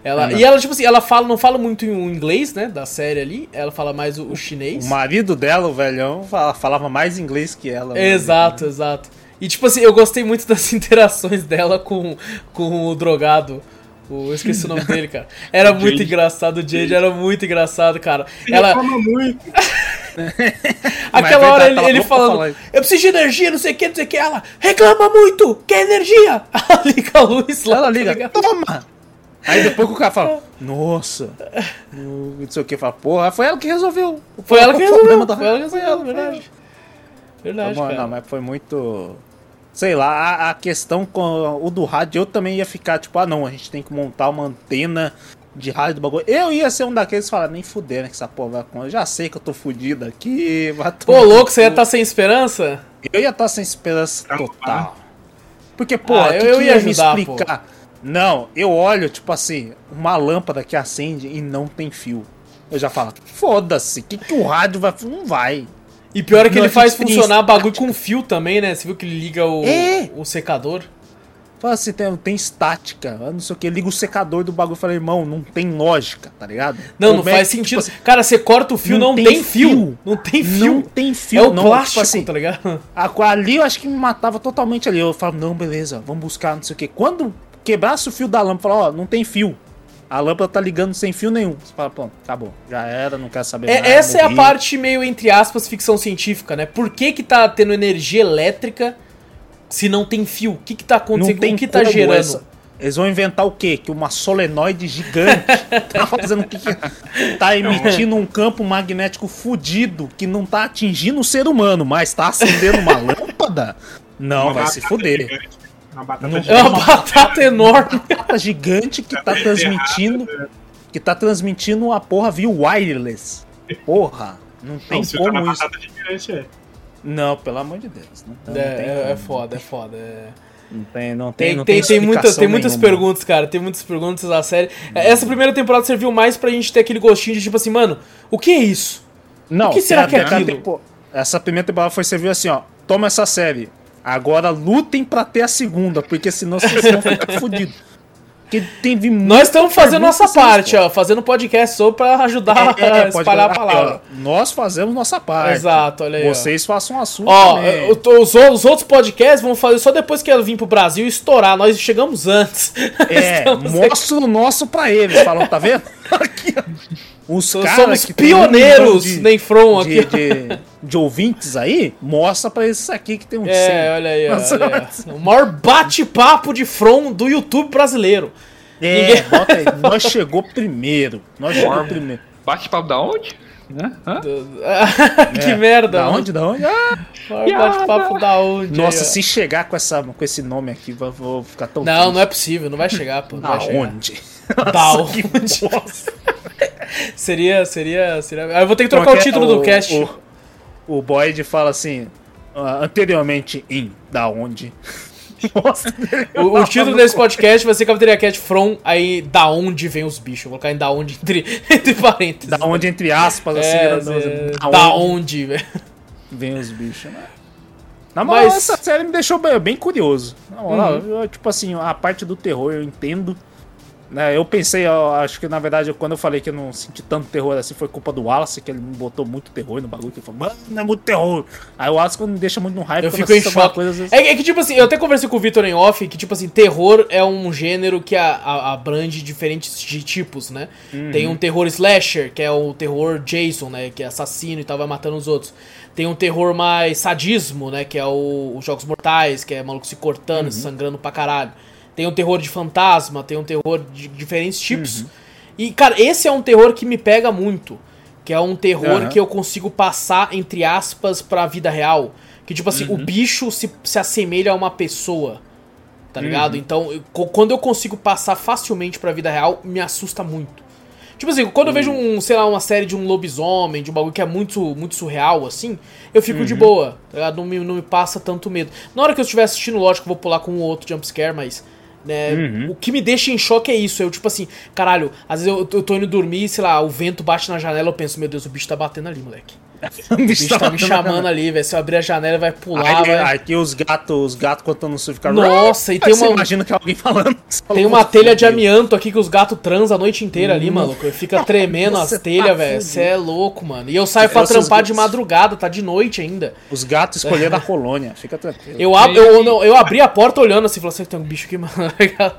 Ela, É, e ela, tipo assim, ela fala, não fala muito o inglês, né? Da série ali. Ela fala mais o, o chinês. O marido dela, o velhão, fala- falava mais inglês que ela. né? Exato, exato. E tipo assim, eu gostei muito das interações dela com, com o drogado. O, eu esqueci o nome dele, cara. Era muito Jade. engraçado, o Jade era muito engraçado, cara. Ele Ela, reclama muito. aquela é hora ele, tava ele pra falando, eu preciso de energia, não sei o que, não sei o que. Ela reclama muito, quer energia. Ela liga a luz lá. Ela tá liga, toma! Aí depois o cara fala, nossa, não sei o que, fala, porra, foi ela que resolveu. Foi ela que o problema resolveu. da- Foi ela que resolveu, foi ela. verdade. Verdade, não, mas foi muito. Sei lá, a, a questão com o do rádio, eu também ia ficar tipo, ah não, a gente tem que montar uma antena de rádio do bagulho. Eu ia ser um daqueles que falar, nem fuder, né, que essa porra vai com. Eu já sei que eu tô fudido aqui. vai Pô, louco, você ia estar sem esperança? Eu ia estar sem esperança Tá total. Porque, pô, Ah, o que eu- eu que ia me ajudar, explicar? Não, eu olho, tipo assim, uma lâmpada que acende e não tem fio. Eu já falo, foda-se, o que, que o rádio vai. Não vai. E pior é que Não, ele faz tem funcionar bagulho com fio também, né? Você viu que ele liga o, É. o secador? Fala assim, tem, tem estática, não sei o que, liga o secador do bagulho. Eu falei, irmão, não tem lógica, tá ligado? Não, não Como é faz que, sentido. tipo Cara, você corta o fio, não, tem, fio. Não tem fio. Não tem fio, é o não. plástico, tipo assim, tá ligado? ali eu acho que me matava totalmente ali. Eu falo, não, beleza, vamos buscar, não sei o que. Quando quebrasse o fio da lâmpada, fala, ó, não tem fio. A lâmpada tá ligando sem fio nenhum. Você fala, pronto, acabou. Já era, não quero saber É, mais. essa é a morri. parte meio, entre aspas, ficção científica, né? Por que que tá tendo energia elétrica se não tem fio? O que que tá acontecendo? tem o que tá gerando? essa- Eles vão inventar o quê? Que uma solenoide gigante tá fazendo o que, que tá emitindo um campo magnético fudido que não tá atingindo o ser humano, mas tá acendendo uma lâmpada? Não, Uma vai se fuder. gigante. Uma batata Não- É gigante. uma batata enorme. Batata gigante que tá bem transmitindo, né? que tá transmitindo a porra via wireless. Porra, não tem Não, tá uma como isso. batata gigante, é. Não, pelo amor de Deus. Não, não tem É, é, é foda, é foda. é. Não tem, não tem, Tem, não tem, tem, muita, tem muitas nenhuma. perguntas, cara. Tem muitas perguntas da série. Essa primeira temporada serviu mais pra gente ter aquele gostinho de tipo assim, mano, o que é isso? Não, O que será que é aquilo? tempo- Essa primeira temporada foi servir assim, ó. Toma essa série. Agora lutem pra ter a segunda, porque senão vocês vão ficar fodidos. Porque teve Nós estamos fazendo nossa parte, ó. Fazendo podcast só pra ajudar É, é, a espalhar a palavra. Nós fazemos nossa parte. Exato, olha aí, ó. Vocês façam a sua Ó, também. eu tô- os, o- os outros podcasts vão fazer só depois que ela vir pro Brasil e estourar. Nós chegamos antes. É, mostra o nosso pra eles. Falam, tá vendo? Aqui, ó. Os aqui. caras Somos que tem um pioneiros, milhão de- nem from de, aqui. de, de ouvintes aí, mostra pra eles aqui que tem um É, 100. olha aí, ó, Nossa, olha aí. O maior bate-papo de from do YouTube brasileiro. É, Ninguém- bota aí. Nós chegou primeiro. Nós chegou primeiro. Bate-papo da onde? Né? Hã? que É. merda. Da mano. onde? Da onde? Ah, Maior bate-papo da onde? nossa, aí, se chegar com, essa, com esse nome aqui, vou, vou ficar tão Não, não é possível, não vai chegar, pô. Não Da Nossa, bosta. Seria, seria, seria. Ah, Eu vou ter que trocar o Como é é? título do cast. O, o Boyd fala assim, ah, anteriormente em da onde. dele. O, o título desse podcast vai ser Cafeteria Cat From, aí da onde vem os bichos. Vou colocar em da onde entre, entre parênteses. Da onde, entre aspas, assim, É, grandão, assim, é, da da onde onde, velho. vem os bichos, né? Na moral, Mas- essa série me deixou bem, bem curioso. Na moral, Uhum. eu, tipo assim, a parte do terror eu entendo. Né, eu pensei, eu acho que na verdade, quando eu falei que eu não senti tanto terror assim, foi culpa do Wallace, que ele me botou muito terror no bagulho. Que ele falou, mano, não é muito terror. Aí o Wallace, quando me deixa muito no hype, Eu fico em choque. coisa, vezes- É, é que, tipo assim, eu até conversei com o Vitor em off, que, tipo assim, terror é um gênero que a- a- abrange diferentes de tipos, né? Tem um terror slasher, que é o terror Jason, né? Que é assassino e tal, vai matando os outros. Tem um terror mais sadismo, né? Que é o, os Jogos Mortais, que é maluco se cortando, se sangrando pra caralho. Tem um terror de fantasma, tem um terror de diferentes tipos. E, cara, esse é um terror que me pega muito. Que é um terror Aham. que eu consigo passar, entre aspas, pra vida real. Que, tipo assim, o bicho se, se assemelha a uma pessoa. Tá ligado? Então, eu- quando eu consigo passar facilmente pra vida real, me assusta muito. Tipo assim, quando eu vejo um, sei lá, uma série de um lobisomem, de um bagulho que é muito, muito surreal, assim, eu fico de boa, tá ligado? Não me, não me passa tanto medo. Na hora que eu estiver assistindo, lógico eu vou pular com um outro jumpscare, mas. Né, O que me deixa em choque é isso. Eu, tipo assim, caralho, às vezes eu, eu tô indo dormir, sei lá, o vento bate na janela, eu penso, meu Deus, o bicho tá batendo ali, moleque. O O bicho tá me chamando ali, velho. Se eu abrir a janela, vai pular, Aí, vai. aqui os gatos, os gatos contando no sul ficam. Nossa, e Aí tem uma- imagina que é alguém falando. Tem uma "Nossa, telha de amianto aqui que os gatos transam a noite inteira ali, maluco. Fica tremendo as tá telhas, velho. Você é louco, mano. E eu saio pra trampar de madrugada, tá de noite ainda. Os gatos escolheram a colônia, fica tranquilo. Eu, ab eu, não, eu abri a porta olhando assim, falei assim, tem um bicho aqui, mano. tá?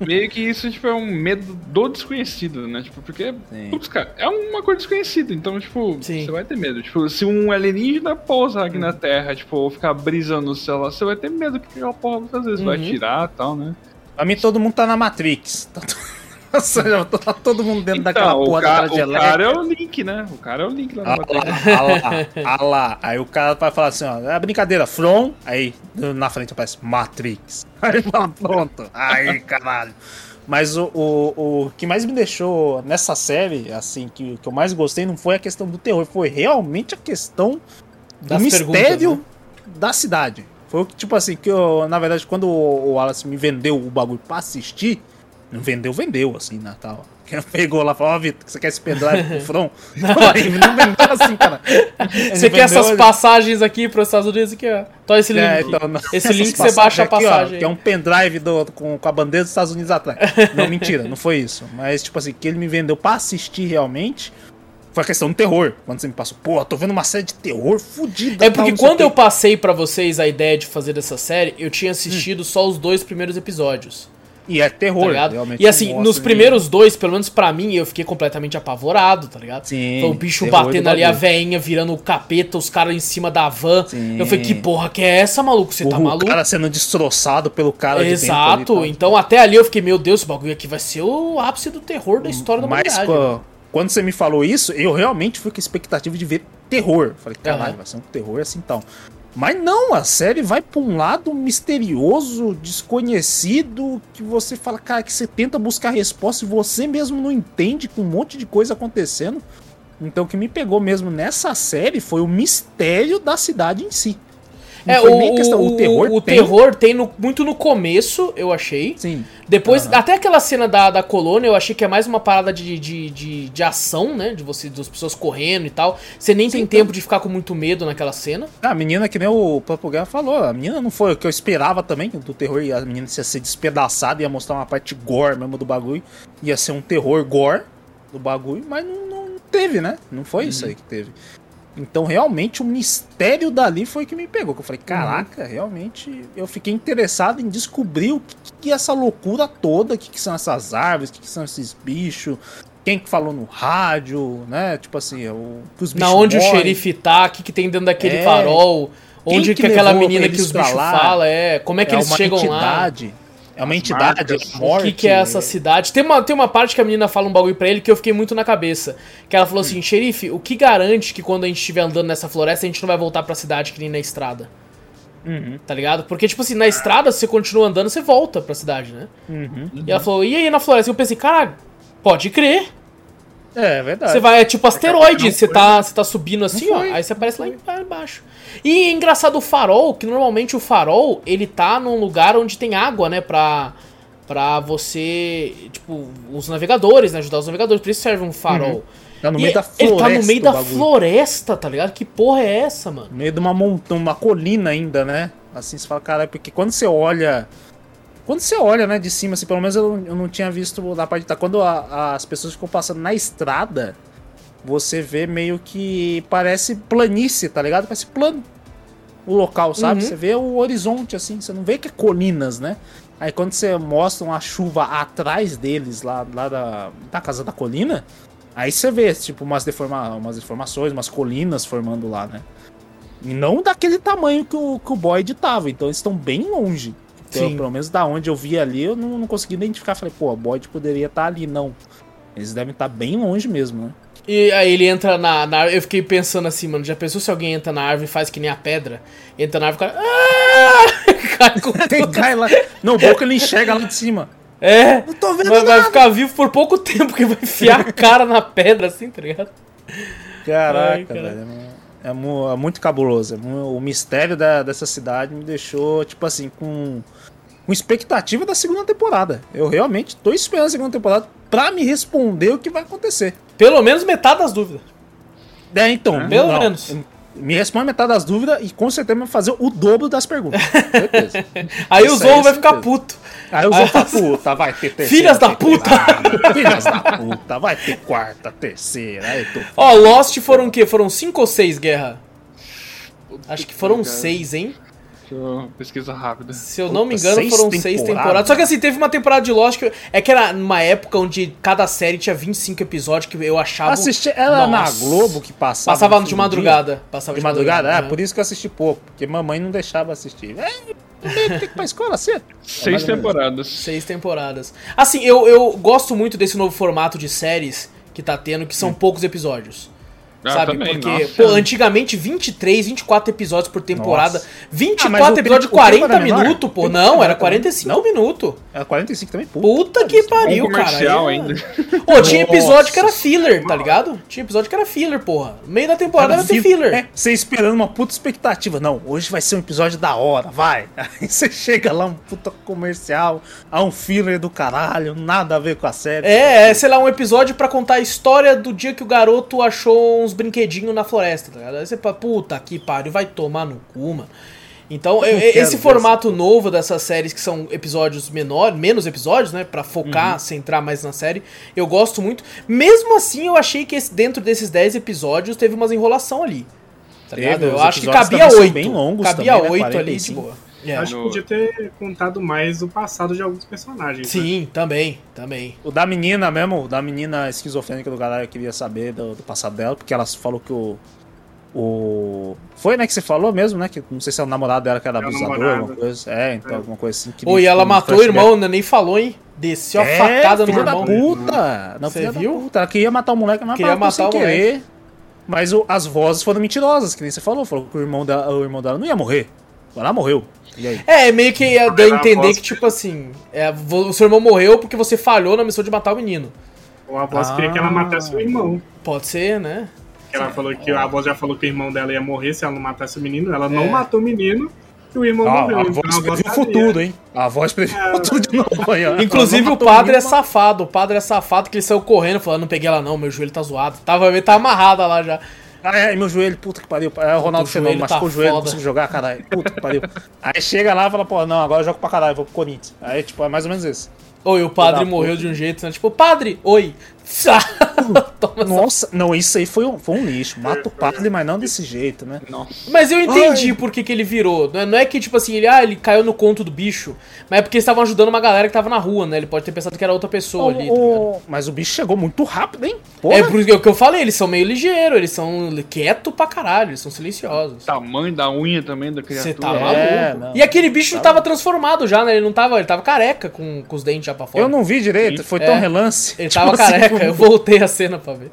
Meio que isso, tipo, é um medo do desconhecido, né? Tipo, porque, putz, cara, é uma coisa desconhecida, então, tipo, Sim. Você vai ter medo. Tipo, se um alienígena pousar aqui na Terra, tipo, ou ficar brisando no céu lá, você vai ter medo que aquela porra vai fazer, você vai Uhum. atirar e tal, né? Pra mim, todo mundo tá na Matrix. Tá to- seja, tá todo mundo dentro daquela Então, o, porra cara, da o elétrica. cara é o Link, né? O cara é o Link lá na Ah bateria. lá, ah lá, ah lá. Aí o cara vai falar assim, ó, é brincadeira, From, aí na frente aparece Matrix. Aí fala, pronto. Aí, caralho. Mas o, o, o que mais me deixou nessa série, assim, que, que eu mais gostei não foi a questão do terror, foi realmente a questão do mistério né? da cidade. Foi o que, tipo assim, que eu, na verdade, quando o Wallace me vendeu o bagulho pra assistir, vendeu, vendeu, assim, né, tal. Que pegou lá e falou, ó, Vitor, você quer esse pendrive pro From? Ele não vendeu assim, cara. Você quer essas passagens aqui pros Estados Unidos aqui, ó. Toma esse link. É, então, não- esse link você baixa a passagens aqui, ó, passagem. que é um pendrive do, com, com a bandeira dos Estados Unidos atrás. Não, mentira, não foi isso. Mas, tipo assim, que ele me vendeu pra assistir realmente foi a questão do terror. Quando você me passou, pô, tô vendo uma série de terror fodida. É porque não quando eu passei pra vocês a ideia de fazer dessa série, eu tinha assistido Hum. só os dois primeiros episódios. E é Tá terror, ligado? realmente. E assim, nos primeiros dois, pelo menos pra mim, eu fiquei completamente apavorado, tá ligado? Sim, Foi o bicho batendo do ali, a veinha virando o capeta, os caras em cima da van. Sim. Eu falei, que porra que é essa, maluco? Você tá o maluco? cara sendo destroçado pelo cara ali, Exato. então até ali eu fiquei, meu Deus, esse bagulho aqui vai ser o ápice do terror da história da Mas humanidade. quando você me falou isso, eu realmente fui com a expectativa de ver terror. Falei, caralho, Aham. vai ser um terror assim então. Mas não, a série vai pra um lado misterioso, desconhecido, que você fala, cara, que você tenta buscar resposta e você mesmo não entende com um monte de coisa acontecendo. Então o que me pegou mesmo nessa série foi o mistério da cidade em si. Não É, foi o, nem questão, o, terror o tem. terror tem no- muito no começo, eu achei. Sim. Depois, até aquela cena da, da colônia, eu achei que é mais uma parada de, de, de, de ação, né? De você, das pessoas correndo e tal. Você nem tem tempo de ficar com muito medo naquela cena. A menina, que nem o Guerra falou, a menina não foi o que eu esperava também do terror, e a menina ia ser despedaçada, ia mostrar uma parte gore mesmo do bagulho, ia ser um terror gore do bagulho, mas não, não teve, né? Não foi isso aí que teve. Então, realmente, o mistério dali foi que me pegou. Que eu falei, caraca, realmente, eu fiquei interessado em descobrir o que, que é essa loucura toda, o que, que são essas árvores, o que, que são esses bichos, quem que falou no rádio, né? Tipo assim, o, os Na onde o morrem. xerife tá, o que, que tem dentro daquele É. farol, onde que, que aquela menina que os bichos falam, é, como é que é eles chegam lá. É uma entidade, é O morte. que, que é essa cidade? Tem uma, tem uma parte que a menina fala um bagulho pra ele que eu fiquei muito na cabeça. Que ela falou assim, xerife, o que garante que quando a gente estiver andando nessa floresta a gente não vai voltar pra cidade que nem na estrada? Uhum, Tá ligado? Porque, tipo assim, na estrada, se você continua andando, você volta pra cidade, né? uhum. E ela falou, e aí na floresta? Eu pensei, caralho, pode crer. É, é verdade. Você vai, é tipo asteroide, você tá, você tá subindo assim, ó, aí você aparece lá em- lá embaixo. E é engraçado o farol, que normalmente o farol, ele tá num lugar onde tem água, né, pra, pra você, tipo, os navegadores, né, ajudar os navegadores, por isso serve um farol. Tá no E meio da ele floresta. tá no meio da bagulho. floresta, tá ligado? Que porra é essa, mano? No meio de uma montanha, uma colina ainda, né? Assim, você fala, caralho, porque quando você olha. Quando você olha, né, de cima, assim, pelo menos eu, eu não tinha visto na parte de tá. Quando a- as pessoas ficam passando na estrada, você vê meio que parece planície, tá ligado? Parece plano o local, sabe? Uhum. Você vê o horizonte, assim, você não vê que é colinas, né? Aí quando você mostra uma chuva atrás deles, lá, lá da, da casa da colina, aí você vê, tipo, umas, deforma, umas deformações, umas colinas formando lá, né? E não daquele tamanho que o, que o Boyd tava, então eles estão bem longe. Então, Sim. pelo menos da onde eu vi ali, eu não, não consegui identificar. Falei, pô, o Boyd poderia estar ali, não. Eles devem estar bem longe mesmo, né? E aí ele entra na, na Eu fiquei pensando assim, mano, já pensou se alguém entra na árvore e faz que nem a pedra? Entra na árvore e fica. Ah! Cai com tudo. cai lá. Não, o Boca ele enxerga lá de cima. É. Não tô vendo Vai, vai nada. ficar vivo por pouco tempo, que vai enfiar a cara na pedra, assim, tá ligado? Caraca, Ai, cara. velho. É, é muito cabuloso. é O mistério da- dessa cidade me deixou, tipo assim, com, com expectativa da segunda temporada. Eu realmente tô esperando a segunda temporada pra me responder o que vai acontecer. Pelo menos metade das dúvidas. É, então. Pelo não, menos. Me responde metade das dúvidas e com certeza vai fazer o dobro das perguntas. Certeza. Aí Isso o Zorro aí, vai ficar puto. Aí os outros puta, vai ter terceira. Filhas da temporada, Filhas da puta, vai ter quarta, terceira. Aí tô... Ó, Lost foram o quê? Foram cinco ou seis, Guerra? Acho que foram seis, hein? Deixa eu pesquisa rápida. Se eu não me engano, seis foram seis temporadas? temporadas. Só que assim, teve uma temporada de Lost que. É que era numa época onde cada série tinha 25 episódios que eu achava. Assisti, era na Nossa. Globo que passava. Passava no de madrugada. Passava dia? De madrugada? É, né? por isso que eu assisti pouco. Porque mamãe não deixava assistir. É, tem que ir pra escola cedo. Seis mais ou menos. temporadas. Seis temporadas. Assim, eu, eu gosto muito desse novo formato de séries que tá tendo, que são poucos episódios. Ah, sabe? também, Porque, nossa. pô, antigamente 23, 24 episódios por temporada. Nossa. 24 Ah, episódios de tempo- o tempo 40 era menor? minutos, pô. Não, era era também. 45 Não? minutos. Era 45 também? Puta que pariu, Um cara. comercial é- ainda. Pô, tinha episódio que era filler, tá ligado? Tinha episódio que era filler, porra. No meio da temporada vai ter fil- filler. É, você esperando uma puta expectativa. Não, hoje vai ser um episódio da hora, vai. Aí você chega lá, um puta comercial, a um filler do caralho, nada a ver com a série. É, é, sei lá, um episódio pra contar a história do dia que o garoto achou uns brinquedinhos na floresta, tá ligado? Aí você fala, puta que pariu, vai tomar no cu, mano. Então, eu- esse formato novo dessas séries que são episódios menores, menos episódios, né? Pra Uhum. focar, centrar mais na série, eu gosto muito. Mesmo assim, eu achei que esse- dentro desses 10 episódios teve umas enrolação ali. Tá Teve, ligado? Eu acho que cabia também são 8. bem longos cabia também, né? 8 ali de 45. boa. É. Acho que podia ter contado mais o passado de alguns personagens. né? Sim, também, também. O da menina mesmo, o da menina esquizofrênica do galera, queria saber do, do passado dela, porque ela falou que o. O. Foi, né, que você falou mesmo, né? Que não sei se é o namorado dela que era É abusador, alguma coisa. É, então, alguma coisa assim. que Oi, ele- ela matou o irmão, né? nem falou, hein? Desceu a É, facada no irmão. puta! Não, Você filha da viu? puta. Ela queria matar o moleque, mas Queria matou matar sem o querer. Mas o- as vozes foram mentirosas, que nem você falou. Falou que o irmão, dela, o irmão dela não ia morrer. Ela morreu. E aí? É, meio que ia dar a entender que, tipo assim, é, o seu irmão morreu porque você falhou na missão de matar o menino. Ou a voz queria que ela Ah. matasse o irmão. Pode ser, né? Que ela falou que a voz já falou que o irmão dela ia morrer se ela não matasse o menino. Ela não É. matou o menino e o irmão Ah, morreu. a Então voz a voz previu o sabia. futuro, hein? A voz previu o futuro de novo aí, ó. Inclusive não o padre é menino, mas- safado. O padre é safado que ele saiu correndo falando, não peguei ela não, meu joelho tá zoado. Tava, tá amarrada lá já. Ah, é, meu joelho, puta que pariu. É o Ronaldo Fenômeno, machucou tá o joelho, não foda. consigo jogar, caralho. Puta que pariu. Aí chega lá e fala, pô, não, agora eu jogo pra caralho, vou pro Corinthians. Aí, tipo, é mais ou menos isso. Oi, o padre morreu puta. de um jeito, né? Tipo, padre, oi. Toma essa Nossa, não, isso aí foi um, foi um lixo. Mata o padre, mas não desse jeito, né? Nossa. Mas eu entendi Ai. por que, que ele virou. Não é, não é que, tipo assim, ele, ah, ele caiu no conto do bicho. Mas é porque eles estavam ajudando uma galera que tava na rua, né? Ele pode ter pensado que era outra pessoa ali, tá mas o bicho chegou muito rápido, hein? Porra. É por isso que eu falei, eles são meio ligeiros, eles são quietos pra caralho, eles são silenciosos. Tamanho da unha também da criatura. Você tá É, maluco. não. E aquele bicho tava transformado já, né? Ele não tava, ele tava careca com, com os dentes já pra fora. Eu não vi direito, foi tão É. relance. Ele Tipo tava assim, careca, foi- eu voltei a cena pra ver.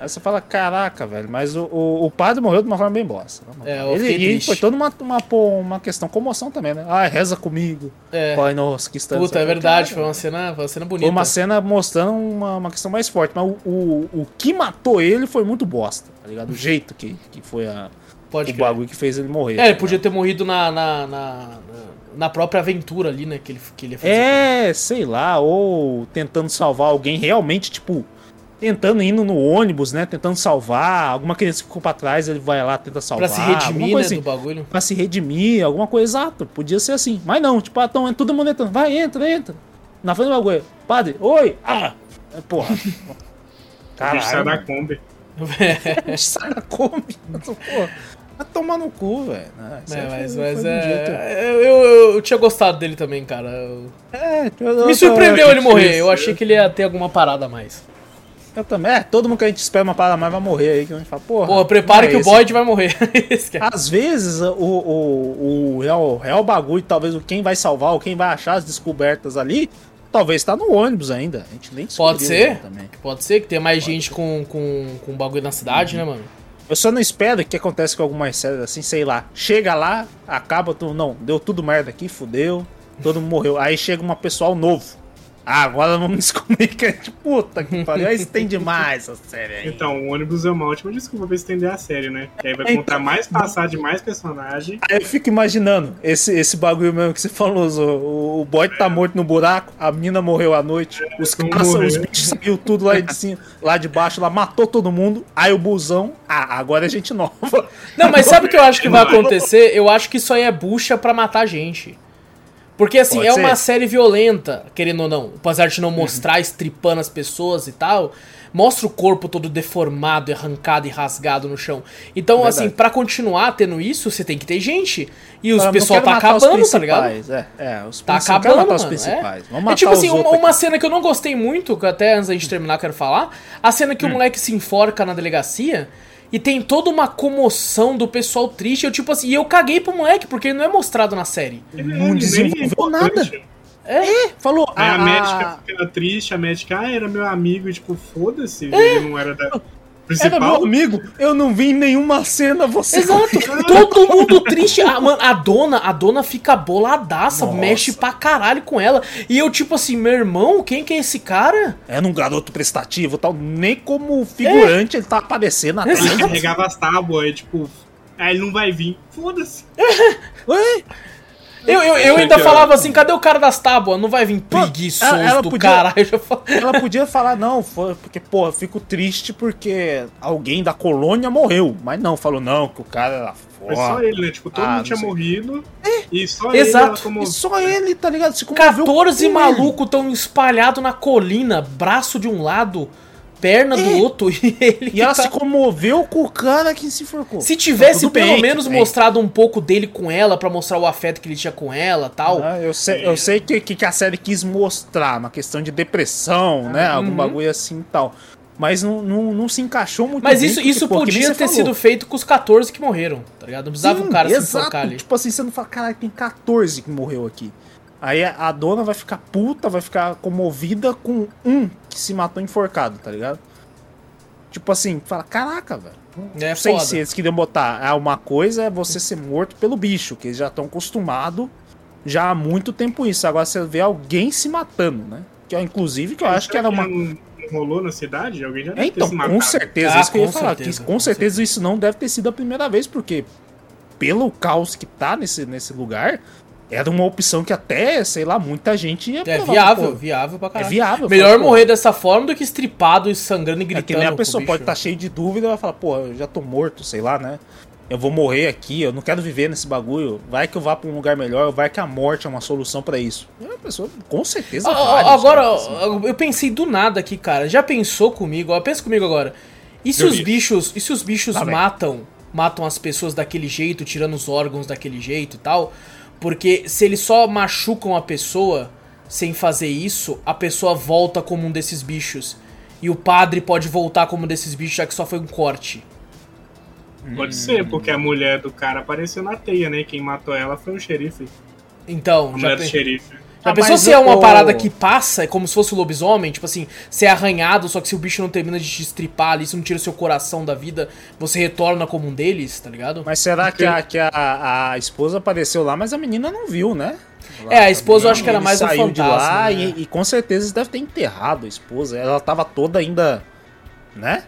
Aí você fala, caraca, velho, mas o, o, o padre morreu de uma forma bem bosta. É, ele, e foi toda uma, uma, uma questão, comoção também, né? Ah, reza comigo. É. Pai nosso, que está Puta, é verdade, foi uma cena, foi uma cena bonita. Foi uma cena mostrando uma, uma questão mais forte, mas o, o, o que matou ele foi muito bosta, tá ligado? O jeito que, que foi a, Pode o crer. bagulho que fez ele morrer. É, ele podia ter morrido na, na, na, na própria aventura ali, né? Que ele, que ele ia fazer. É, sei lá, ou tentando salvar alguém realmente, tipo, tentando indo no ônibus, né? Tentando salvar. Alguma criança que ficou pra trás, ele vai lá, tenta salvar. Pra se alguma redimir, né, coisa do assim. bagulho. Pra se redimir, alguma coisa exato. Podia ser assim. Mas não, tipo, ah, tão, todo mundo entrando. Vai, entra, entra. Na frente do bagulho. Padre, oi! Ah! É, Porra. Caralho. sai da. Kombi. Sai da Kombi. Pô, vai tomar no cu, velho. né? Isso É, foi- mas, foi mas jeito- é. Eu, eu, eu tinha gostado dele também, cara. Eu- É, eu- Me eu- surpreendeu eu- ele morrer. Eu achei que ele ia ter alguma parada a mais. Eu também. É, todo mundo que a gente espera uma parada mais vai morrer aí. Que a gente fala, porra. Porra, é que o. Boyd vai morrer. É. Às vezes, o, o, o real, real bagulho, talvez o quem vai salvar, ou quem vai achar as descobertas ali, talvez tá no ônibus ainda. A gente nem Pode ser. Também. Pode ser que tenha mais gente com, com, com bagulho na cidade, Uhum. né, mano? Eu só não espero que acontece com algumas séries assim, sei lá. Chega lá, acaba, tu, não, deu tudo merda aqui, fudeu, todo mundo morreu. Aí chega um pessoal novo. Ah, agora vamos descobrir que é de puta que pariu. Aí estende mais essa série aí. Então, o ônibus é uma ótima desculpa pra estender a série, né? Que aí vai Então- contar mais passar de mais personagem. Aí eu fico imaginando esse, esse bagulho mesmo que você falou, Zô. O, o boy tá morto no buraco, a mina morreu à noite, os caras, morreu. os bichos saiu tudo lá de cima, lá de baixo, lá matou todo mundo. Aí o busão, ah, agora é gente nova. Não, mas sabe o que eu acho que vai Vai. acontecer? Eu acho que isso aí é bucha pra matar gente. Porque assim, Pode é ser. uma série violenta, querendo ou não. Apesar de não mostrar estripando as pessoas e tal, mostra o corpo todo deformado, arrancado e rasgado no chão. Então, Verdade. assim, pra continuar tendo isso, você tem que ter gente. E os pessoal tá acabando, tá ligado? É, é, os Tá acabando, matar os mano. principais. É, Vamos é matar tipo os assim, uma, uma cena que eu não gostei muito, que até antes da gente terminar eu quero falar, a cena Hum. que o moleque se enforca na delegacia e tem toda uma comoção do pessoal triste. Eu, tipo assim, e eu caguei pro moleque, porque ele não é mostrado na série. Ele Não nem desenvolveu é importante. Falou, Aí a ah, médica fica triste, a médica, ah, era meu amigo, e tipo, foda-se, ele não era da era principal. meu amigo, eu não vi em nenhuma cena você. Exato, todo mundo triste. A, mano, a dona, a dona fica boladaça, Nossa. mexe pra caralho com ela. E eu, tipo assim, meu irmão, quem que é esse cara? Era um garoto prestativo tal, nem como figurante ele tá aparecendo atrás. Ele carregava as tábuas, aí tipo, ah, ele não vai vir. Foda-se. Ué? Eu, eu, eu ainda falava assim, cadê o cara das tábuas? Não vai vir preguiçoso ela- ela do podia- caralho. Ela podia falar, não, porque, pô, eu fico triste porque alguém da colônia morreu. Mas não, falou, não, que o cara era Foi só foda. ele, né? Tipo, todo Ah, mundo tinha sei. morrido. E só Exato. ele como E só ele, tá ligado? Se comoveu 14 com ele. malucos tão espalhados na colina, braço de um lado, perna do outro, e ele E ela tá- se comoveu com o cara que se enforcou. Se tivesse Tudo pelo bem, menos bem. mostrado um pouco dele com ela, pra mostrar o afeto que ele tinha com ela tal. Ah, eu sei, eu sei que, que a série quis mostrar uma questão de depressão, né? Algum Uhum. bagulho assim e tal. Mas não, não, não se encaixou muito Mas bem, isso, porque, isso podia ter falou. sido feito com os 14 que morreram, tá ligado? Não precisava Sim, um cara se exato. enforcar ali. Tipo assim, você não fala, caralho, tem 14 que morreu aqui. Aí a dona vai ficar puta, vai ficar comovida com um que se matou enforcado, tá ligado? Tipo assim, fala, caraca, velho. É não sei foda. se eles queriam botar. Ah, uma coisa é você ser morto pelo bicho, que eles já estão acostumados já há muito tempo isso. Agora você vê alguém se matando, né? Que, inclusive, que eu acho que era uma. Rolou na cidade? Alguém já É, deve ter então, se com certeza, Ah, isso que eu ia com falar. certeza, que, com com certeza isso não deve ter sido a primeira vez, porque pelo caos que tá nesse, nesse lugar, era uma opção que até, sei lá, muita gente ia É provar, viável, pô, viável pra É caralho. viável. Melhor pô, morrer dessa forma do que estripado e sangrando e É gritando. que nem a pessoa pode estar cheia de dúvida e vai falar, pô, eu já tô morto, sei lá, né? Eu vou morrer aqui, eu não quero viver nesse bagulho. Vai que eu vá pra um lugar melhor, vai que a morte é uma solução pra isso. E a pessoa, com certeza. Ah, ah, vários, agora, assim. eu pensei do nada aqui, cara. Já pensou comigo? Ó, pensa comigo agora. E se Eu os vi. bichos, e se os bichos Tá bem. matam, matam as pessoas daquele jeito, tirando os órgãos daquele jeito e tal? Porque se eles só machucam a pessoa sem fazer isso, a pessoa volta como um desses bichos. E o padre pode voltar como um desses bichos, já que só foi um corte. Pode ser, porque a mulher do cara apareceu na teia, né? Quem matou ela foi o xerife. Então, A já mulher do pen- xerife. Já Ah, pensou se é uma o- parada que passa, é como se fosse o lobisomem? Tipo assim, você é arranhado, só que se o bicho não termina de te estripar ali, se não tira o seu coração da vida, você retorna como um deles, tá ligado? Mas será que, a, que a, a esposa apareceu lá, mas a menina não viu, né? É, a esposa eu acho que era Ele mais um saiu de lá fantasma, né? e, e com certeza devem ter enterrado a esposa. Ela tava toda ainda, né?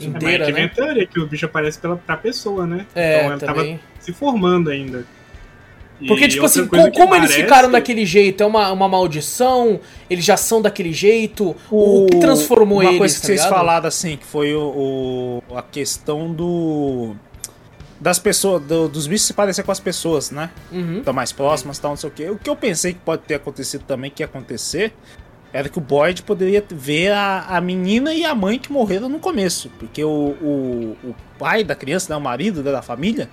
Inteira, é, mas né? tem a teoria que o bicho aparece pela, pra pessoa, né? É, então ela também. tava se formando ainda. E Porque, tipo outra assim, coisa co- que como eles parece- ficaram daquele jeito? É uma, uma maldição? Eles já são daquele jeito? O, que transformou Uma eles, coisa que tá vocês ligado? falaram assim, que foi o, o- a questão do das pessoas, do- dos bichos se parecer com as pessoas, né? Uhum. Estão mais próximas, tal, não sei o quê. O que eu pensei que pode ter acontecido também, que ia acontecer, era que o Boyd poderia ver a, a menina e a mãe que morreram no começo. Porque o, o, o pai da criança, né, o marido da família,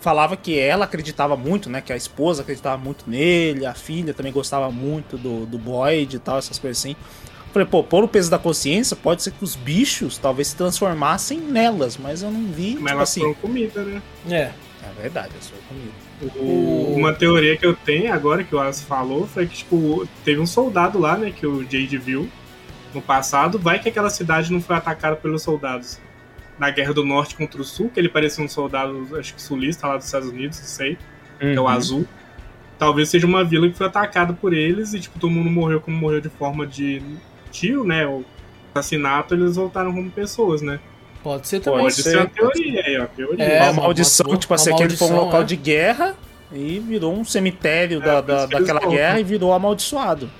falava que ela acreditava muito, né? Que a esposa acreditava muito nele, a filha também gostava muito do, do Boyd e tal, essas coisas assim. Falei, pô, por o peso da consciência, pode ser que os bichos talvez se transformassem nelas, mas eu não vi, Mas tipo elas assim. foram comida, né? É. É verdade, eu sou comigo. O- Uma teoria que eu tenho agora, que o Alas falou, foi que, tipo, teve um soldado lá, né, que o Jade viu no passado. Vai que aquela cidade não foi atacada pelos soldados na Guerra do Norte contra o Sul, que ele parecia um soldado, acho que sulista lá dos Estados Unidos, não sei, que é o Uhum. azul. Talvez seja uma vila que foi atacada por eles e, tipo, todo mundo morreu como morreu de forma de tiro, né, ou assassinato, eles voltaram como pessoas, né? Pode ser também. Pode ser. ser uma teoria aí, ó, teoria. É, uma uma- maldição, uma- tipo assim, aquele foi um local é. de guerra e virou um cemitério É, da, da- daquela guerra e virou amaldiçoado.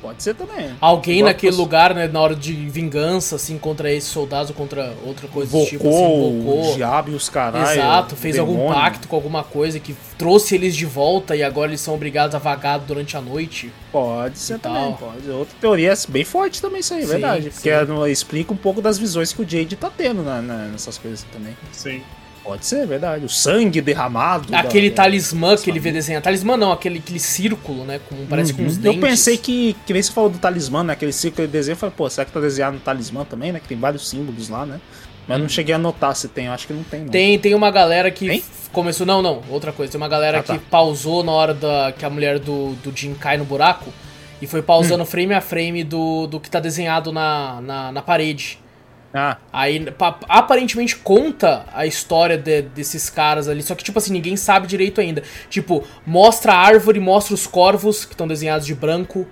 Pode ser também. Alguém Igual naquele fosse- lugar, né, na hora de vingança, assim, contra esses soldados ou contra outra coisa do tipo, Invocou assim, o invocou. diabo e os caralho. Exato, fez algum demônio. pacto com alguma coisa que trouxe eles de volta e agora eles são obrigados a vagar durante a noite. Pode ser também, tal. pode. Outra teoria bem forte também isso aí, Sim, verdade. sim. Porque ela explica um pouco das visões que o Jade tá tendo na- na- nessas coisas também. Sim. Pode ser, verdade. O sangue derramado. da- Aquele da- talismã que ele vê desenhar. Talismã não, aquele, aquele círculo, né? Com, parece com Uhum. uns Eu dentes. pensei que, que nem você falou do talismã, né? Aquele círculo de desenho, eu falei, pô, será que tá desenhado no talismã também, né? Que tem vários símbolos lá, né? Mas eu não cheguei a notar se tem, eu acho que não tem, não. Tem, tem uma galera que Tem? começou. Não, não, outra coisa. Tem uma galera Ah, tá. que pausou na hora da, que a mulher do, do Jim cai no buraco e foi pausando Hum. frame a frame do, do que tá desenhado na, na, na parede. Ah, Aí pa- aparentemente conta a história de- desses caras ali, só que tipo assim, ninguém sabe direito ainda. Tipo, mostra a árvore, mostra os corvos que estão desenhados de branco,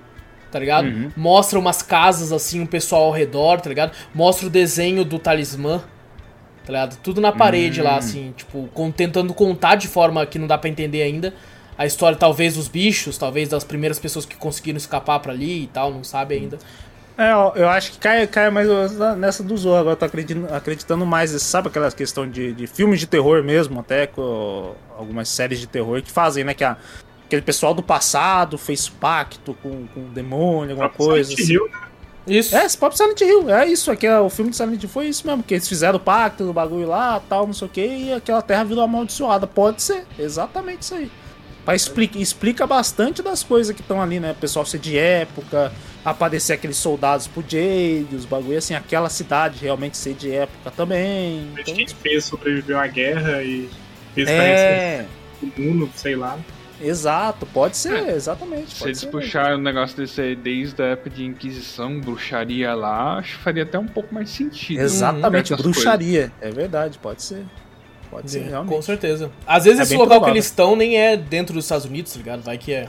tá ligado? Uhum. Mostra umas casas assim, um pessoal ao redor, tá ligado? Mostra o desenho do talismã. Tá ligado? Tudo na parede Hum. lá, assim, tipo, com- tentando contar de forma que não dá pra entender ainda. A história, talvez, dos bichos, talvez das primeiras pessoas que conseguiram escapar pra ali e tal, não sabe ainda. É, eu, acho que cai, cai mais nessa do Zorro. Agora eu tô acreditando, acreditando mais. Sabe aquela questão de, de filmes de terror mesmo, até com algumas séries de terror que fazem, né? Que a- aquele pessoal do passado fez pacto com, com o demônio, alguma coisa. Silent assim. Hill, né? Isso. É, esse próprio Silent Hill, é isso. Aqui, o filme de Silent Hill foi isso mesmo, que eles fizeram o pacto do bagulho lá, tal, não sei o que, e aquela terra virou amaldiçoada. Pode ser, exatamente isso aí. Mas explica, explica bastante das coisas que estão ali, né? O pessoal ser de época, aparecer aqueles soldados pro Jade, os bagulho assim, aquela cidade realmente ser de época também. Então, Quem fez sobreviveu à guerra e fez é, o mundo, sei lá. exato, pode ser, É. exatamente. Se eles ser. puxaram um negócio desse aí desde a época de Inquisição, bruxaria lá, acho que faria até um pouco mais sentido. Exatamente, bruxaria. É verdade, pode ser. Pode ser, É, realmente. com certeza. Às vezes É esse local provável. que eles estão nem é dentro dos Estados Unidos, tá ligado? Vai que é.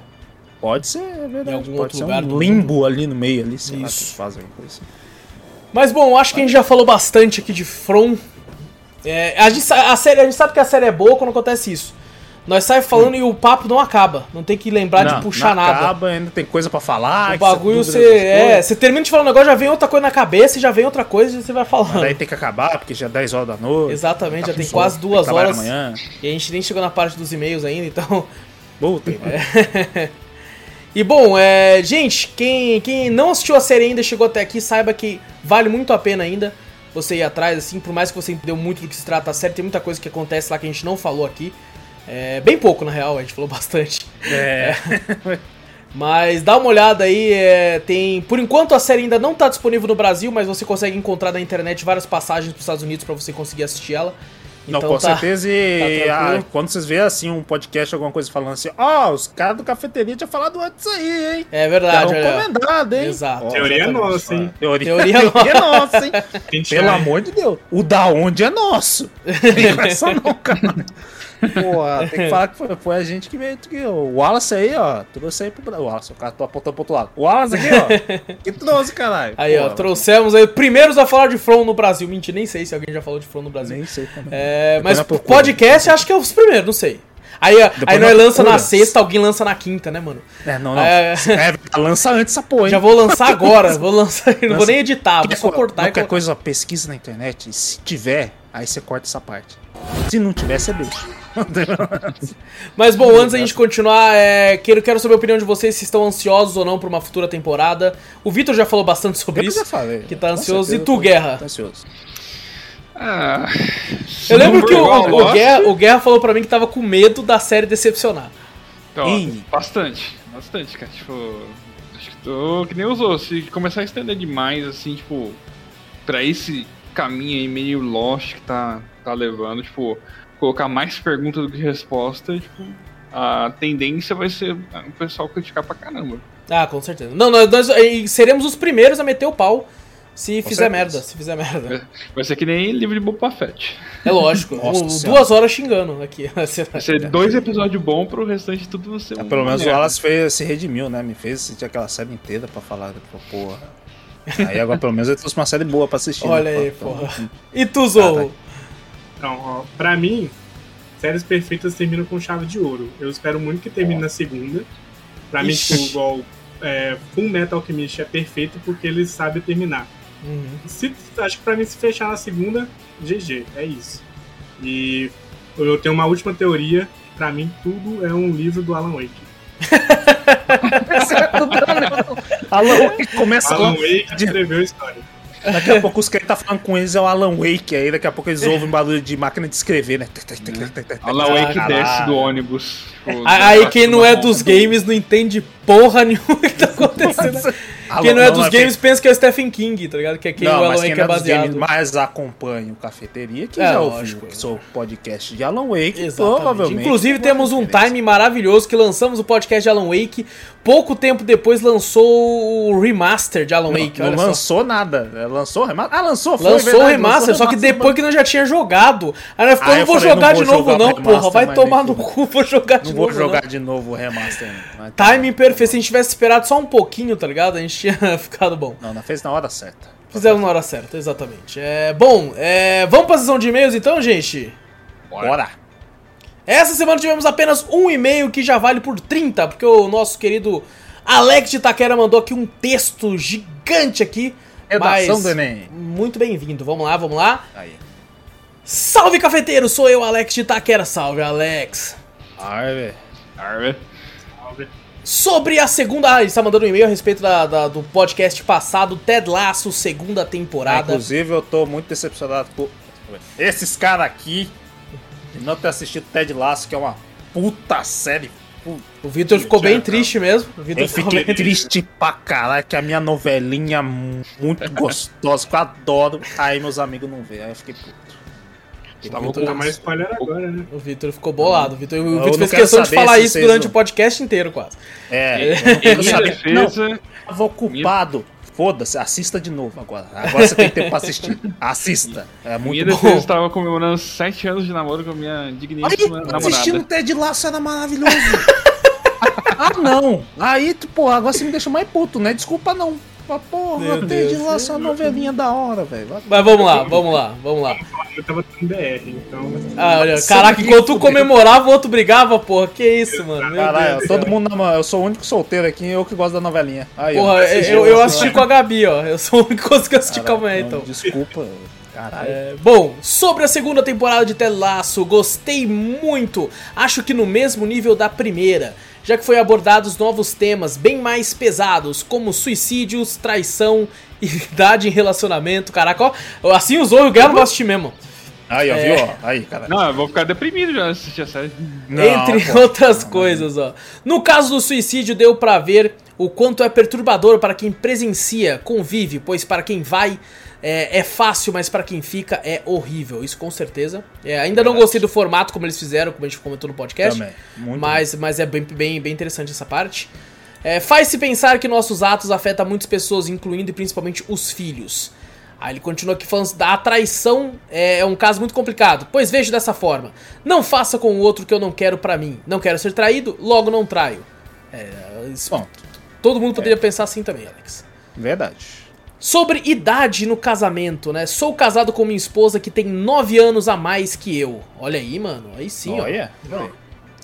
Pode ser, é verdade. Em algum Pode outro ser lugar um limbo ali no meio ali, sei lá, que Isso. eles fazem alguma coisa assim. Mas bom, acho que a gente já falou bastante aqui de From. É, a, gente, a, série, a gente sabe que a série é boa quando acontece isso. Nós sai falando e o papo não acaba. Não tem que lembrar de Não, puxar não nada. Acaba, ainda tem coisa pra falar. o que bagulho você. É, você termina de falar um negócio, já vem outra coisa na cabeça e já vem outra coisa e você vai falando. Daí tem que acabar, porque já é 10 horas da noite. Exatamente, tá já tem quase duas que horas. Amanhã. E a gente nem chegou na parte dos e-mails ainda, então. Puta, E bom, é, gente, quem, quem não assistiu a série ainda, chegou até aqui, saiba que vale muito a pena ainda você ir atrás, assim, por mais que você entendeu muito do que se trata a série, tem muita coisa que acontece lá que a gente não falou aqui. É, bem pouco, na real, a gente falou bastante. É. Mas dá uma olhada aí, é, tem. Por enquanto a série ainda não tá disponível no Brasil, mas você consegue encontrar na internet várias passagens pros Estados Unidos pra você conseguir assistir ela. Não, Então com tá- certeza. E tá ah, quando vocês veem assim um podcast, alguma coisa falando assim, ó, os caras do cafeteria tinham falado antes aí, hein? É verdade, ó. recomendado, hein? Exato. Ó, Teoria é nossa, hein? Teoria, Teoria teoria é nossa, hein? Pelo amor de Deus. O da onde é nosso. Tem com essa não, cara. Pô, tem que falar que foi, foi a gente que veio aqui. O Wallace aí, ó. Trouxe aí pro Brasil. O Wallace, o cara tô apontando pro outro lado. O Wallace aqui, ó. Que trouxe, caralho. Aí, Pô, ó, trouxemos aí primeiros a falar de From no Brasil. Mentira, nem sei se alguém já falou de From no Brasil. Nem sei também. É, Depois mas podcast acho que é os primeiros, não sei. Aí, ó, aí nós lança na sexta, alguém lança na quinta, né, mano? É, não, não. É. É, lança antes essa porra, hein? Já vou lançar agora, vou lançar, não vou Lança. nem editar, vou só co- cortar Qualquer coisa, pesquisa na internet. Se tiver, aí você corta essa parte. Se não tiver, você deixa. Mas bom, antes da gente continuar, é, quero, quero saber a opinião de vocês se estão ansiosos ou não por uma futura temporada. O Vitor já falou bastante sobre Eu isso. já falei. que tá Com ansioso. certeza, E tu, Guerra? ansioso. Ah, Eu lembro que o, igual o, Lost, Guerra, o Guerra falou pra mim que tava com medo da série decepcionar. Então, Ih. bastante, bastante, cara. Tipo, acho que tô que nem usou. Se começar a estender demais, assim, tipo, pra esse caminho aí meio lost que tá, tá levando, tipo, colocar mais pergunta do que resposta, tipo, a tendência vai ser o pessoal criticar pra caramba. Ah, com certeza. Não, nós, nós seremos os primeiros a meter o pau se Com fizer certeza. merda. Se fizer merda. Vai ser que nem livro de Boba Fett. É lógico. Nossa Um- Senhora. duas horas xingando aqui. Vai ser dois episódios bons pro restante de tudo você. É, pelo menos o fez, se redimiu, né? Me fez assistir aquela série inteira pra falar, tipo, porra. Aí agora pelo menos ele trouxe uma série boa pra assistir. Olha né, aí, porra. E tu, Zorro? Caralho. Então, ó, pra mim, séries perfeitas terminam com chave de ouro. Eu espero muito que termine na segunda. Pra mim, Ixi. tipo, igual é, Full Metal Alchemist é perfeito porque ele sabe terminar. Uhum. Se, acho que pra mim, se fechar na segunda, GG, é isso. E eu tenho uma última teoria. Pra mim, tudo é um livro do Alan Wake. Alan Wake começa Alan. Wake escreveu a história. Daqui a pouco os caras tá falando com eles é o Alan Wake. Aí daqui a pouco eles ouvem um barulho de máquina de escrever, né? Alan Wake desce do ônibus. Aí quem não é dos games não entende porra nenhuma que tá acontecendo. Quem não é dos games pensa que é o Stephen King, tá ligado? Que é quem não, o Alan quem Wake é é games, baseado. mas acompanha o Cafeteria, que É, já ouviu o seu podcast de Alan Wake, Exatamente. provavelmente. Inclusive temos um time maravilhoso que lançamos o podcast de Alan Wake. Pouco tempo depois lançou o remaster de Alan Wake. Não só. lançou nada. É, Lançou o remaster? Ah, lançou, foi Lançou o verdade, remaster, lançou só que remaster, depois que nós já tinha jogado. Aí nós ficou, Ah, não vou falei, jogar não de vou novo jogar não, o porra. remaster, Vai mas tomar no cu, vou jogar de Não vou novo jogar não. de novo o remaster. Mas tá. Timing perfeito, se a gente tivesse esperado só um pouquinho, tá ligado? A gente tinha ficado bom. Não, não fez na hora certa. Fizemos na hora certa, exatamente. É, bom, é, vamos pra sessão de e-mails então, gente? Bora. Essa semana tivemos apenas um e-mail que já vale por 30, porque o nosso querido Alex de Taquera mandou aqui um texto gigante aqui. Redação mas do Enem. Muito bem-vindo. Vamos lá, vamos lá. Aí. Salve, cafeteiro! Sou eu, Alex de Taquera. Salve, Alex. Velho. Arve. Salve. Sobre a segunda. Ah, ele está mandando um e-mail a respeito da, da- do podcast passado, Ted Laço, segunda temporada. Inclusive, eu tô muito decepcionado por esses caras aqui de não ter assistido Ted Lasso, que é uma puta série. Puta. O Victor ficou bem triste mesmo. O Victor Eu ficou fiquei bem triste pra caralho, que a minha novelinha muito gostosa, que eu adoro. Aí meus amigos não vê, aí eu fiquei puto. Vou com dar mais spoiler agora, né? O Vitor ficou bolado. O Vitor, o Eu Vitor não fez quero questão de saber falar isso durante não- o podcast inteiro, quase. É, Em eu minha sabia. Não, defesa, tava ocupado. Foda-se, assista de novo agora. Agora você tem tempo pra assistir. Assista. É muito minha bom. defesa estava comemorando 7 anos de namoro com a minha Aí, digníssima assistindo namorada. Ted Lasso era maravilhoso. ah, não. Aí, pô, agora você me deixa mais puto, né? Desculpa, não. Mas, porra, Meu Deus. Lasso é uma novelinha da hora, velho. Vai- Mas vamos lá, vamos lá, vamos lá. Eu tava tendo BR, então. Ah, olha, caraca, enquanto tu fudeu. comemorava, o outro brigava, porra. Que isso, mano. Meu Caralho, Deus do todo mundo namora. Eu sou o único solteiro aqui, eu que gosto da novelinha. Aí, ó. Porra, eu, eu, eu essa, assisti né? com a Gabi, ó. Eu sou o único que consegui assistir com a então. Desculpa. Caralho. É, bom, sobre a segunda temporada de Ted Lasso, gostei muito. Acho que no mesmo nível da primeira, já que foi abordados novos temas bem mais pesados, como suicídios, traição, idade em relacionamento. Caraca, ó, assim usou o Guerra não vai assistir mesmo. Aí, ó, É. viu? ó? Aí, cara. Não, eu vou ficar deprimido já assistir a série. Não, Entre pô. outras coisas, ó. No caso do suicídio, deu pra ver o quanto é perturbador para quem presencia, convive, pois para quem vai é, é fácil, mas para quem fica é horrível. Isso com certeza. É, ainda não gostei do formato como eles fizeram, como a gente comentou no podcast. Também, muito mas, mas é bem, bem, bem interessante essa parte. É, Faz-se pensar que nossos atos afetam muitas pessoas, incluindo e principalmente os filhos. Aí ele continua aqui falando da traição é, é um caso muito complicado, pois vejo dessa forma: não faça com o outro que eu não quero pra mim. Não quero ser traído, logo não traio. É, isso- Bom, todo mundo poderia pensar assim também, Alex. verdade. Sobre idade no casamento, né? Sou casado com minha esposa que tem 9 anos a mais que eu. Olha aí, mano. Aí sim, ó. Olha.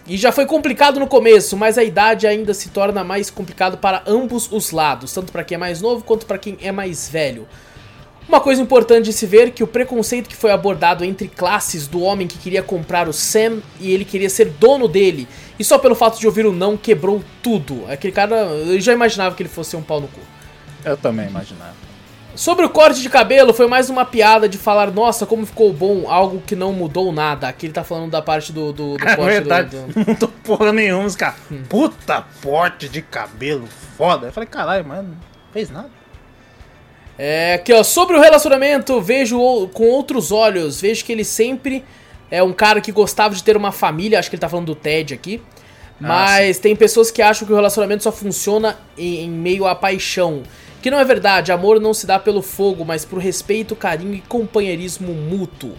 E já foi complicado no começo, mas a idade ainda se torna mais complicado para ambos os lados, tanto para quem é mais novo quanto para quem é mais velho. Uma coisa importante de se ver que o preconceito que foi abordado entre classes do homem que queria comprar o Sam e ele queria ser dono dele, e só pelo fato de ouvir o não quebrou tudo. Aquele cara, eu já imaginava que ele fosse um pau no cu. Eu também imaginava. Sobre o corte de cabelo, foi mais uma piada de falar, nossa, como ficou bom, algo que não mudou nada. Aqui ele tá falando da parte do, do, do É corte verdade. do- do- Não tô porra nenhuma, os caras. Puta porte de cabelo foda. Eu falei, caralho, mano, não fez nada. É, aqui ó, sobre o relacionamento, vejo com outros olhos, vejo que ele sempre é um cara que gostava de ter uma família, acho que ele tá falando do Ted aqui. Mas tem pessoas que acham que o relacionamento só funciona em, em meio à paixão. Que não é verdade, amor não se dá pelo fogo, mas por respeito, carinho e companheirismo mútuo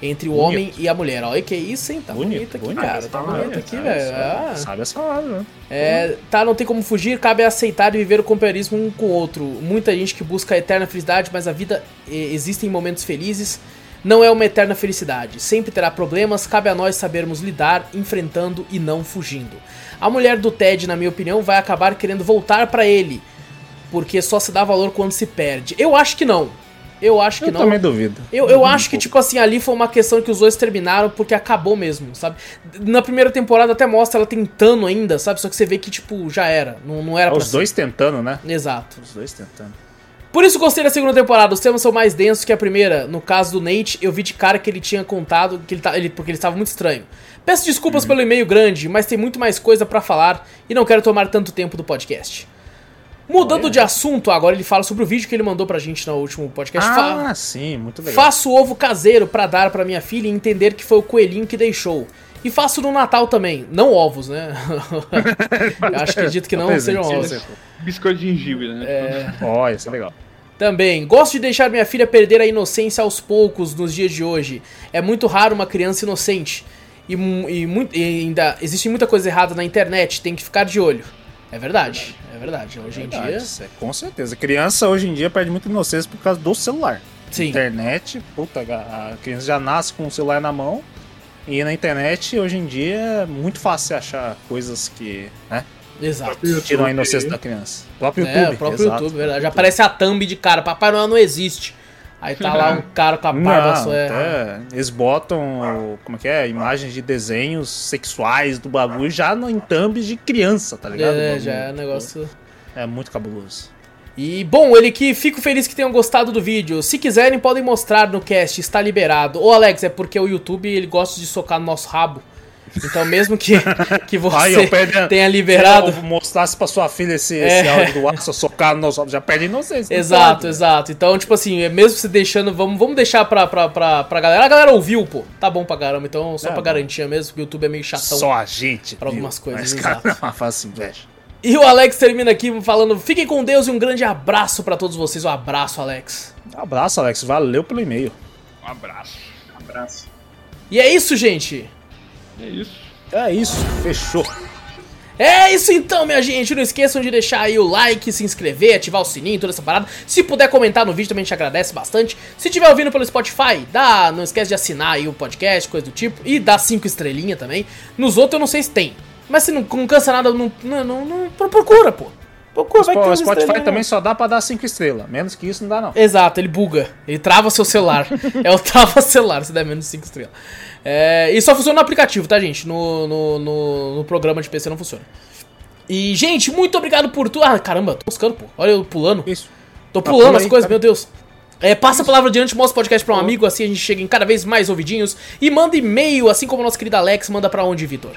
entre o Bonito. homem e a mulher. Olha que isso, hein? Tá bonito, aqui, cara. Tá bonito aqui, velho. Ah. Sabe essa hora, né? É, tá, não tem como fugir, cabe aceitar e viver o companheirismo um com o outro. Muita gente que busca a eterna felicidade, mas a vida eh, existem momentos felizes, não é uma eterna felicidade. Sempre terá problemas, cabe a nós sabermos lidar, enfrentando e não fugindo. A mulher do Ted, na minha opinião, vai acabar querendo voltar pra ele, porque só se dá valor quando se perde. Eu acho que não. Eu acho que Eu não. também duvido. Eu, eu acho que, tipo assim, ali foi uma questão que os dois terminaram porque acabou mesmo, sabe? Na primeira temporada até mostra ela tentando ainda, sabe? Só que você vê que, tipo, já era. Não, não era pra Os dois tentando, né? ser. Exato. Os dois tentando. Por isso gostei da segunda temporada. Os temas são mais densos que a primeira. No caso do Nate, eu vi de cara que ele tinha contado que ele tá, ele, porque ele estava muito estranho. Peço desculpas pelo e-mail grande, mas tem muito mais coisa pra falar e não quero tomar tanto tempo do podcast. Mudando de assunto, agora ele fala sobre o vídeo que ele mandou pra gente no último podcast. Fa- Ah, sim, muito legal. Faço ovo caseiro pra dar pra minha filha e entender que foi o coelhinho que deixou. E faço no Natal também. Não ovos, né? Eu acho que acredito que não Presente, sejam ovos. sim, sim. Biscoito de gengibre, né? É. Ó, isso é legal. Também, gosto de deixar minha filha perder a inocência aos poucos nos dias de hoje. É muito raro uma criança inocente. E, e e ainda existe muita coisa errada na internet, tem que ficar de olho. É verdade, é verdade. Hoje em Verdade, dia. isso é, com certeza. Criança hoje em dia perde muita inocência por causa do celular. Sim. Internet, puta, a a criança já nasce com o celular na mão. E na internet, hoje em dia, é muito fácil você achar coisas que, né, Exato. tiram a inocência da criança. O próprio É, YouTube. o próprio exato. YouTube, verdade. Já aparece a thumb de cara. Papai Noel não existe. Aí tá lá um cara com a barba só. É. eles botam, como é que é, imagens de desenhos sexuais do bagulho já no, em thumbs de criança, tá ligado? É, já é um negócio. É muito cabuloso. E bom, ele que fico feliz que tenham gostado do vídeo. Se quiserem, podem mostrar no cast, está liberado. Ô Alex, é porque o YouTube ele gosta de socar no nosso rabo. Então, mesmo que, que você a- tenha liberado. Se eu mostrasse pra sua filha esse, É. esse áudio do Watson socado nos já perde inocência. Exato, pode. exato. Então, tipo assim, é mesmo você deixando, vamos, vamos deixar pra, pra, pra, pra galera. A galera ouviu, pô. Tá bom pra caramba. Então, só É, pra garantia mesmo, que o YouTube é meio chatão. Só a gente. pra viu? algumas coisas, Mas, exato. cara, não faça inveja. E o Alex termina aqui falando: fiquem com Deus e um grande abraço pra todos vocês. Um abraço, Alex. Um abraço, Alex. Valeu pelo e-mail. Um abraço. Abraço. E é isso, gente. É isso. É isso, fechou. É isso então, minha gente. Não esqueçam de deixar aí o like, se inscrever, ativar o sininho, toda essa parada. Se puder comentar no vídeo também gente agradece bastante. Se tiver ouvindo pelo Spotify, dá, não esquece de assinar aí o podcast, coisa do tipo. E dá cinco estrelinhas também. Nos outros eu não sei se tem. Mas se não, não cansa nada, não, não, não, não- procura, pô. Vai ter o Spotify também só dá pra dar 5 estrelas. Menos que isso não dá, não. Exato, ele buga. Ele trava seu celular. é o trava celular, se der menos de 5 estrelas. É, e só funciona no aplicativo, tá, gente? No, no, no, no programa de PC não funciona. E, gente, muito obrigado por tudo. Ah, caramba, tô buscando, pô. Olha eu pulando. Isso. Tô Tá, pulando pula as coisas, cara. meu Deus. É, passa a palavra adiante, mostra o podcast pra um amigo, assim a gente chega em cada vez mais ouvidinhos. E manda e-mail, assim como o nosso querido Alex manda pra onde, Vitor?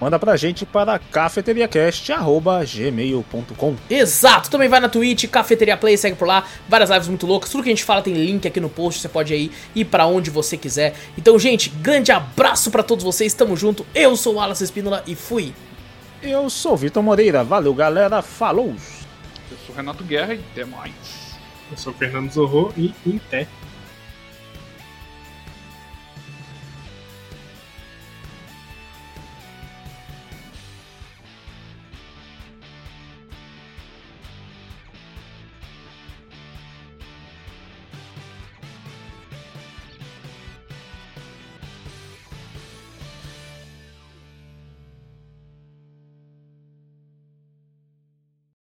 Manda pra gente para cafeteriacast.gmail.com. Exato, também vai na Twitch, Cafeteria Play, segue por lá, várias lives muito loucas, tudo que a gente fala tem link aqui no post, você pode aí ir para onde você quiser. Então, gente, grande abraço para todos vocês, tamo junto. Eu sou o Alas Espínola e fui. Eu sou o Vitor Moreira, valeu galera, falou! Eu sou o Renato Guerra e até mais. Eu sou o Fernando Zorro e em pé.